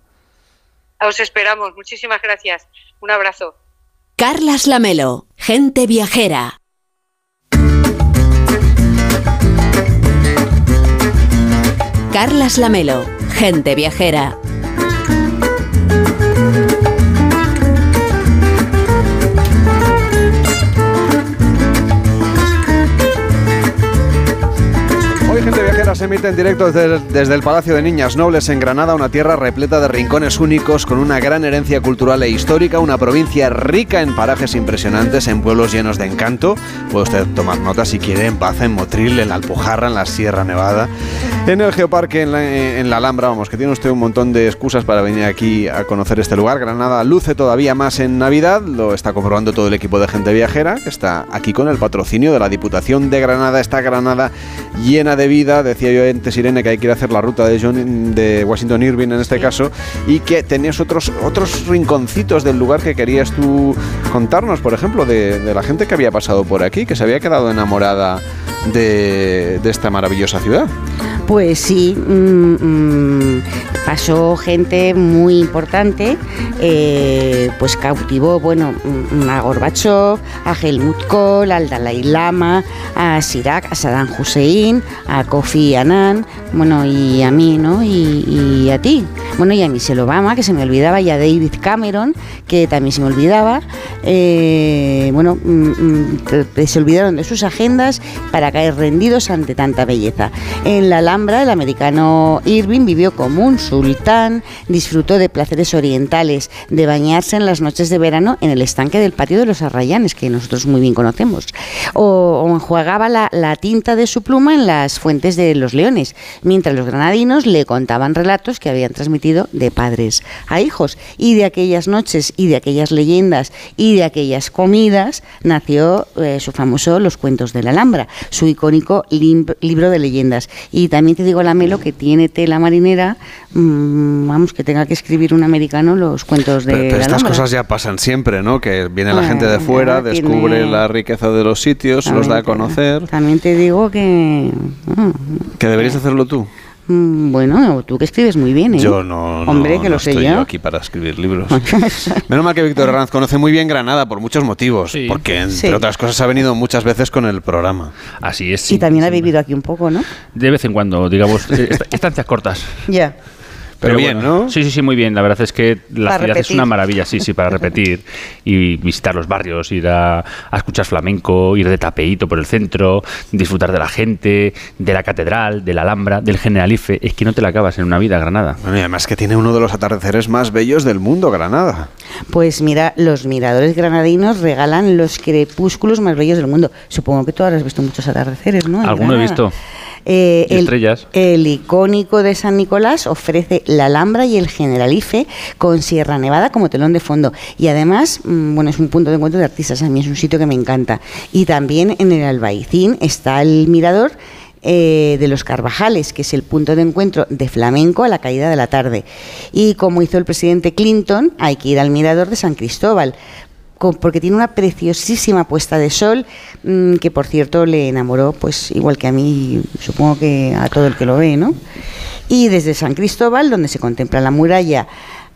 Os esperamos. Muchísimas gracias. Un abrazo. Carlas Lamelo, gente viajera. Carlas Lamelo, gente viajera. Se emite en directo desde, desde el Palacio de Niñas Nobles en Granada, una tierra repleta de rincones únicos con una gran herencia cultural e histórica, una provincia rica en parajes impresionantes, en pueblos llenos de encanto. Puede usted tomar nota si quiere en Baza, en Motril, en la Alpujarra, en la Sierra Nevada, en el Geoparque, en la, en la Alhambra. Vamos, que tiene usted un montón de excusas para venir aquí a conocer este lugar. Granada luce todavía más en Navidad, lo está comprobando todo el equipo de Gente Viajera, que está aquí con el patrocinio de la Diputación de Granada. Esta Granada llena de vida. Decía yo antes, Irene, que hay que ir a hacer la ruta de, John- de Washington Irving en este caso, y que tenías otros, otros rinconcitos del lugar que querías tú contarnos, por ejemplo, de, de la gente que había pasado por aquí, que se había quedado enamorada de, esta maravillosa ciudad. Pues sí, mm, mm, pasó gente muy importante, eh, pues cautivó, bueno, mm, a Gorbachev, a Helmut Kohl, al Dalai Lama, a Sirac, a Saddam Hussein, a Kofi Annan, bueno, y a mí, ¿no? Y, a ti. Bueno, y a Michelle Obama, que se me olvidaba, y a David Cameron, que también se me olvidaba. Eh, bueno, se olvidaron de sus agendas para caer rendidos ante tanta belleza. En la Alhambra, el americano Irving vivió como un sultán, disfrutó de placeres orientales, de bañarse en las noches de verano en el estanque del patio de los Arrayanes, que nosotros muy bien conocemos, o, o enjuagaba la, la tinta de su pluma en las fuentes de los leones, mientras los granadinos le contaban relatos que habían transmitido de padres a hijos. Y de aquellas noches y de aquellas leyendas y de aquellas comidas nació eh, su famoso Los cuentos de la Alhambra, su icónico lim- libro de leyendas. Y también te digo, Lamelo, que tiene tela marinera, mm, vamos, que tenga que escribir un americano los cuentos de Pero, pero la estas cosas ya pasan siempre, ¿no? Que viene la Ah, gente de fuera, tiene- descubre la riqueza de los sitios, los da a conocer. También te digo que... mm, Que deberías hacerlo tú. Mm, bueno, tú que escribes muy bien, ¿eh? Yo no, no, Hombre, que no lo sé estoy yo. aquí para escribir libros. Menos mal que Víctor Herranz conoce muy bien Granada por muchos motivos, porque entre Sí. otras cosas ha venido muchas veces con el programa. Así es. y también ha vivido aquí un poco, ¿no? De vez en cuando, digamos, eh, est- estancias cortas. Ya. Pero bien, ¿no? Sí, sí, sí, muy bien. La verdad es que la Para ciudad es una maravilla, sí, sí, para repetir. Y visitar los barrios, ir a, a escuchar flamenco, ir de tapeíto por el centro, disfrutar de la gente, de la catedral, de la Alhambra, del Generalife. Es que no te la acabas en una vida, Granada. Bueno, y además que tiene uno de los atardeceres más bellos del mundo, Granada. Pues mira, los miradores granadinos regalan los crepúsculos más bellos del mundo. Supongo que tú habrás visto muchos atardeceres, ¿no? Alguno he visto. Eh, Y el, estrellas. el icónico de San Nicolás ofrece la Alhambra y el Generalife con Sierra Nevada como telón de fondo. Y además, mm, bueno, es un punto de encuentro de artistas. A mí es un sitio que me encanta. Y también en el Albaicín está el mirador eh, de los Carvajales, que es el punto de encuentro de flamenco a la caída de la tarde. Y como hizo el presidente Clinton, hay que ir al mirador de San Cristóbal, porque tiene una preciosísima puesta de sol mm, que por cierto le enamoró pues igual que a mí supongo que a todo el que lo ve no y desde San Cristóbal donde se contempla la muralla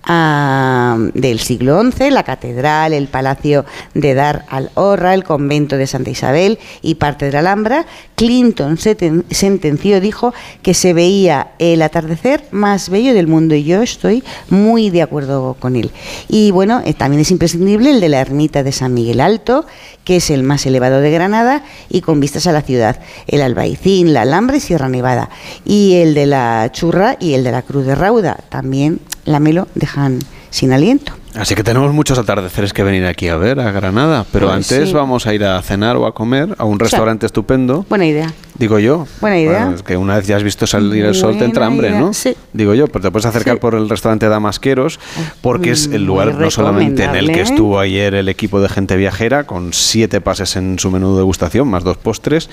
del siglo XI, la catedral, el palacio de Dar al-Horra, el convento de Santa Isabel y parte de la Alhambra, Clinton sentenció, dijo que se veía el atardecer más bello del mundo y yo estoy muy de acuerdo con él. Y bueno, también es imprescindible el de la ermita de San Miguel Alto, que es el más elevado de Granada y con vistas a la ciudad, el Albaicín, la Alhambra y Sierra Nevada. Y el de la Churra y el de la Cruz de Rauda, también la Melo dejan sin aliento. Así que tenemos muchos atardeceres que venir aquí a ver, a Granada. Pero Pues antes sí. vamos a ir a cenar o a comer a un restaurante estupendo. Buena idea. Digo yo. Buena idea. Bueno, es que una vez ya has visto salir el sol te entra hambre, idea, ¿no? sí. Digo yo, pero te puedes acercar por el restaurante Damasqueros porque es el muy lugar no solamente en el que estuvo ayer el equipo de gente viajera con siete pases en su menú de degustación, más dos postres.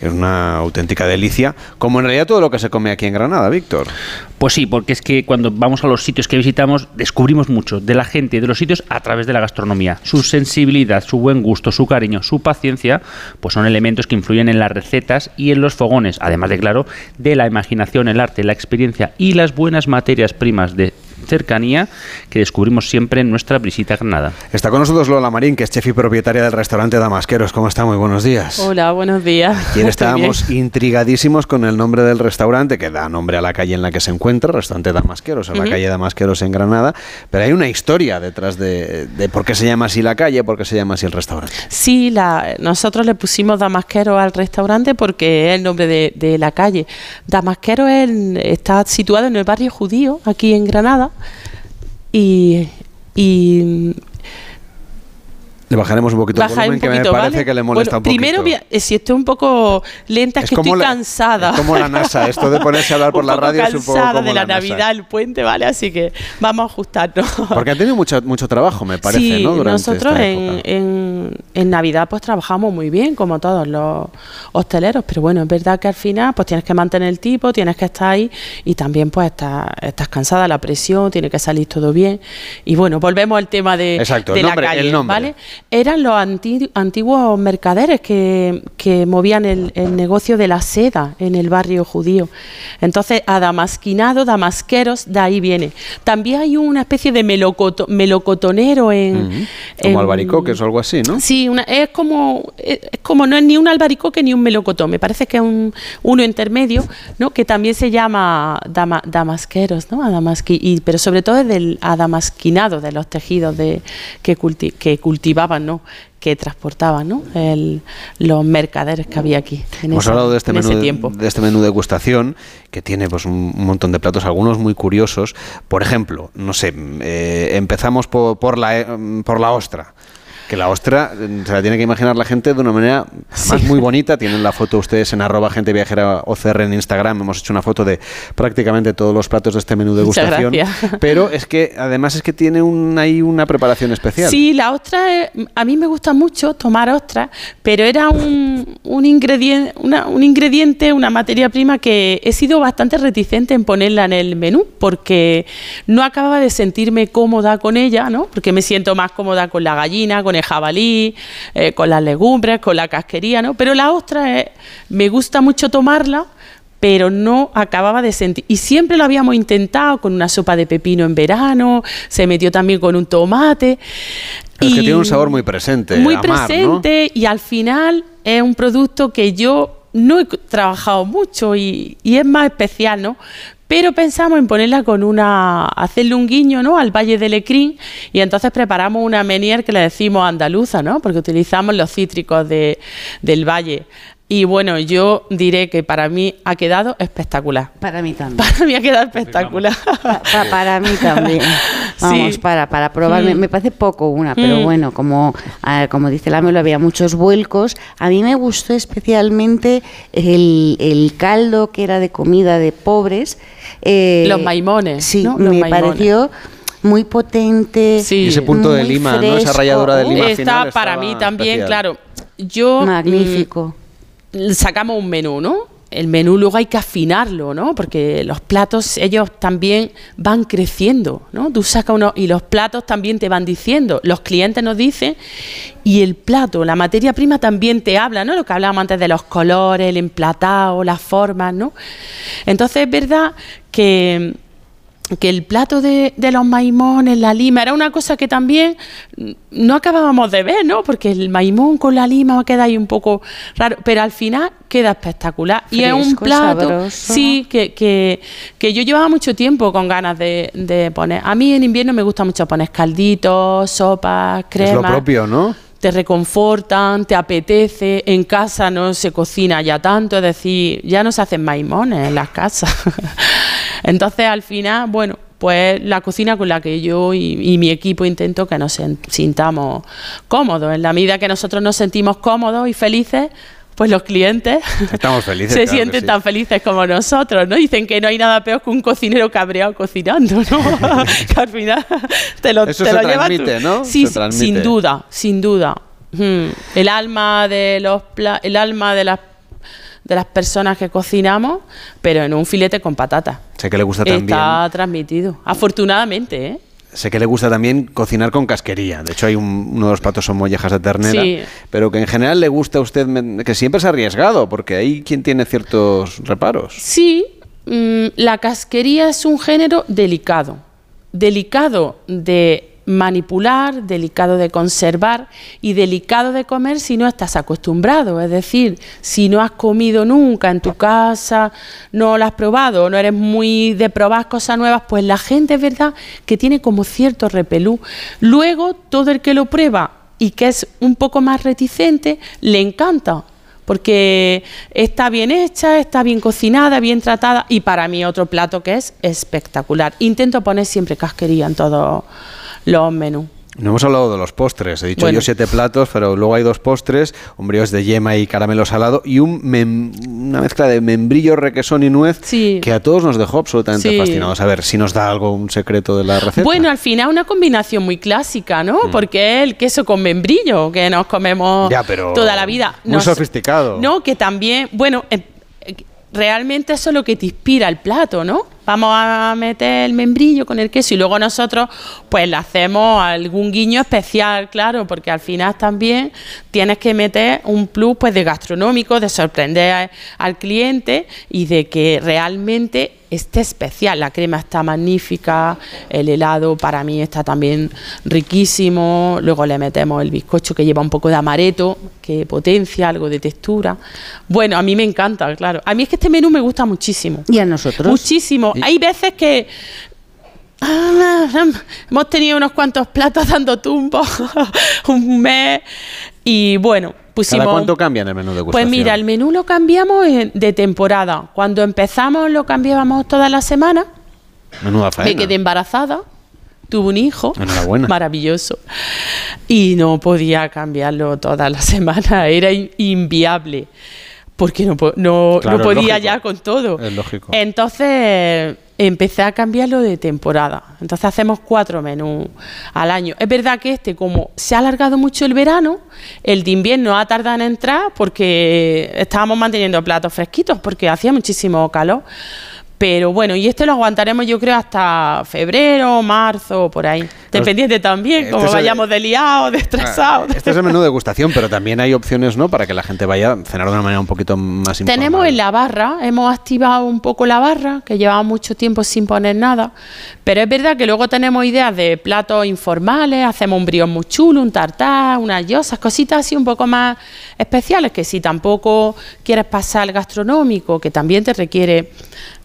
Es una auténtica delicia, como en realidad todo lo que se come aquí en Granada, Víctor. Pues sí, porque es que cuando vamos a los sitios que visitamos descubrimos mucho de la gente de los sitios a través de la gastronomía. Su sensibilidad, su buen gusto, su cariño, su paciencia, pues son elementos que influyen en las recetas y en los fogones, además de claro, de la imaginación, el arte, la experiencia y las buenas materias primas de cercanía que descubrimos siempre en nuestra visita a Granada. Está con nosotros Lola Marín, que es chef y propietaria del restaurante Damasqueros. ¿Cómo está? Muy buenos días. Hola, buenos días. Ayer estábamos bien. intrigadísimos con el nombre del restaurante, que da nombre a la calle en la que se encuentra, restaurante Damasqueros, en la calle Damasqueros en Granada. Pero hay una historia detrás de, de por qué se llama así la calle, por qué se llama así el restaurante. Sí, la, nosotros le pusimos Damasquero al restaurante porque es el nombre de, de la calle. Damasquero es el- está situado en el barrio judío, aquí en Granada. Y, y Le bajaremos un poquito el volumen, un que me parece ¿vale? que le molesta Bueno, un poquito. Primero, si estoy un poco lenta, es, Es que estoy la- cansada. es como la NASA, esto de ponerse a hablar por la radio es un poco cansada de la. Navidad, el puente, ¿vale? Así que vamos a ajustarnos. Porque ha tenido mucho, mucho trabajo, me parece, sí, ¿no? Durante nosotros esta en, época. en, en Navidad pues trabajamos muy bien, como todos los hosteleros, pero bueno, es verdad que al final pues tienes que mantener el tipo, tienes que estar ahí y también pues estás, estás cansada, la presión, tiene que salir todo bien. Y bueno, volvemos al tema de, Exacto, de el la nombre, calle, el nombre. ¿vale? Eran los anti- antiguos mercaderes que, que movían el, el negocio de la seda en el barrio judío. Entonces, adamasquinado, damasqueros, de ahí viene. También hay una especie de melocoto- melocotonero en... Como albaricoques o algo así, ¿no? Sí, una, es como es es como no es ni un albaricoque ni un melocotón, me parece que es un, uno intermedio, ¿no? Que también se llama dama- damasqueros, ¿no? Adamasqui- y, pero sobre todo es del adamasquinado de los tejidos de, que, culti- que cultivaban, ¿no? Que transportaban, ¿no? El- los mercaderes que había aquí. En Hemos esa- hablado de este en menú de, tiempo. de este menú de degustación que tiene pues un, un montón de platos, algunos muy curiosos. Por ejemplo, no sé, eh, empezamos por, por la eh, por la ostra. Que la ostra eh, se la tiene que imaginar la gente de una manera más muy bonita. Tienen la foto ustedes en arroba gente viajera OCR en Instagram. Hemos hecho una foto de prácticamente todos los platos de este menú de gracias. Pero es que además es que tiene un, ahí una preparación especial. Sí, la ostra, a mí me gusta mucho tomar ostra, pero era un, un, ingrediente, una, un ingrediente, una materia prima que he sido bastante reticente en ponerla en el menú, porque no acababa de sentirme cómoda con ella, ¿no? Porque me siento más cómoda con la gallina, con el jabalí, eh, con las legumbres, con la casquería, ¿no? Pero la ostra es- me gusta mucho tomarla pero no acababa de sentir. Y siempre lo habíamos intentado con una sopa de pepino en verano, se metió también con un tomate. Es que tiene un sabor muy presente. muy presente y al final es un producto que yo no he trabajado mucho y, y es más especial, ¿no? Pero pensamos en ponerla con una, hacerle un guiño, ¿no? Al Valle de Lecrín y entonces preparamos una menier que le decimos andaluza, ¿no? Porque utilizamos los cítricos de, del valle. Y bueno, yo diré que para mí ha quedado espectacular. Para mí también. Para mí ha quedado espectacular. Pa- pa- para mí también. Vamos, Sí. para, para probar. Me, Mm. me parece poco una, pero Mm. bueno, como, ah, como dice la Melo, había muchos vuelcos. A mí me gustó especialmente el, el caldo que era de comida de pobres. eh, Los maimones, Sí, ¿no? Los me maimones. pareció muy potente. Y ese punto de lima, ¿no? Esa fresco. ralladura de lima Está final para mí también, especial. claro. Yo Magnífico. mm, sacamos un menú, ¿no? El menú luego hay que afinarlo, ¿no? Porque los platos ellos también van creciendo, ¿no? Tú sacas uno y los platos también te van diciendo, los clientes nos dicen y el plato, la materia prima también te habla, ¿no? Lo que hablábamos antes de los colores, el emplatado, las formas, ¿no? Entonces es verdad que que el plato de, de los maimones, la lima, era una cosa que también no acabábamos de ver, ¿no? Porque el maimón con la lima queda ahí un poco raro, pero al final queda espectacular. y es un plato, sabroso. sí, que, que, que yo llevaba mucho tiempo con ganas de, de poner. A mí en invierno me gusta mucho poner calditos, sopas, Es lo propio, ¿no? te reconfortan, te apetece, en casa no se cocina ya tanto, es decir, ya no se hacen maimones en las casas. Entonces, al final, bueno, pues la cocina con la que yo y, y mi equipo intento que nos sintamos cómodos. En la medida que nosotros nos sentimos cómodos y felices, pues los clientes Estamos felices. se claro sienten sí. tan felices como nosotros, ¿no? Dicen que no hay nada peor que un cocinero cabreado cocinando, ¿no? que al final te lo, Eso te se lo tú. transmite, ¿no? Sí, Se transmite. sin duda, sin duda. Mm. El alma de los pla- el alma de las de las personas que cocinamos, pero en un filete con patatas. Sé que le gusta también. Está transmitido. Afortunadamente, ¿eh? Sé que le gusta también cocinar con casquería. De hecho, hay un- uno de los platos son mollejas de ternera. Sí. Pero que en general le gusta a usted, que siempre es arriesgado, porque hay quien tiene ciertos reparos. Sí, mm, la casquería es un género delicado. Delicado de manipular, delicado de conservar y delicado de comer si no estás acostumbrado. Es decir, si no has comido nunca en tu casa, no lo has probado, no eres muy de probar cosas nuevas, pues la gente es verdad que tiene como cierto repelú. Luego, todo el que lo prueba y que es un poco más reticente, le encanta porque está bien hecha, está bien cocinada, bien tratada y para mí otro plato que es espectacular. Intento poner siempre casquería en todos los menús. No hemos hablado de los postres. He dicho Bueno. yo siete platos, pero luego hay dos postres, brioche de yema y caramelo salado y un mem- una mezcla de membrillo, requesón y nuez que a todos nos dejó absolutamente Sí. fascinados. A ver si nos da algo, un secreto de la receta. Bueno, al final una combinación muy clásica, ¿no? Porque es el queso con membrillo que nos comemos Ya, pero toda la vida. muy Nos- sofisticado. No, que también, bueno, eh, eh, realmente eso es lo que te inspira el plato, ¿no? Vamos a meter el membrillo con el queso y luego nosotros pues le hacemos algún guiño especial, claro, porque al final también tienes que meter un plus pues de gastronómico, de sorprender al cliente y de que realmente esté especial. La crema está magnífica, el helado para mí está también riquísimo, luego le metemos el bizcocho que lleva un poco de amaretto, que potencia algo de textura. Bueno, a mí me encanta, claro. A mí es que este menú me gusta muchísimo. ¿Y a nosotros? Muchísimo. Hay veces que hemos tenido unos cuantos platos dando tumbos un mes y bueno, pusimos ¿Cada cuánto cambian el menú de pues mira, el menú lo cambiamos de temporada. Cuando empezamos lo cambiábamos toda la semana. Menuda Me faena. quedé embarazada, tuve un hijo. Enhorabuena. Maravilloso. Y no podía cambiarlo toda la semana, era in- inviable. Porque no, po- no, Claro, no es podía ya con todo. Es lógico. Entonces empecé a cambiarlo de temporada. Entonces hacemos cuatro menús al año. Es verdad que este, como se ha alargado mucho el verano, el de invierno ha tardado en entrar porque estábamos manteniendo platos fresquitos porque hacía muchísimo calor. Pero bueno, y este lo aguantaremos yo creo hasta febrero, marzo, por ahí. Dependiente también, este como es el- vayamos de liados, de estresados. Este es el menú de degustación, pero también hay opciones, ¿no? Para que la gente vaya a cenar de una manera un poquito más informal. Tenemos en la barra, hemos activado un poco la barra, que llevaba mucho tiempo sin poner nada, pero es verdad que luego tenemos ideas de platos informales, hacemos un brión muy chulo, un tartar, unas yosas, cositas así un poco más especiales, que si tampoco quieres pasar al gastronómico, que también te requiere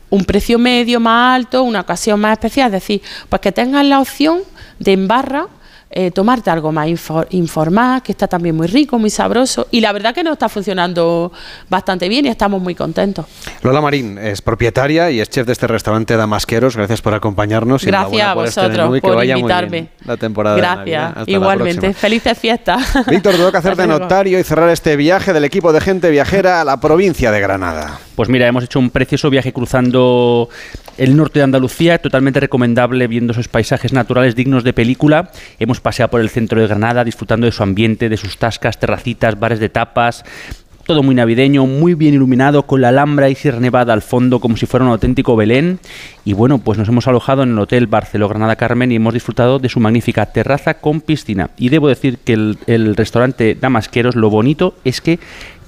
un precio medio más alto, una ocasión más especial, es decir, pues que tengas la opción de en barra eh, tomarte algo más info- informal, que está también muy rico, muy sabroso. Y la verdad que nos está funcionando bastante bien y estamos muy contentos. Lola Marín es propietaria y es chef de este restaurante Damasqueros. Gracias por acompañarnos. y Gracias enhorabuena a por este vosotros y que por vaya muy bien invitarme. la temporada de Gracias, Navidad. Hasta igualmente. Felices fiestas. Víctor, te toca hacer de notario y cerrar este viaje del equipo de gente viajera a la provincia de Granada. Pues mira, hemos hecho un precioso viaje cruzando el norte de Andalucía, totalmente recomendable viendo esos paisajes naturales dignos de película. Hemos paseado por el centro de Granada disfrutando de su ambiente, de sus tascas, terracitas, bares de tapas. Todo muy navideño, muy bien iluminado, con la Alhambra y Sierra Nevada al fondo como si fuera un auténtico Belén. Y bueno, pues nos hemos alojado en el Hotel Barceló Granada Carmen y hemos disfrutado de su magnífica terraza con piscina. Y debo decir que el, el restaurante Damasqueros, lo bonito es que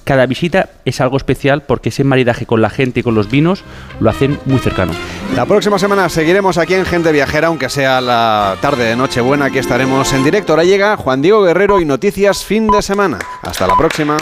cada visita es algo especial porque ese maridaje con la gente y con los vinos lo hacen muy cercano. La próxima semana seguiremos aquí en Gente Viajera, aunque sea la tarde de Nochebuena, aquí estaremos en directo. Ahora llega Juan Diego Guerrero y Noticias Fin de Semana. Hasta la próxima.